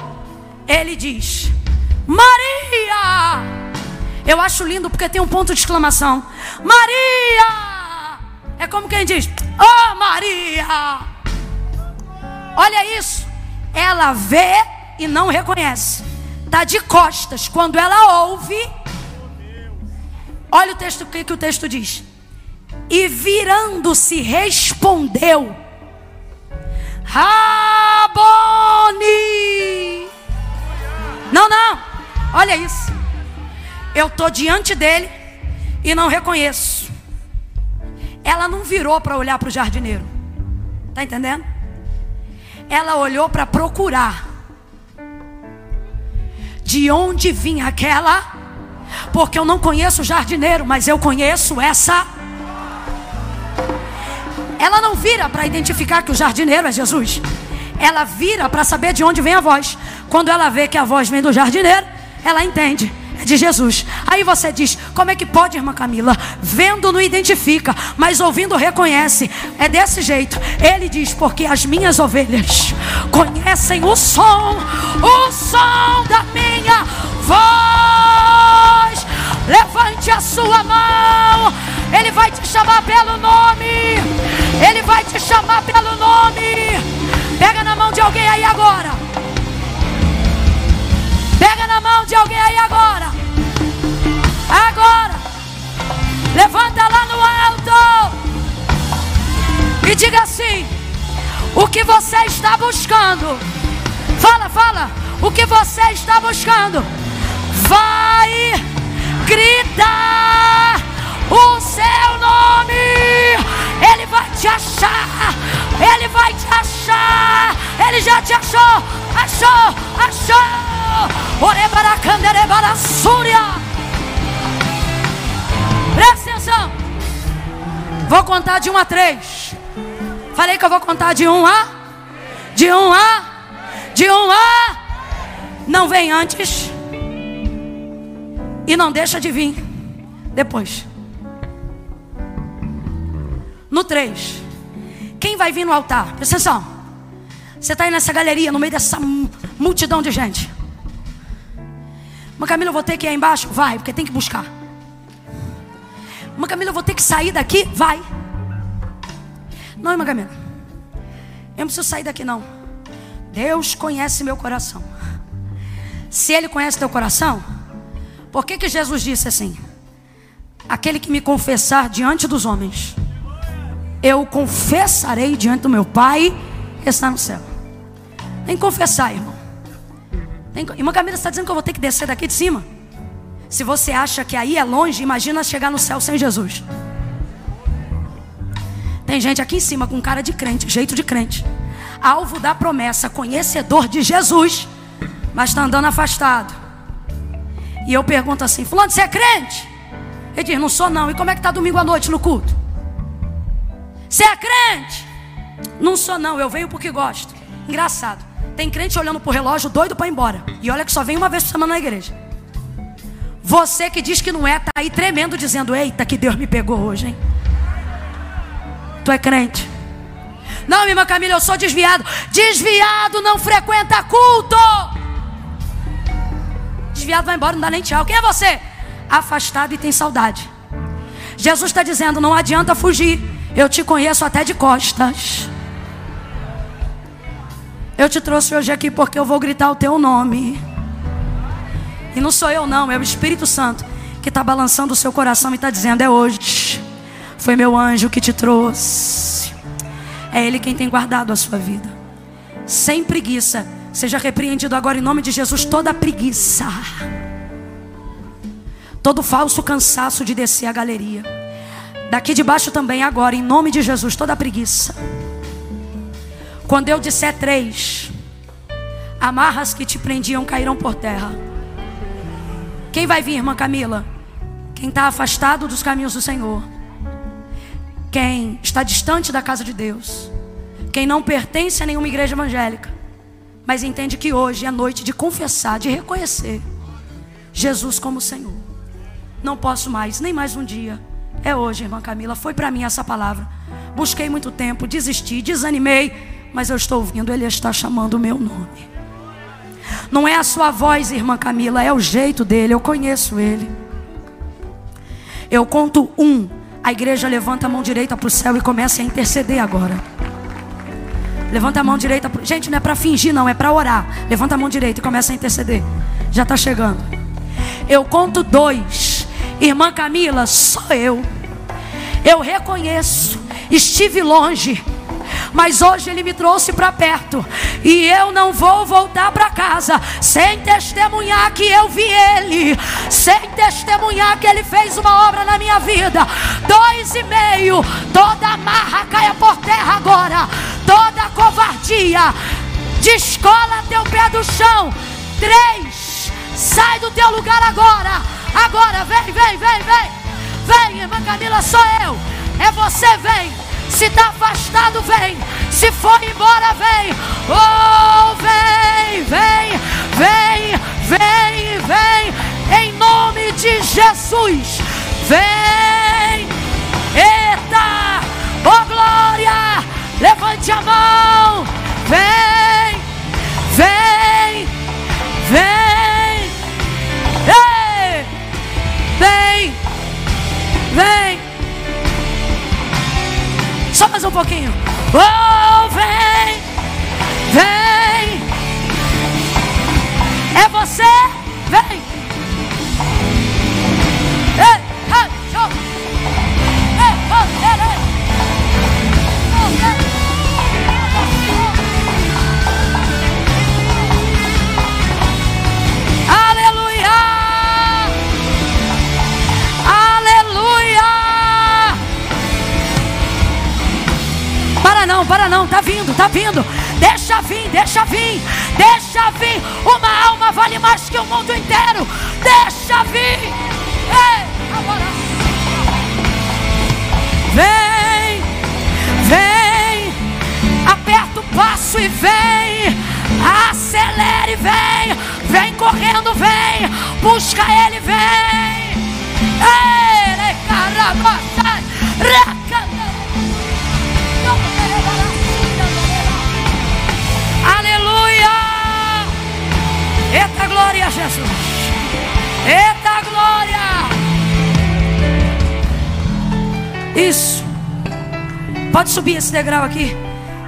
ele diz: Maria! Eu acho lindo porque tem um ponto de exclamação. Maria! É como quem diz: Oh Maria! Olha isso. Ela vê e não reconhece. Está de costas. Quando ela ouve. Olha o texto o que, que o texto diz. E virando-se respondeu. Raboni. Não, não. Olha isso. Eu estou diante dele e não reconheço. Ela não virou para olhar para o jardineiro. Está entendendo? Ela olhou para procurar. De onde vinha aquela? Porque eu não conheço o jardineiro, mas eu conheço essa. Ela não vira para identificar que o jardineiro é Jesus. Ela vira para saber de onde vem a voz. Quando ela vê que a voz vem do jardineiro, ela entende de Jesus. Aí você diz: como é que pode, irmã Camila? Vendo não identifica, mas ouvindo reconhece. É desse jeito. Ele diz: porque as minhas ovelhas conhecem o som, o som da minha voz. Levante a sua mão. Ele vai te chamar pelo nome. Ele vai te chamar pelo nome. Pega na mão de alguém aí agora. Pega na mão de alguém aí agora. Agora. Levanta lá no alto. E diga assim: O que você está buscando? Fala, fala. o que você está buscando. Vai gritar o seu nome. Ele vai te achar. Ele vai te achar. Ele já te achou. Achou. Achou. Orebaracanderebara súria. Presta atenção. Vou contar de um a três. Falei que eu vou contar de um a. De um a. De um a. Não vem antes. E não deixa de vir depois. No 3. Quem vai vir no altar? Presta atenção. Você está aí nessa galeria, no meio dessa multidão de gente. Mas Camila, eu vou ter que ir aí embaixo? Vai, porque tem que buscar. Mas Camila, eu vou ter que sair daqui? Vai. Não, irmã Camila. Eu não preciso sair daqui, não. Deus conhece meu coração. Se Ele conhece teu coração, por que, que Jesus disse assim? Aquele que me confessar diante dos homens, eu confessarei diante do meu Pai que está no céu. Tem que confessar, irmão. Tem, irmã Camila está dizendo que eu vou ter que descer daqui de cima. Se você acha que aí é longe, imagina chegar no céu sem Jesus. Tem gente aqui em cima com cara de crente, jeito de crente, alvo da promessa, conhecedor de Jesus, mas está andando afastado. E eu pergunto assim: Fulano, você é crente? Ele diz: Não sou, não. E como é que está domingo à noite no culto? Você é crente? Não sou, não. Eu venho porque gosto. Engraçado. Tem crente olhando pro relógio doido para ir embora. E olha que só vem uma vez por semana na igreja. Você que diz que não é, tá aí tremendo dizendo: Eita, que Deus me pegou hoje, hein? Tu é crente? Não, minha irmã Camila, eu sou desviado. Desviado não frequenta culto. Desviado vai embora, não dá nem tchau. Quem é você? Afastado e tem saudade. Jesus está dizendo: não adianta fugir. Eu te conheço até de costas. Eu te trouxe hoje aqui porque eu vou gritar o teu nome. E não sou eu, não, é o Espírito Santo que está balançando o seu coração e está dizendo: é hoje. Foi meu anjo que te trouxe. É Ele quem tem guardado a sua vida. Sem preguiça. Seja repreendido agora em nome de Jesus toda preguiça. Todo falso cansaço de descer a galeria. Daqui de baixo também agora, em nome de Jesus, toda preguiça. Quando eu disser três, amarras que te prendiam cairão por terra. Quem vai vir, irmã Camila? Quem está afastado dos caminhos do Senhor. Quem está distante da casa de Deus. Quem não pertence a nenhuma igreja evangélica. Mas entende que hoje é noite de confessar, de reconhecer Jesus como Senhor. Não posso mais, nem mais um dia. É hoje, irmã Camila. Foi para mim essa palavra. Busquei muito tempo, desisti, desanimei. Mas eu estou ouvindo, Ele está chamando o meu nome. Não é a sua voz, irmã Camila, é o jeito dele. Eu conheço Ele. Eu conto um. A igreja levanta a mão direita para o céu e começa a interceder agora. Levanta a mão direita. Pro... Gente, não é para fingir, não, é para orar. Levanta a mão direita e começa a interceder. Já está chegando. Eu conto dois. Irmã Camila, sou eu. Eu reconheço. Estive longe mas hoje Ele me trouxe para perto. E eu não vou voltar para casa sem testemunhar que eu vi Ele, sem testemunhar que Ele fez uma obra na minha vida. Dois e meio, toda amarra caia por terra agora, toda covardia, descola teu pé do chão. Três, sai do teu lugar agora, agora, vem, vem, vem, vem. Vem, irmã Camila, sou eu. É você, vem. Se está afastado, vem. Se for embora, vem. Oh, vem, vem, vem, vem, vem. Em nome de Jesus. Vem. Eita. Oh, glória. Levante a mão. Vem. Vem. Só mais um pouquinho. Oh, vem, vem. É você? Vem. Não, para não, tá vindo, tá vindo. Deixa vir, deixa vir, deixa vir. Uma alma vale mais que o mundo inteiro. Deixa vir. Ei, agora. Vem, vem, aperta o passo e vem. Acelere, vem, vem correndo, vem, busca ele, vem. Ei, caramba, Aleluia! Glória, Jesus! Eita glória! Isso. Pode subir esse degrau aqui.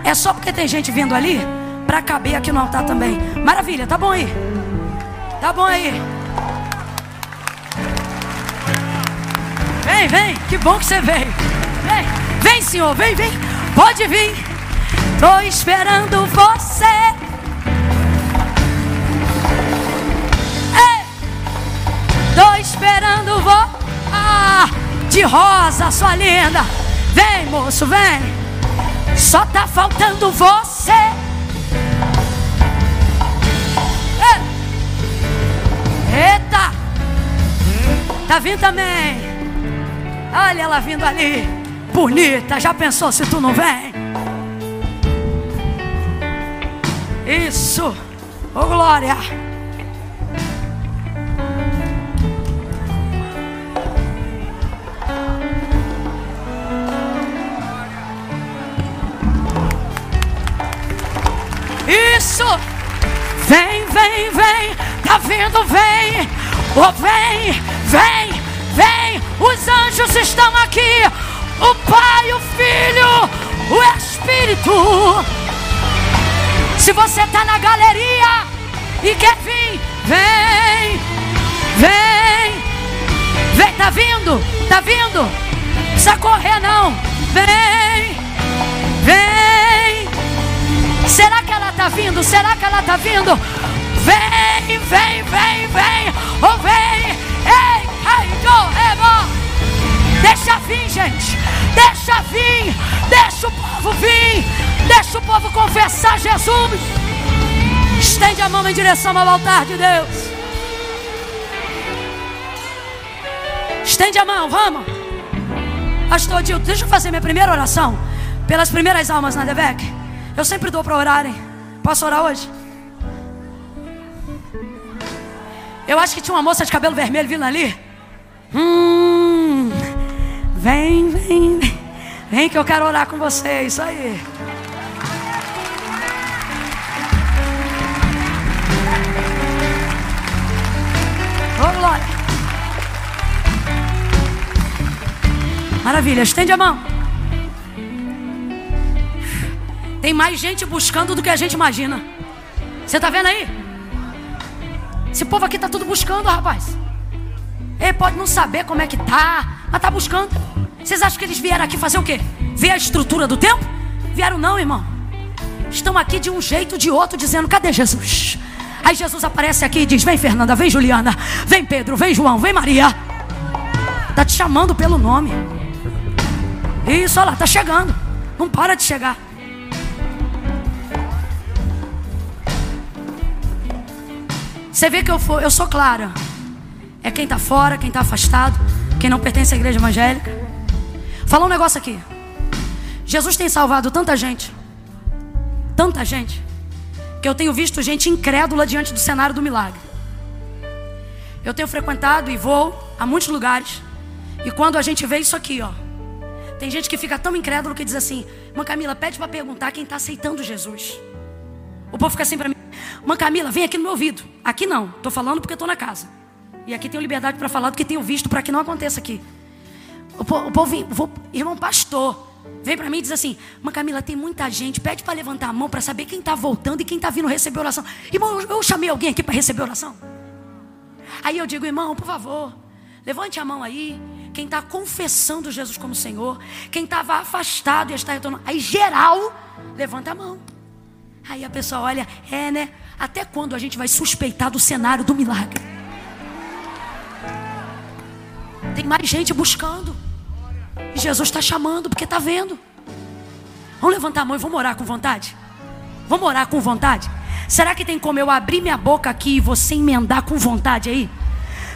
É só porque tem gente vindo ali para caber aqui no altar também. Maravilha, tá bom aí. Tá bom aí. Vem, vem, que bom que você veio. Vem, vem, Senhor, vem, vem. Pode vir. Tô esperando você. Esperando você. Ah, de rosa, sua linda. Vem, moço, vem. Só tá faltando você. Eita! Tá vindo também. Olha ela vindo ali. Bonita. Já pensou se tu não vem? Isso. Ô oh, glória. Isso. Vem, vem, vem. Tá vindo, vem. Oh, vem, vem, vem. Os anjos estão aqui. O Pai, o Filho, o Espírito. Se você está na galeria e quer vir, vem, vem, vem, tá vindo, tá vindo. Não precisa correr não. Vem. Vindo? Será que ela tá vindo? Vem, vem, vem, vem. Oh, vem. Ei, go, ebo. Deixa vir, gente. Deixa vir. Deixa o povo vir. Deixa o povo confessar Jesus. Estende a mão em direção ao altar de Deus. Estende a mão, vamos. Pastor Dilton, deixa eu fazer minha primeira oração. Pelas primeiras almas na Devec. Eu sempre dou para orarem. Posso orar hoje? Eu acho que tinha uma moça de cabelo vermelho vindo ali. Hum. Vem, vem, vem. Vem que eu quero orar com você. Isso aí. Ô, glória. Maravilha, estende a mão. Tem mais gente buscando do que a gente imagina. Você tá vendo aí? Esse povo aqui tá tudo buscando, rapaz. Ele pode não saber como é que tá, mas tá buscando. Vocês acham que eles vieram aqui fazer o quê? Ver a estrutura do templo? Vieram não, irmão. Estão aqui de um jeito ou de outro, dizendo: cadê Jesus? Aí Jesus aparece aqui e diz: Vem, Fernanda, vem, Juliana, vem, Pedro, vem, João, vem, Maria. Tá te chamando pelo nome. Isso, olha lá, tá chegando. Não para de chegar. Você vê que eu, for, eu sou clara. É quem está fora, quem está afastado, quem não pertence à igreja evangélica. Fala um negócio aqui. Jesus tem salvado tanta gente, tanta gente, que eu tenho visto gente incrédula diante do cenário do milagre. Eu tenho frequentado e vou a muitos lugares, e quando a gente vê isso aqui, ó, tem gente que fica tão incrédulo que diz assim: Mãe Camila, pede para perguntar quem está aceitando Jesus. O povo fica assim para mim: Mãe Camila, vem aqui no meu ouvido. Aqui não, estou falando porque estou na casa. E aqui tenho liberdade para falar do que tenho visto para que não aconteça aqui. O povo, o povo vou, irmão pastor, vem para mim e diz assim: Mãe Camila, tem muita gente, pede para levantar a mão para saber quem está voltando e quem está vindo receber oração. Irmão, eu, eu chamei alguém aqui para receber oração. Aí eu digo, irmão, por favor, levante a mão aí. Quem está confessando Jesus como Senhor, quem estava afastado e está retornando. Aí geral, levanta a mão. Aí a pessoa olha, é né? Até quando a gente vai suspeitar do cenário do milagre? Tem mais gente buscando. E Jesus está chamando porque está vendo. Vamos levantar a mão e vamos orar com vontade? Vamos orar com vontade? Será que tem como eu abrir minha boca aqui e você emendar com vontade aí?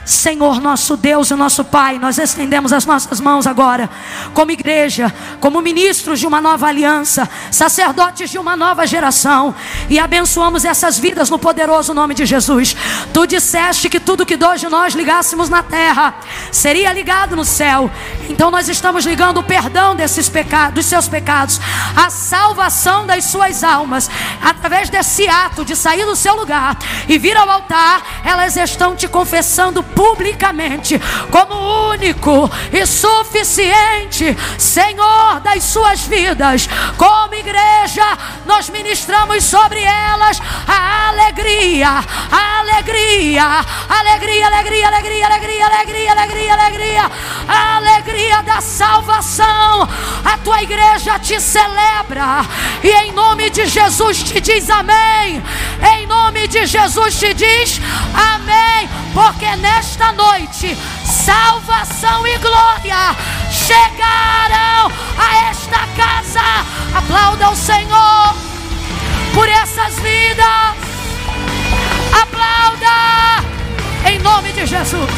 Senhor nosso Deus e nosso Pai, nós estendemos as nossas mãos agora, como igreja, como ministros de uma nova aliança, sacerdotes de uma nova geração, e abençoamos essas vidas no poderoso nome de Jesus. Tu disseste que tudo que dois de nós ligássemos na terra seria ligado no céu, então nós estamos ligando o perdão desses pecados, dos seus pecados, a salvação das suas almas, através desse ato de sair do seu lugar e vir ao altar, elas estão te confessando publicamente como único e suficiente Senhor das suas vidas. Como igreja, nós ministramos sobre elas a alegria, a alegria, alegria, alegria, alegria, alegria, alegria, alegria, alegria, a alegria da salvação. A tua igreja te celebra e em nome de Jesus te diz amém. Em nome de Jesus te diz amém, porque nesta nesta noite, salvação e glória chegaram a esta casa. Aplauda o Senhor por essas vidas. Aplauda em nome de Jesus.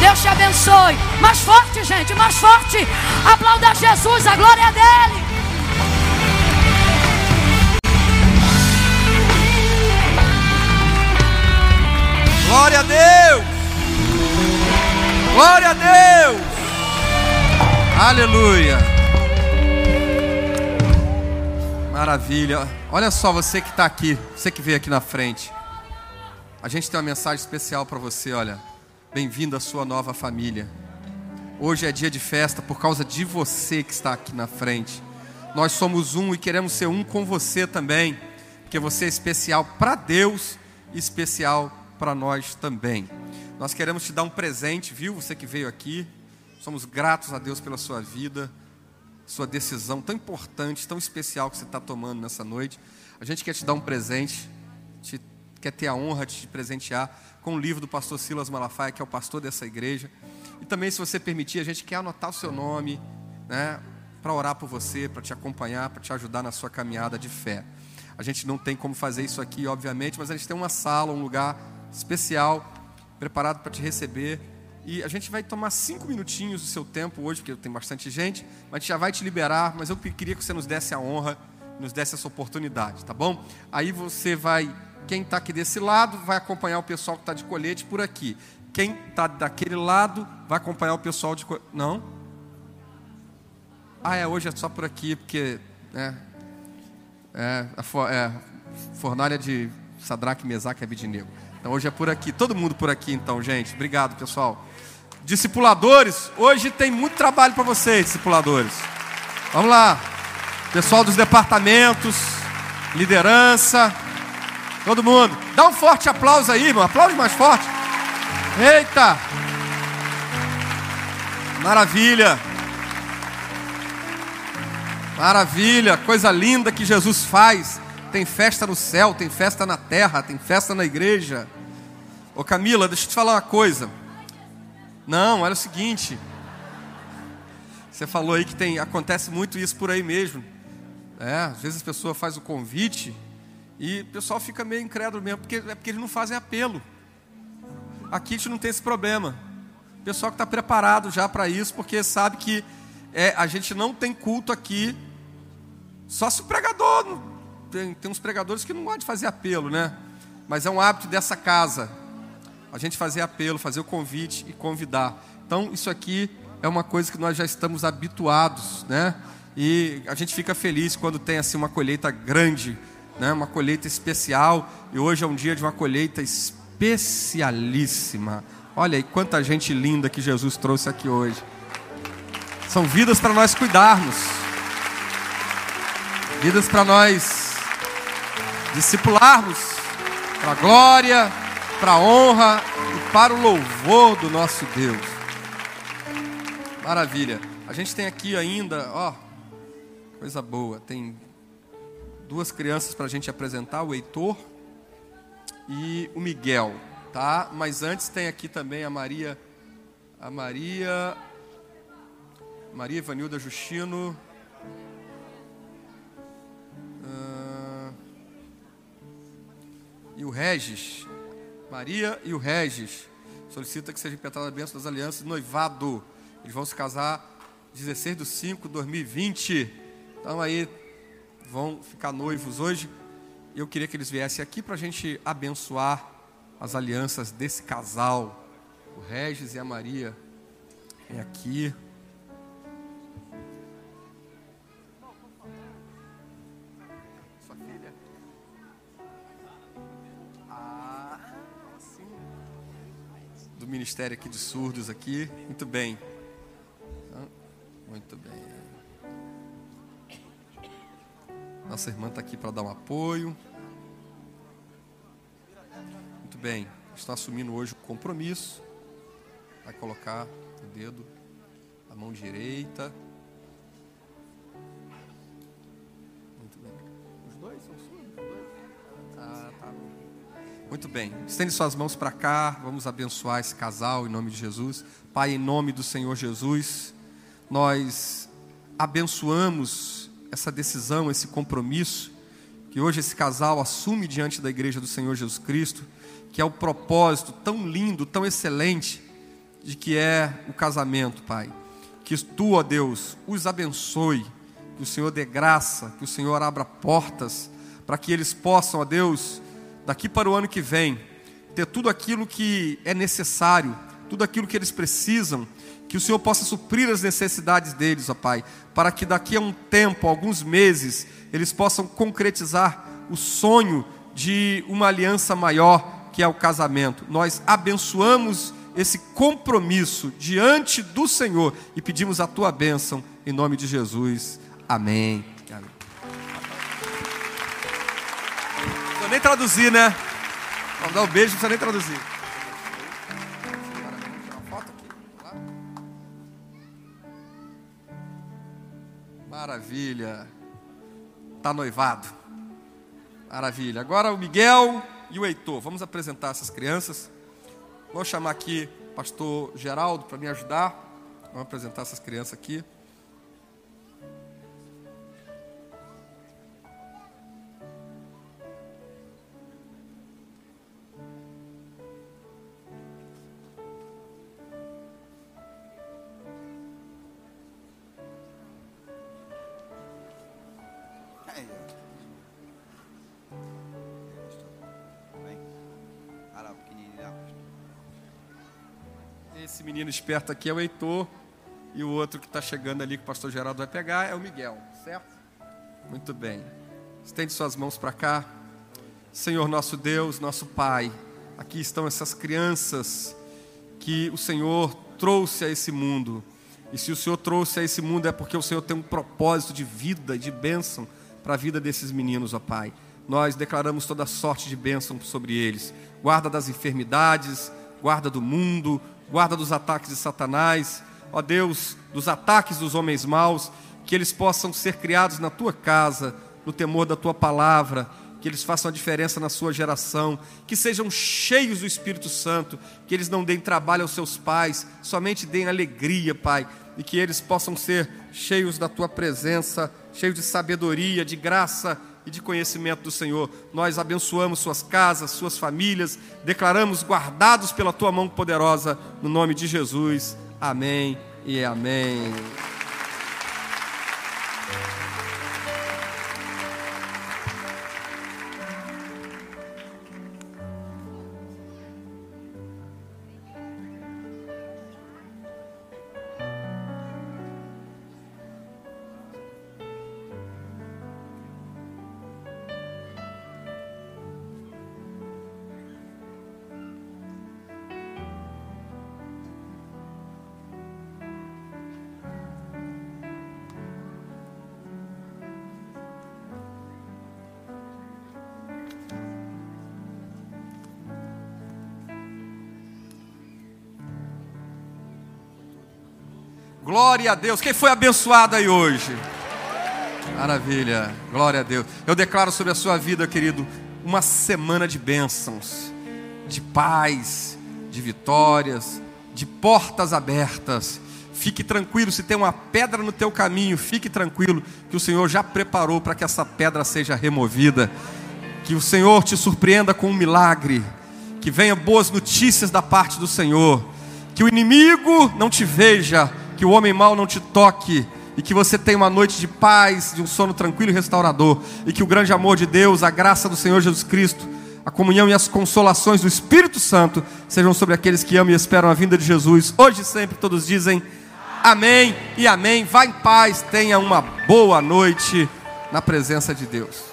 Deus te abençoe. Mais forte, gente, mais forte. Aplauda Jesus, a glória dele. Glória a Deus! Glória a Deus! Aleluia! Maravilha. Olha só você que está aqui, você que veio aqui na frente. A gente tem uma mensagem especial para você, olha. Bem-vindo à sua nova família. Hoje é dia de festa por causa de você que está aqui na frente. Nós somos um e queremos ser um com você também, porque você é especial para Deus especial para nós também. Nós queremos te dar um presente, viu? Você que veio aqui. Somos gratos a Deus pela sua vida, sua decisão tão importante, tão especial que você está tomando nessa noite. A gente quer te dar um presente, te, quer ter a honra de te presentear com o livro do pastor Silas Malafaia, que é o pastor dessa igreja. E também, se você permitir, a gente quer anotar o seu nome, né? Para orar por você, para te acompanhar, para te ajudar na sua caminhada de fé. A gente não tem como fazer isso aqui, obviamente, mas a gente tem uma sala, um lugar especial, preparado para te receber. E a gente vai tomar cinco minutinhos do seu tempo hoje, porque tem bastante gente, mas a gente já vai te liberar, mas eu queria que você nos desse a honra, nos desse essa oportunidade, tá bom? Aí você vai, quem está aqui desse lado, vai acompanhar o pessoal que está de colete por aqui. Quem está daquele lado, vai acompanhar o pessoal de colete. Não? Ah, é, hoje é só por aqui, porque né, é, a é, fornalha de Sadraque, Mesaque e Abidinego. Então hoje é por aqui, todo mundo por aqui então, gente. Obrigado, pessoal. Discipuladores, hoje tem muito trabalho para vocês, discipuladores. Vamos lá. Pessoal dos departamentos, liderança, todo mundo. Dá um forte aplauso aí, irmão. Aplaude mais forte. Eita! Maravilha. Maravilha, coisa linda que Jesus faz. Tem festa no céu, tem festa na terra, tem festa na igreja. Ô Camila, deixa eu te falar uma coisa. Não, olha o seguinte. Você falou aí que tem, acontece muito isso por aí mesmo. É, às vezes a pessoa faz o convite e o pessoal fica meio incrédulo mesmo, porque, é porque eles não fazem apelo. Aqui a gente não tem esse problema. O pessoal que está preparado já para isso, porque sabe que é, a gente não tem culto aqui, só se o pregador tem, tem uns pregadores que não gostam de fazer apelo, né? Mas é um hábito dessa casa. A gente fazer apelo, fazer o convite e convidar. Então, isso aqui é uma coisa que nós já estamos habituados, né? E a gente fica feliz quando tem assim uma colheita grande, né? Uma colheita especial. E hoje é um dia de uma colheita especialíssima. Olha aí quanta gente linda que Jesus trouxe aqui hoje. São vidas para nós cuidarmos. Vidas para nós discipularmos para a glória, para a honra e para o louvor do nosso Deus. Maravilha. A gente tem aqui ainda, ó, coisa boa. Tem duas crianças para a gente apresentar, o Heitor e o Miguel, tá? Mas antes tem aqui também a Maria, a Maria, Maria Ivanilda Justino Regis. Maria e o Regis. Solicita que seja implementada a bênção das alianças noivado. Eles vão se casar 16 de 5 de 2020. Então aí vão ficar noivos hoje. Eu queria que eles viessem aqui para a gente abençoar as alianças desse casal. O Regis e a Maria. Vem aqui. Ministério aqui de Surdos aqui. Muito bem. Ah, Muito bem. Nossa irmã está aqui para dar um apoio. Muito bem. Está assumindo hoje o compromisso. Vai colocar o dedo na mão direita. Muito bem. Estende suas mãos para cá. Vamos abençoar esse casal em nome de Jesus. Pai, em nome do Senhor Jesus, nós abençoamos essa decisão, esse compromisso que hoje esse casal assume diante da igreja do Senhor Jesus Cristo, que é o propósito tão lindo, tão excelente de que é o casamento, Pai. Que tu, ó Deus, os abençoe, que o Senhor dê graça, que o Senhor abra portas para que eles possam, ó Deus, daqui para o ano que vem, ter tudo aquilo que é necessário, tudo aquilo que eles precisam, que o Senhor possa suprir as necessidades deles, ó Pai, para que daqui a um tempo, alguns meses, eles possam concretizar o sonho de uma aliança maior, que é o casamento. Nós abençoamos esse compromisso diante do Senhor e pedimos a tua bênção em nome de Jesus. Amém. Nem traduzir, né? Vamos dar um beijo, não precisa nem traduzir. Maravilha. Tá noivado. Maravilha. Agora o Miguel e o Heitor. Vamos apresentar essas crianças. Vou chamar aqui o pastor Geraldo para me ajudar. Vamos apresentar essas crianças aqui. Menino esperto aqui é o Heitor. E o outro que está chegando ali, que o pastor Geraldo vai pegar, é o Miguel, certo? Muito bem. Estende suas mãos para cá. Senhor nosso Deus, nosso Pai, aqui estão essas crianças que o Senhor trouxe a esse mundo. E se o Senhor trouxe a esse mundo é porque o Senhor tem um propósito de vida, de bênção para a vida desses meninos, ó Pai. Nós declaramos toda sorte de bênção sobre eles. Guarda das enfermidades, guarda do mundo, guarda dos ataques de Satanás, ó Deus, dos ataques dos homens maus, que eles possam ser criados na tua casa, no temor da tua palavra, que eles façam a diferença na sua geração, que sejam cheios do Espírito Santo, que eles não deem trabalho aos seus pais, somente deem alegria, Pai, e que eles possam ser cheios da tua presença, cheios de sabedoria, de graça e de conhecimento do Senhor. Nós abençoamos suas casas, suas famílias, declaramos guardados pela tua mão poderosa, no nome de Jesus. Amém e amém. Glória a Deus. Quem foi abençoado aí hoje? Maravilha. Glória a Deus. Eu declaro sobre a sua vida, querido, uma semana de bênçãos, de paz, de vitórias, de portas abertas. Fique tranquilo, se tem uma pedra no teu caminho, fique tranquilo que o Senhor já preparou para que essa pedra seja removida. Que o Senhor te surpreenda com um milagre. Que venha boas notícias da parte do Senhor. Que o inimigo não te veja. Que o homem mau não te toque. E que você tenha uma noite de paz, de um sono tranquilo e restaurador. E que o grande amor de Deus, a graça do Senhor Jesus Cristo, a comunhão e as consolações do Espírito Santo sejam sobre aqueles que amam e esperam a vinda de Jesus. Hoje e sempre todos dizem amém e amém. Vá em paz, tenha uma boa noite na presença de Deus.